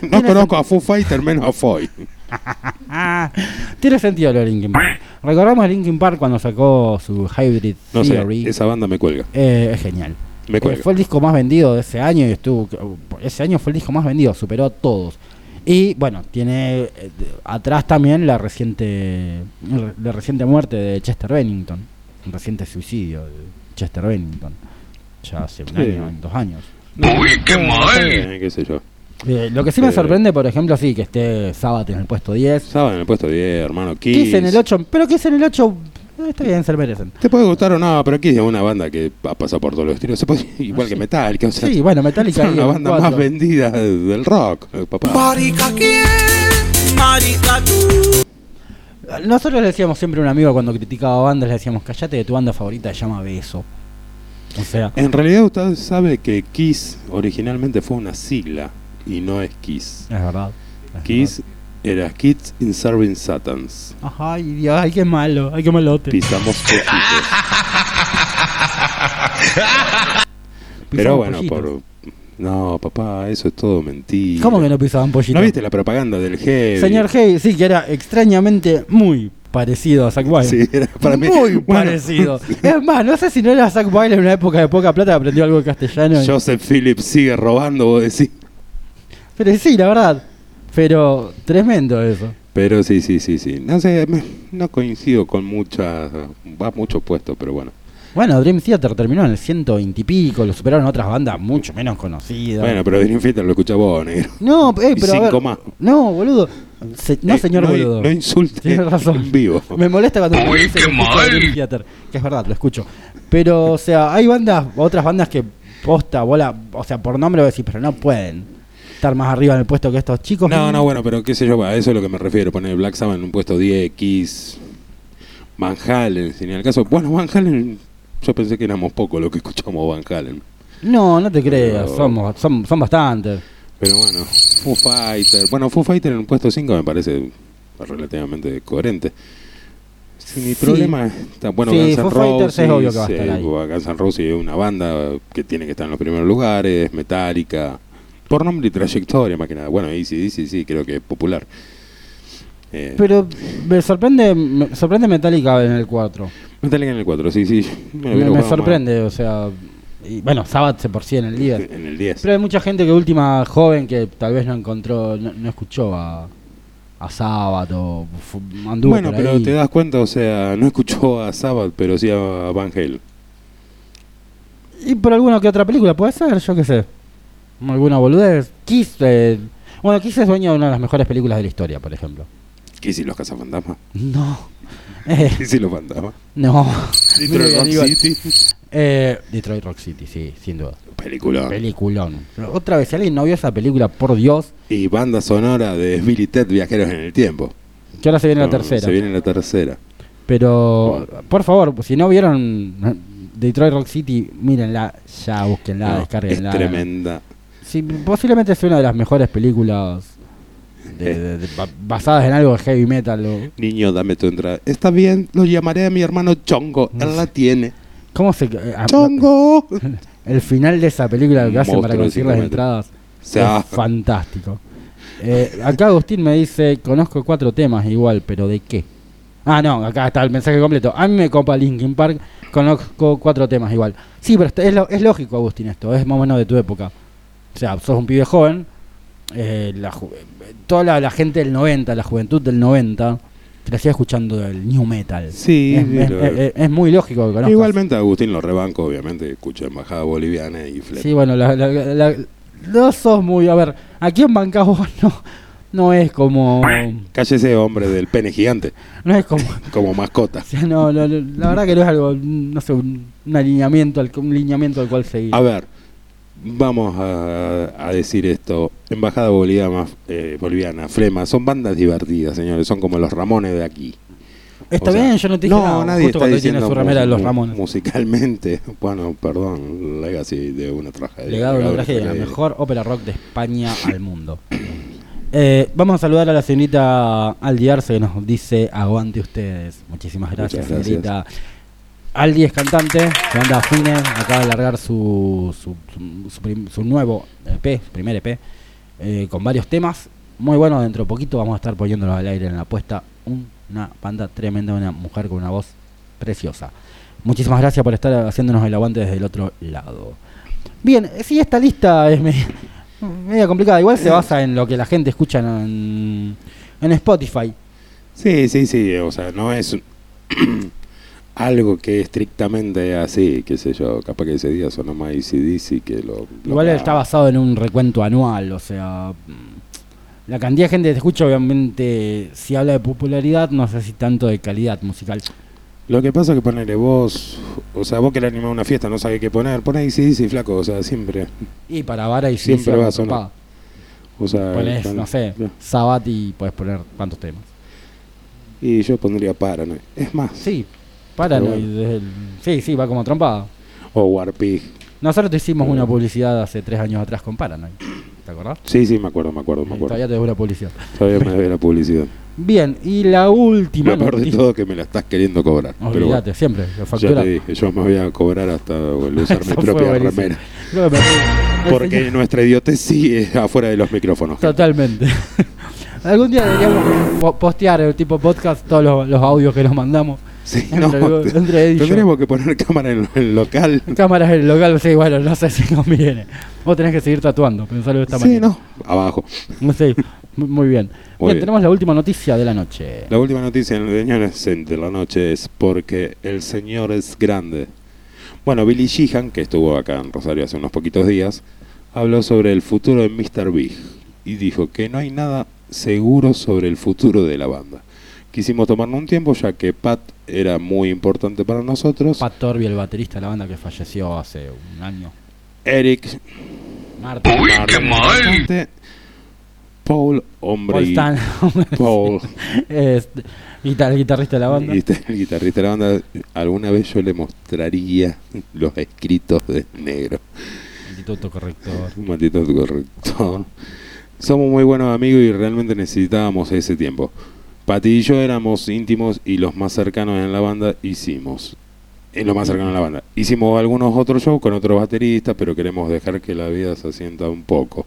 Speaker 2: No <laughs> conozco a Foo Fighter menos a Foy. <laughs>
Speaker 1: Tiene sentido lo de Linkin Park. Recordamos a Linkin Park cuando sacó su Hybrid
Speaker 2: No sé,
Speaker 1: Theory.
Speaker 2: esa banda me cuelga.
Speaker 1: Eh, es genial.
Speaker 2: Me
Speaker 1: Eh,
Speaker 2: cuelgo.
Speaker 1: fue el disco más vendido de ese año y estuvo. Ese año fue el disco más vendido, superó a todos. Y bueno, tiene eh, atrás también la reciente la reciente muerte de Chester Bennington, un reciente suicidio de Chester Bennington, ya hace un
Speaker 2: Sí.
Speaker 1: año, dos años.
Speaker 3: Uy, qué mal.
Speaker 2: Qué sé yo.
Speaker 1: Eh, lo que sí me
Speaker 2: Eh.
Speaker 1: sorprende, por ejemplo, sí, que esté Sabbath en el puesto 10,
Speaker 2: Estaba en el puesto 10, hermano. Kiss.
Speaker 1: Kiss en el 8, pero Kiss en el 8 eh, está bien, se lo merecen.
Speaker 2: Te puede gustar o no, pero Kiss es una banda que ha pasado por todos los estilos. Se puede- <laughs> igual que Metallica, o sea,
Speaker 1: Sí, bueno, Metallica
Speaker 2: la
Speaker 1: en
Speaker 2: banda
Speaker 1: cuatro.
Speaker 2: más vendida del rock, eh, papá.
Speaker 5: Marica quién, marica tú.
Speaker 1: Nosotros le decíamos siempre a un amigo cuando criticaba bandas, le decíamos, callate de tu banda favorita, se llama Beso. O sea,
Speaker 2: En realidad usted sabe que Kiss originalmente fue una sigla y no es Kiss.
Speaker 1: es verdad. es
Speaker 2: Kiss era Kids in Serving Satans.
Speaker 1: ay Dios, ay qué malo, ay qué malote.
Speaker 2: Pisamos pollitos. <laughs> Pero bueno,
Speaker 1: pollitos.
Speaker 2: por... No, papá, eso es todo mentira.
Speaker 1: ¿Cómo que no pisaban pollitos?
Speaker 2: ¿No viste la propaganda del Heavy?
Speaker 1: Señor Hey, sí, que era extrañamente muy parecido a Zack Wilde.
Speaker 2: Sí, era para mí.
Speaker 1: Muy <laughs>
Speaker 2: Bueno,
Speaker 1: parecido. Es más, no sé si no era Zack Wilde en una época de poca plata que aprendió algo de castellano. y-
Speaker 2: Joseph Phillips sigue robando, vos decís.
Speaker 1: Pero sí, la verdad. Pero tremendo eso.
Speaker 2: Pero sí, sí, sí, sí. No sé, me- no coincido con muchas. Va mucho puesto, pero bueno.
Speaker 1: Bueno, Dream Theater terminó en el 120 y pico, lo superaron otras bandas mucho menos conocidas.
Speaker 2: Bueno, pero Dream Theater lo escucha vos, negro.
Speaker 1: no, eh,
Speaker 2: y
Speaker 1: pero a
Speaker 2: cinco
Speaker 1: ver,
Speaker 2: más.
Speaker 1: No, boludo. Se- no,
Speaker 2: Eh,
Speaker 1: señor
Speaker 2: no,
Speaker 1: boludo.
Speaker 2: No insulte
Speaker 1: Tienes razón.
Speaker 2: en vivo.
Speaker 1: Me molesta cuando me
Speaker 3: Uy,
Speaker 1: dice
Speaker 3: qué
Speaker 1: que escucho. Dream Theater, que es verdad, lo escucho. Pero, o sea, hay bandas, otras bandas que posta, bola, o sea, por nombre voy a decir, pero no pueden estar más arriba en el puesto que estos chicos.
Speaker 2: No, no, bueno, pero qué sé yo, a eso es lo que me refiero. Poner Black Sabbath en un puesto 10, Kiss, Van Halen, si en el caso. Bueno, Van Halen, yo pensé que éramos pocos los que escuchamos Van Halen.
Speaker 1: No, no te creas,
Speaker 2: Pero-
Speaker 1: somos, son, son bastantes.
Speaker 2: Pero bueno, Foo Fighter. Bueno, Foo Fighter en un puesto 5 me parece relativamente coherente. Mi
Speaker 1: Sí.
Speaker 2: problema está, bueno,
Speaker 1: Sí,
Speaker 2: Guns N' Roses,
Speaker 1: es obvio que va a estar
Speaker 2: eh,
Speaker 1: ahí.
Speaker 2: Guns N' Roses es una banda que tiene que estar en los primeros lugares, Metallica, por nombre y trayectoria más que nada. Bueno, sí, sí, sí, creo que es popular. Eh,
Speaker 1: Pero me sorprende, me sorprende Metallica en el 4.
Speaker 2: Metallica en el 4, sí, sí.
Speaker 1: Me, me sorprende, o sea. Y, bueno, Sabbath se por sí en el
Speaker 2: más
Speaker 1: 10.
Speaker 2: En el 10.
Speaker 1: Pero hay mucha gente que última joven que tal vez no encontró, no, no escuchó a, a Sabbath o anduvo
Speaker 2: Bueno, pero
Speaker 1: ahí.
Speaker 2: te das cuenta, o sea, no escuchó a Sabbath, pero sí a Van Halen.
Speaker 1: Y por alguna que otra película, puede ser, yo qué sé. Alguna boludez. Kiss, eh, bueno, Kiss es dueño de una de las mejores películas de la historia, por ejemplo.
Speaker 2: ¿Qué si los cazafantasmas?
Speaker 1: No. Eh,
Speaker 2: ¿Qué si los fantasmas?
Speaker 1: no.
Speaker 2: Detroit Rock. City.
Speaker 1: Eh, Detroit Rock City, sí, sin duda.
Speaker 2: Película.
Speaker 1: Peliculón. Otra vez, si alguien no vio esa película, por Dios,
Speaker 2: Y banda sonora de Billy Ted Viajeros en el Tiempo.
Speaker 1: que ahora se viene la tercera.
Speaker 2: Se viene la tercera.
Speaker 1: Pero, por favor, si no vieron Detroit Rock City, mírenla, ya búsquenla,
Speaker 2: No,
Speaker 1: descarguenla.
Speaker 2: es tremenda.
Speaker 1: Sí, posiblemente sea una de las mejores películas de- de- de- ba- basadas en algo de heavy metal. o-
Speaker 2: Niño, dame tu entrada. Está bien, lo llamaré a mi hermano Chongo. Él la tiene.
Speaker 1: ¿Cómo se.? eh, a-
Speaker 2: ¡Chongo! <laughs>
Speaker 1: El final de esa película lo que hacen para conseguir las entradas
Speaker 2: sea,
Speaker 1: es fantástico. Eh, acá Agustín me dice: Conozco cuatro temas igual, pero ¿de qué? Ah, no, acá está el mensaje completo. A mí me copa Linkin Park, conozco cuatro temas igual. Sí, pero es, lo- es lógico, Agustín, esto, es más o menos de tu época. O sea, sos un pibe joven, eh, la toda la, la gente del 90, la juventud del 90, crecía escuchando el new metal.
Speaker 2: Sí,
Speaker 1: es, es-
Speaker 2: pero-
Speaker 1: es- es muy lógico que conozcas.
Speaker 2: Igualmente a Agustín lo rebanco, obviamente. Escucha Embajada Boliviana y Flet.
Speaker 1: Sí, bueno, la, no sos muy. A ver, aquí en bancás vos <laughs> no, no es como. <coughs>
Speaker 2: Cállese, hombre del pene gigante,
Speaker 1: No es como. <laughs>
Speaker 2: como mascota.
Speaker 1: O sea, no, no, la verdad que no es algo, no sé, un, alineamiento, al, un lineamiento al cual seguir.
Speaker 2: A ver, vamos a, a decir esto. Embajada Boliviana, eh, Boliviana, Flema, son bandas divertidas, señores. Son como los Ramones de aquí.
Speaker 1: Está
Speaker 2: o sea,
Speaker 1: bien, yo no te dije
Speaker 2: no,
Speaker 1: nada,
Speaker 2: nadie
Speaker 1: justo
Speaker 2: está
Speaker 1: cuando él tiene
Speaker 2: diciendo
Speaker 1: su remera de los Ramones.
Speaker 2: Musicalmente, <laughs> bueno, perdón, Legacy de una tragedia.
Speaker 1: Legado de una tragedia, la mejor ópera rock de España al mundo. Eh, vamos a saludar a la señorita Aldi Arce que nos dice aguante ustedes. Muchísimas gracias. señorita. Aldi es cantante, banda Fine, acaba de largar su, su, su- su su nuevo EP, primer EP, eh, con varios temas. Muy bueno, dentro de poquito vamos a estar poniéndolo al aire en la apuesta. Una banda tremenda, una mujer con una voz preciosa. Muchísimas gracias por estar haciéndonos el aguante desde el otro lado. Bien, eh, sí, esta lista es me- media complicada. Igual se basa en lo que la gente escucha en, en Spotify.
Speaker 2: Sí, sí, sí, o sea, no es <clears throat> algo que estrictamente así, qué sé yo, capaz que ese día sonó más ACDC que lo... lo
Speaker 1: Igual
Speaker 2: que-
Speaker 1: está basado en un recuento anual, o sea, la cantidad de gente que te escucha, obviamente, si habla de popularidad, no sé si tanto de calidad musical.
Speaker 2: Lo que pasa es que ponerle vos, o sea, vos querés animar una fiesta, no sabés qué poner, pon ACDC, flaco, o sea, siempre,
Speaker 1: Y para vara y si
Speaker 2: Siempre va a sonar. o sea...
Speaker 1: Ponés, no sé. Sabat y puedes poner cuántos temas.
Speaker 2: Y yo pondría Paranoid, es más,
Speaker 1: Sí, Paranoid. Sí, sí, va como trompada.
Speaker 2: o Warpig,
Speaker 1: Nosotros te hicimos una publicidad hace tres años atrás con Paranoid. ¿Te acordás?
Speaker 2: sí, sí, me acuerdo, me acuerdo, me
Speaker 1: Eh,
Speaker 2: acuerdo,
Speaker 1: Todavía te debo la publicidad.
Speaker 2: todavía me debe la publicidad.
Speaker 1: Bien, y la última
Speaker 2: Lo peor de todo es que me la estás queriendo cobrar, bueno.
Speaker 1: Olvídate, siempre, la
Speaker 2: Ya
Speaker 1: factura.
Speaker 2: te dije, yo me voy a cobrar hasta usar <laughs> mi propia remera. Porque nuestra idiotez sigue afuera de los micrófonos.
Speaker 1: Totalmente. <laughs> Algún día deberíamos po- postear el tipo podcast todos los, los audios que nos mandamos.
Speaker 2: Sí, <laughs> no,
Speaker 1: entre
Speaker 2: tendremos que poner cámara en el local. <laughs>
Speaker 1: Cámaras en el local, sí, bueno, no sé si conviene. Vos tenés que seguir tatuando, pensarlo de esta
Speaker 2: Sí,
Speaker 1: manera.
Speaker 2: no, abajo. <laughs>
Speaker 1: Sé, muy, bien.
Speaker 2: Muy
Speaker 1: bien,
Speaker 2: bien.
Speaker 1: tenemos la última noticia de la noche.
Speaker 2: La última noticia en el señores de la noche es porque el señor es grande. Bueno, Billy Sheehan, que estuvo acá en Rosario hace unos poquitos días, habló sobre el futuro de Mr. Big y dijo que no hay nada seguro sobre el futuro de la banda. Quisimos tomarnos un tiempo ya que Pat era muy importante para nosotros.
Speaker 1: Pat Torby, el baterista de la banda que falleció hace un año.
Speaker 2: Eric,
Speaker 1: Marta.
Speaker 3: Uy, qué mal.
Speaker 2: Paul, hombre,
Speaker 1: Paul
Speaker 2: y-
Speaker 1: Stan,
Speaker 2: Paul, <laughs>
Speaker 1: es guitar- guitarrista de la banda.
Speaker 2: el guitarrista de la banda, alguna vez yo le mostraría los escritos de negro.
Speaker 1: Instituto Corrector.
Speaker 2: Maldito corrector. Somos muy buenos amigos y realmente necesitábamos ese tiempo. Pati y yo éramos íntimos y los más cercanos en la banda hicimos. En lo más cercano en la banda. Hicimos algunos otros shows con otros bateristas, pero queremos dejar que la vida se asienta un poco.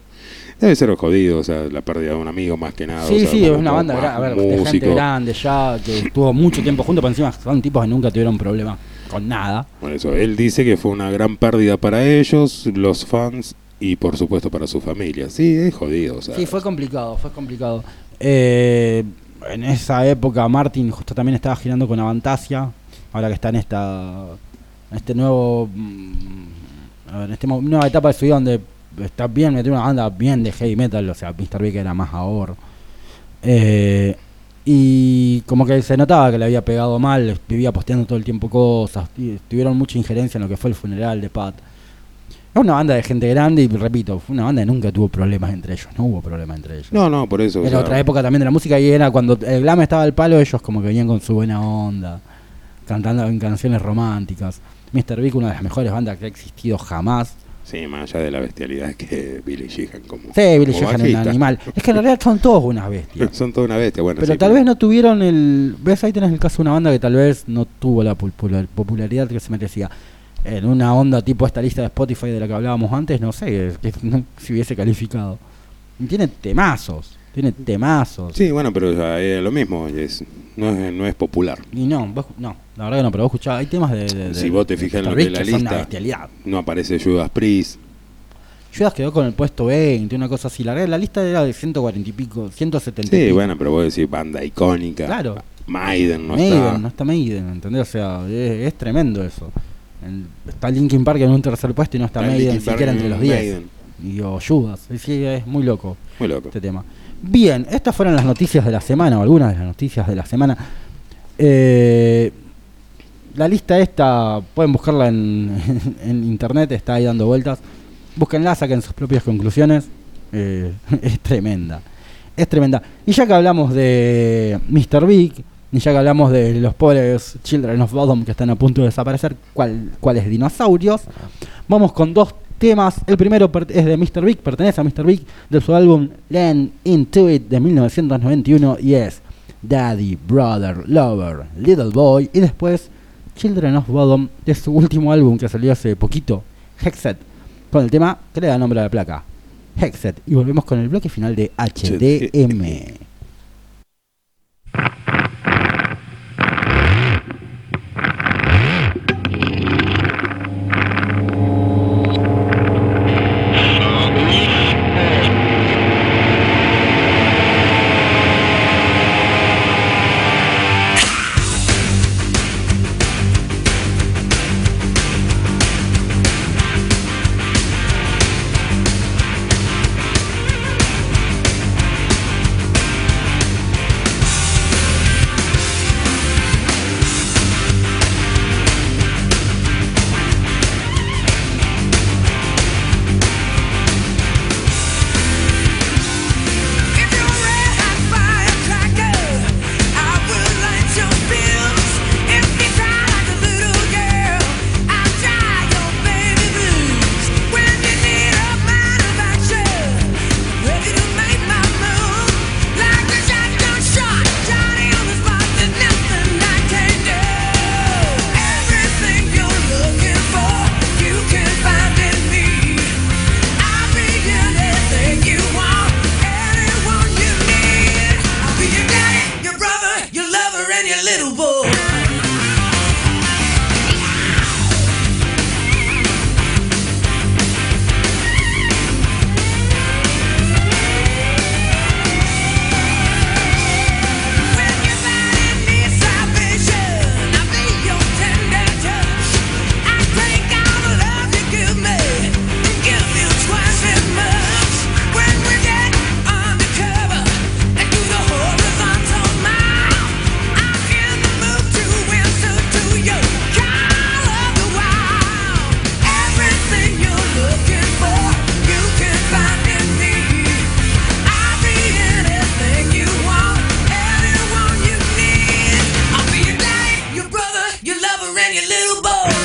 Speaker 2: Debe ser jodido, o sea, la pérdida de un amigo más que nada.
Speaker 1: Sí,
Speaker 2: o sea,
Speaker 1: sí, es una banda
Speaker 2: más
Speaker 1: gra- a ver, de gente grande ya, que estuvo mucho tiempo juntos, pero encima son tipos que nunca tuvieron problema con nada.
Speaker 2: Por eso, él dice que fue una gran pérdida para ellos, los fans y por supuesto para su familia. Sí, es jodido, o sea.
Speaker 1: Sí, fue complicado, fue complicado. Eh, en esa época Martin justo también estaba girando con Avantasia, ahora que está en esta en este nuevo mm, en esta nueva etapa de su vida donde está bien metido una banda bien de heavy metal, o sea, Mr. Big era más ahora. Eh, y como que se notaba que le había pegado mal, vivía posteando todo el tiempo cosas, tuvieron mucha injerencia en lo que fue el funeral de Pat. Es una banda de gente grande y repito, fue una banda que nunca tuvo problemas entre ellos, no hubo problemas entre ellos.
Speaker 2: No, no, por eso. o
Speaker 1: Era
Speaker 2: sea,
Speaker 1: otra época también de la música y era cuando el glam estaba al palo, ellos como que venían con su buena onda, cantando en canciones románticas. Mr. Big, una de las mejores bandas que ha existido jamás.
Speaker 2: Sí, más allá de la bestialidad que <laughs> Billy Sheehan como.
Speaker 1: Sí, Billy Sheehan era un animal. Es que en realidad son todos unas bestias. <laughs>
Speaker 2: Son toda una bestia, bueno.
Speaker 1: Pero
Speaker 2: sí,
Speaker 1: tal vez no tuvieron el... ¿Ves? Ahí tenés el caso de una banda que tal vez no tuvo la popular- popularidad que se merecía. En una onda tipo esta lista de Spotify de la que hablábamos antes, no sé que- no- si hubiese calificado. Tiene temazos, tiene temazos.
Speaker 2: Sí, bueno, pero es lo mismo, es, no, es, no es popular.
Speaker 1: Y no, vos- no, la verdad que no, pero vos escuchás, hay temas de... de- de-
Speaker 2: Si vos te fijas en lo la
Speaker 1: que son una
Speaker 2: lista, no aparece Judas Priest.
Speaker 1: Judas quedó con el puesto 20, una cosa así. La, la lista era de 140 y pico, 170 y
Speaker 2: Sí,
Speaker 1: pico.
Speaker 2: bueno, pero vos decís banda icónica.
Speaker 1: Claro.
Speaker 2: Maiden no
Speaker 1: Maiden,
Speaker 2: está.
Speaker 1: no está Maiden, ¿entendés? O sea, es, es tremendo eso. Está Linkin Park en un tercer puesto y no está,
Speaker 2: Está
Speaker 1: Maiden siquiera entre
Speaker 2: en
Speaker 1: los 10.
Speaker 2: Maiden.
Speaker 1: Y o Judas. Es, sí, es muy loco
Speaker 2: Muy loco.
Speaker 1: este tema. Bien, estas fueron las noticias de la semana, o algunas de las noticias de la semana. Eh, la lista esta, pueden buscarla en, <laughs> en internet, está ahí dando vueltas. Búsquenla, saquen sus propias conclusiones. Eh, <laughs> es tremenda. Es tremenda. Y ya que hablamos de Mr. Big, y ya que hablamos de los pobres Children of Bodom que están a punto de desaparecer, cual- cuáles dinosaurios, vamos con dos temas. El primero es de Mr. Big, pertenece a Mr. Big, de su álbum Land Into It de 1991 y es Daddy, Brother, Lover, Little Boy y después Children of Bodom de su último álbum que salió hace poquito, Hexet, con el tema que le da nombre a la placa, Hexet. Y volvemos con el bloque final de HDM.
Speaker 5: your little boy.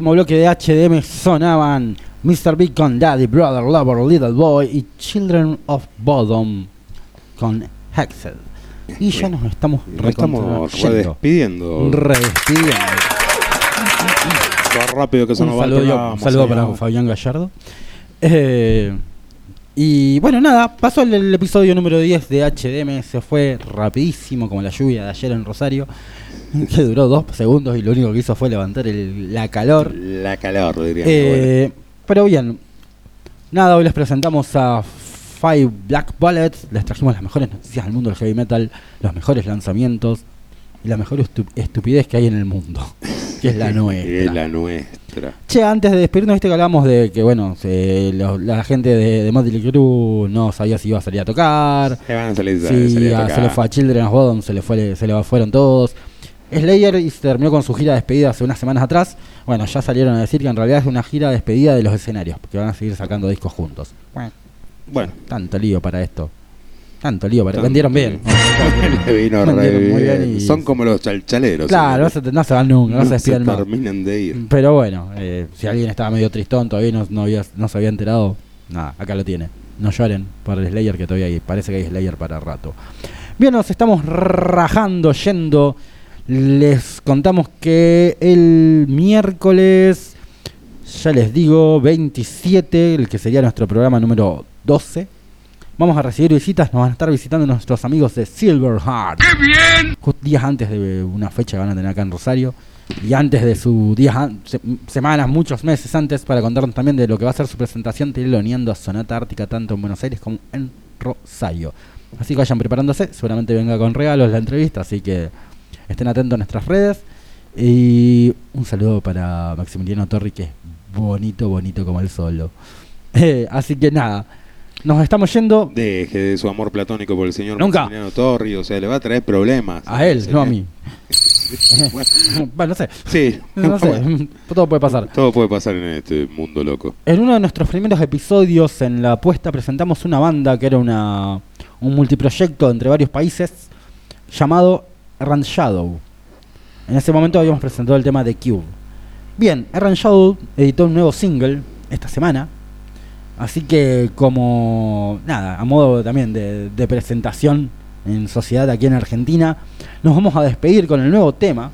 Speaker 1: Último bloque de HDM sonaban Mr. Big con Daddy, Brother, Lover, Little Boy y Children of Bodom con Hexed. Y ya nos estamos
Speaker 2: Nos estamos
Speaker 1: recontra- yendo.
Speaker 2: despidiendo.
Speaker 1: Redespidiendo.
Speaker 2: Lo rápido que se nos va el programa,
Speaker 1: un saludo para. Fabián Gallardo. Eh, y bueno, nada, pasó el, el episodio número 10 de HDM, se fue rapidísimo como la lluvia de ayer en Rosario, <laughs> que duró dos segundos y lo único que hizo fue levantar el- la calor.
Speaker 2: La calor, diría.
Speaker 1: Eh, pero bien, nada, hoy les presentamos a Five Black Bullets, les trajimos las mejores noticias del mundo del heavy metal, los mejores lanzamientos y la mejor estu- estupidez que hay en el mundo, <laughs> que es la <laughs> nuestra.
Speaker 2: Es la nuestra.
Speaker 1: Che, antes de despedirnos, viste que hablamos de que, bueno, se- lo- la gente de, de Motley Crue no sabía si iba a salir a tocar.
Speaker 2: Se van a salir,
Speaker 1: Si
Speaker 2: salir a- tocar.
Speaker 1: se le fue a Children of Bodom, se le, fue, se le fueron todos. Slayer y se terminó con su gira de despedida hace unas semanas atrás. Bueno, ya salieron a decir que en realidad es una gira de despedida de los escenarios, porque van a seguir sacando discos juntos. Bueno, tanto lío para esto. Tanto lío para.
Speaker 2: Tanto
Speaker 1: Vendieron bien. <laughs>
Speaker 2: le vino
Speaker 1: Vendieron muy
Speaker 2: bien.
Speaker 1: y-
Speaker 2: Son como los chalchaleros.
Speaker 1: Claro, no se, no se van nunca, no, se <laughs> despiden más.
Speaker 2: terminan de ir.
Speaker 1: Pero bueno, eh, si alguien estaba medio tristón, todavía no, no, había- no se había enterado, nada, acá lo tiene. No lloren por el Slayer que todavía hay, parece que hay Slayer para rato. Bien, nos estamos rajando, yendo. Les contamos que el miércoles, ya les digo, 27, el que sería nuestro programa número 12, vamos a recibir visitas, nos van a estar visitando nuestros amigos de Silverheart. Just días antes de una fecha que van a tener acá en Rosario y antes de su días se- semanas, muchos meses antes para contarnos también de lo que va a ser su presentación teloneando a Sonata Ártica tanto en Buenos Aires como en Rosario. Así que vayan preparándose, seguramente venga con regalos la entrevista, así que estén atentos a nuestras redes. Y un saludo para Maximiliano Torri, que es bonito, bonito como el solo. <laughs> Eh, así que nada, nos estamos yendo
Speaker 2: Deje de su amor platónico por el señor
Speaker 1: Nunca.
Speaker 2: Maximiliano Torri, o sea, le va a traer problemas.
Speaker 1: a él, no a mí. <laughs> <laughs>
Speaker 2: Bueno,
Speaker 1: no sé,
Speaker 2: sí,
Speaker 1: no sé,
Speaker 2: bueno,
Speaker 1: todo puede pasar.
Speaker 2: todo puede pasar en este mundo loco.
Speaker 1: En uno de nuestros primeros episodios en la apuesta presentamos una banda que era una, un multiproyecto entre varios países llamado Errant Shadow. En ese momento habíamos presentado el tema de Cube. Bien, Errant Shadow editó un nuevo single esta semana. Así que como nada, a modo también de, presentación en sociedad aquí en Argentina, nos vamos a despedir con el nuevo tema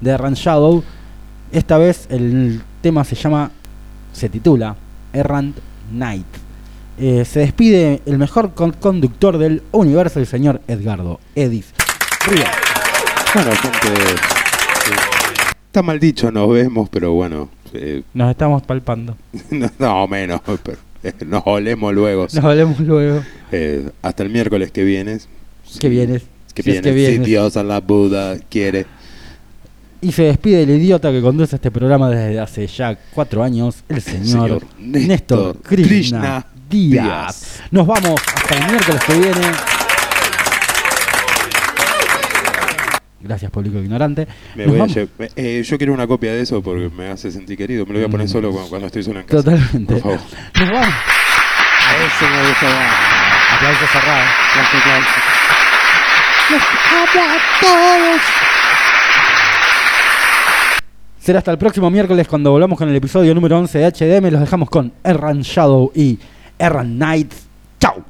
Speaker 1: de Errant Shadow. Esta vez el tema se llama se titula Errant Knight. Eh, se despide el mejor con- conductor del universo, el señor Edgardo Edis Ríos.
Speaker 2: Bueno, gente, eh, está mal dicho, nos vemos, pero bueno, eh,
Speaker 1: Nos estamos palpando. <laughs>
Speaker 2: no, no, menos, pero, eh, nos olemos luego.
Speaker 1: Nos hablemos luego.
Speaker 2: Hasta el miércoles que vienes.
Speaker 1: Que vienes.
Speaker 2: Que
Speaker 1: Si es
Speaker 2: vienes,
Speaker 1: que vienes.
Speaker 2: si Dios a la Buda quiere.
Speaker 1: Y se despide el idiota que conduce este programa desde hace ya cuatro años, el señor,
Speaker 2: señor
Speaker 1: Néstor,
Speaker 2: Néstor
Speaker 1: Krishna,
Speaker 2: Krishna
Speaker 1: Díaz.
Speaker 2: Díaz.
Speaker 1: Nos vamos hasta el miércoles que viene. Gracias, público ignorante.
Speaker 2: Me voy a eh, yo quiero una copia de eso porque me hace sentir querido. Me lo voy a poner
Speaker 1: Mm.
Speaker 2: solo cuando, cuando estoy solo en casa.
Speaker 1: Totalmente.
Speaker 2: Por favor. <laughs>
Speaker 1: Nos vamos.
Speaker 2: Eso me gusta más.
Speaker 1: Aplauso cerrado. Será hasta el próximo miércoles cuando volvamos con el episodio número 11 de HDM. Los dejamos con Erran Shadow y Erran Knight. ¡Chao!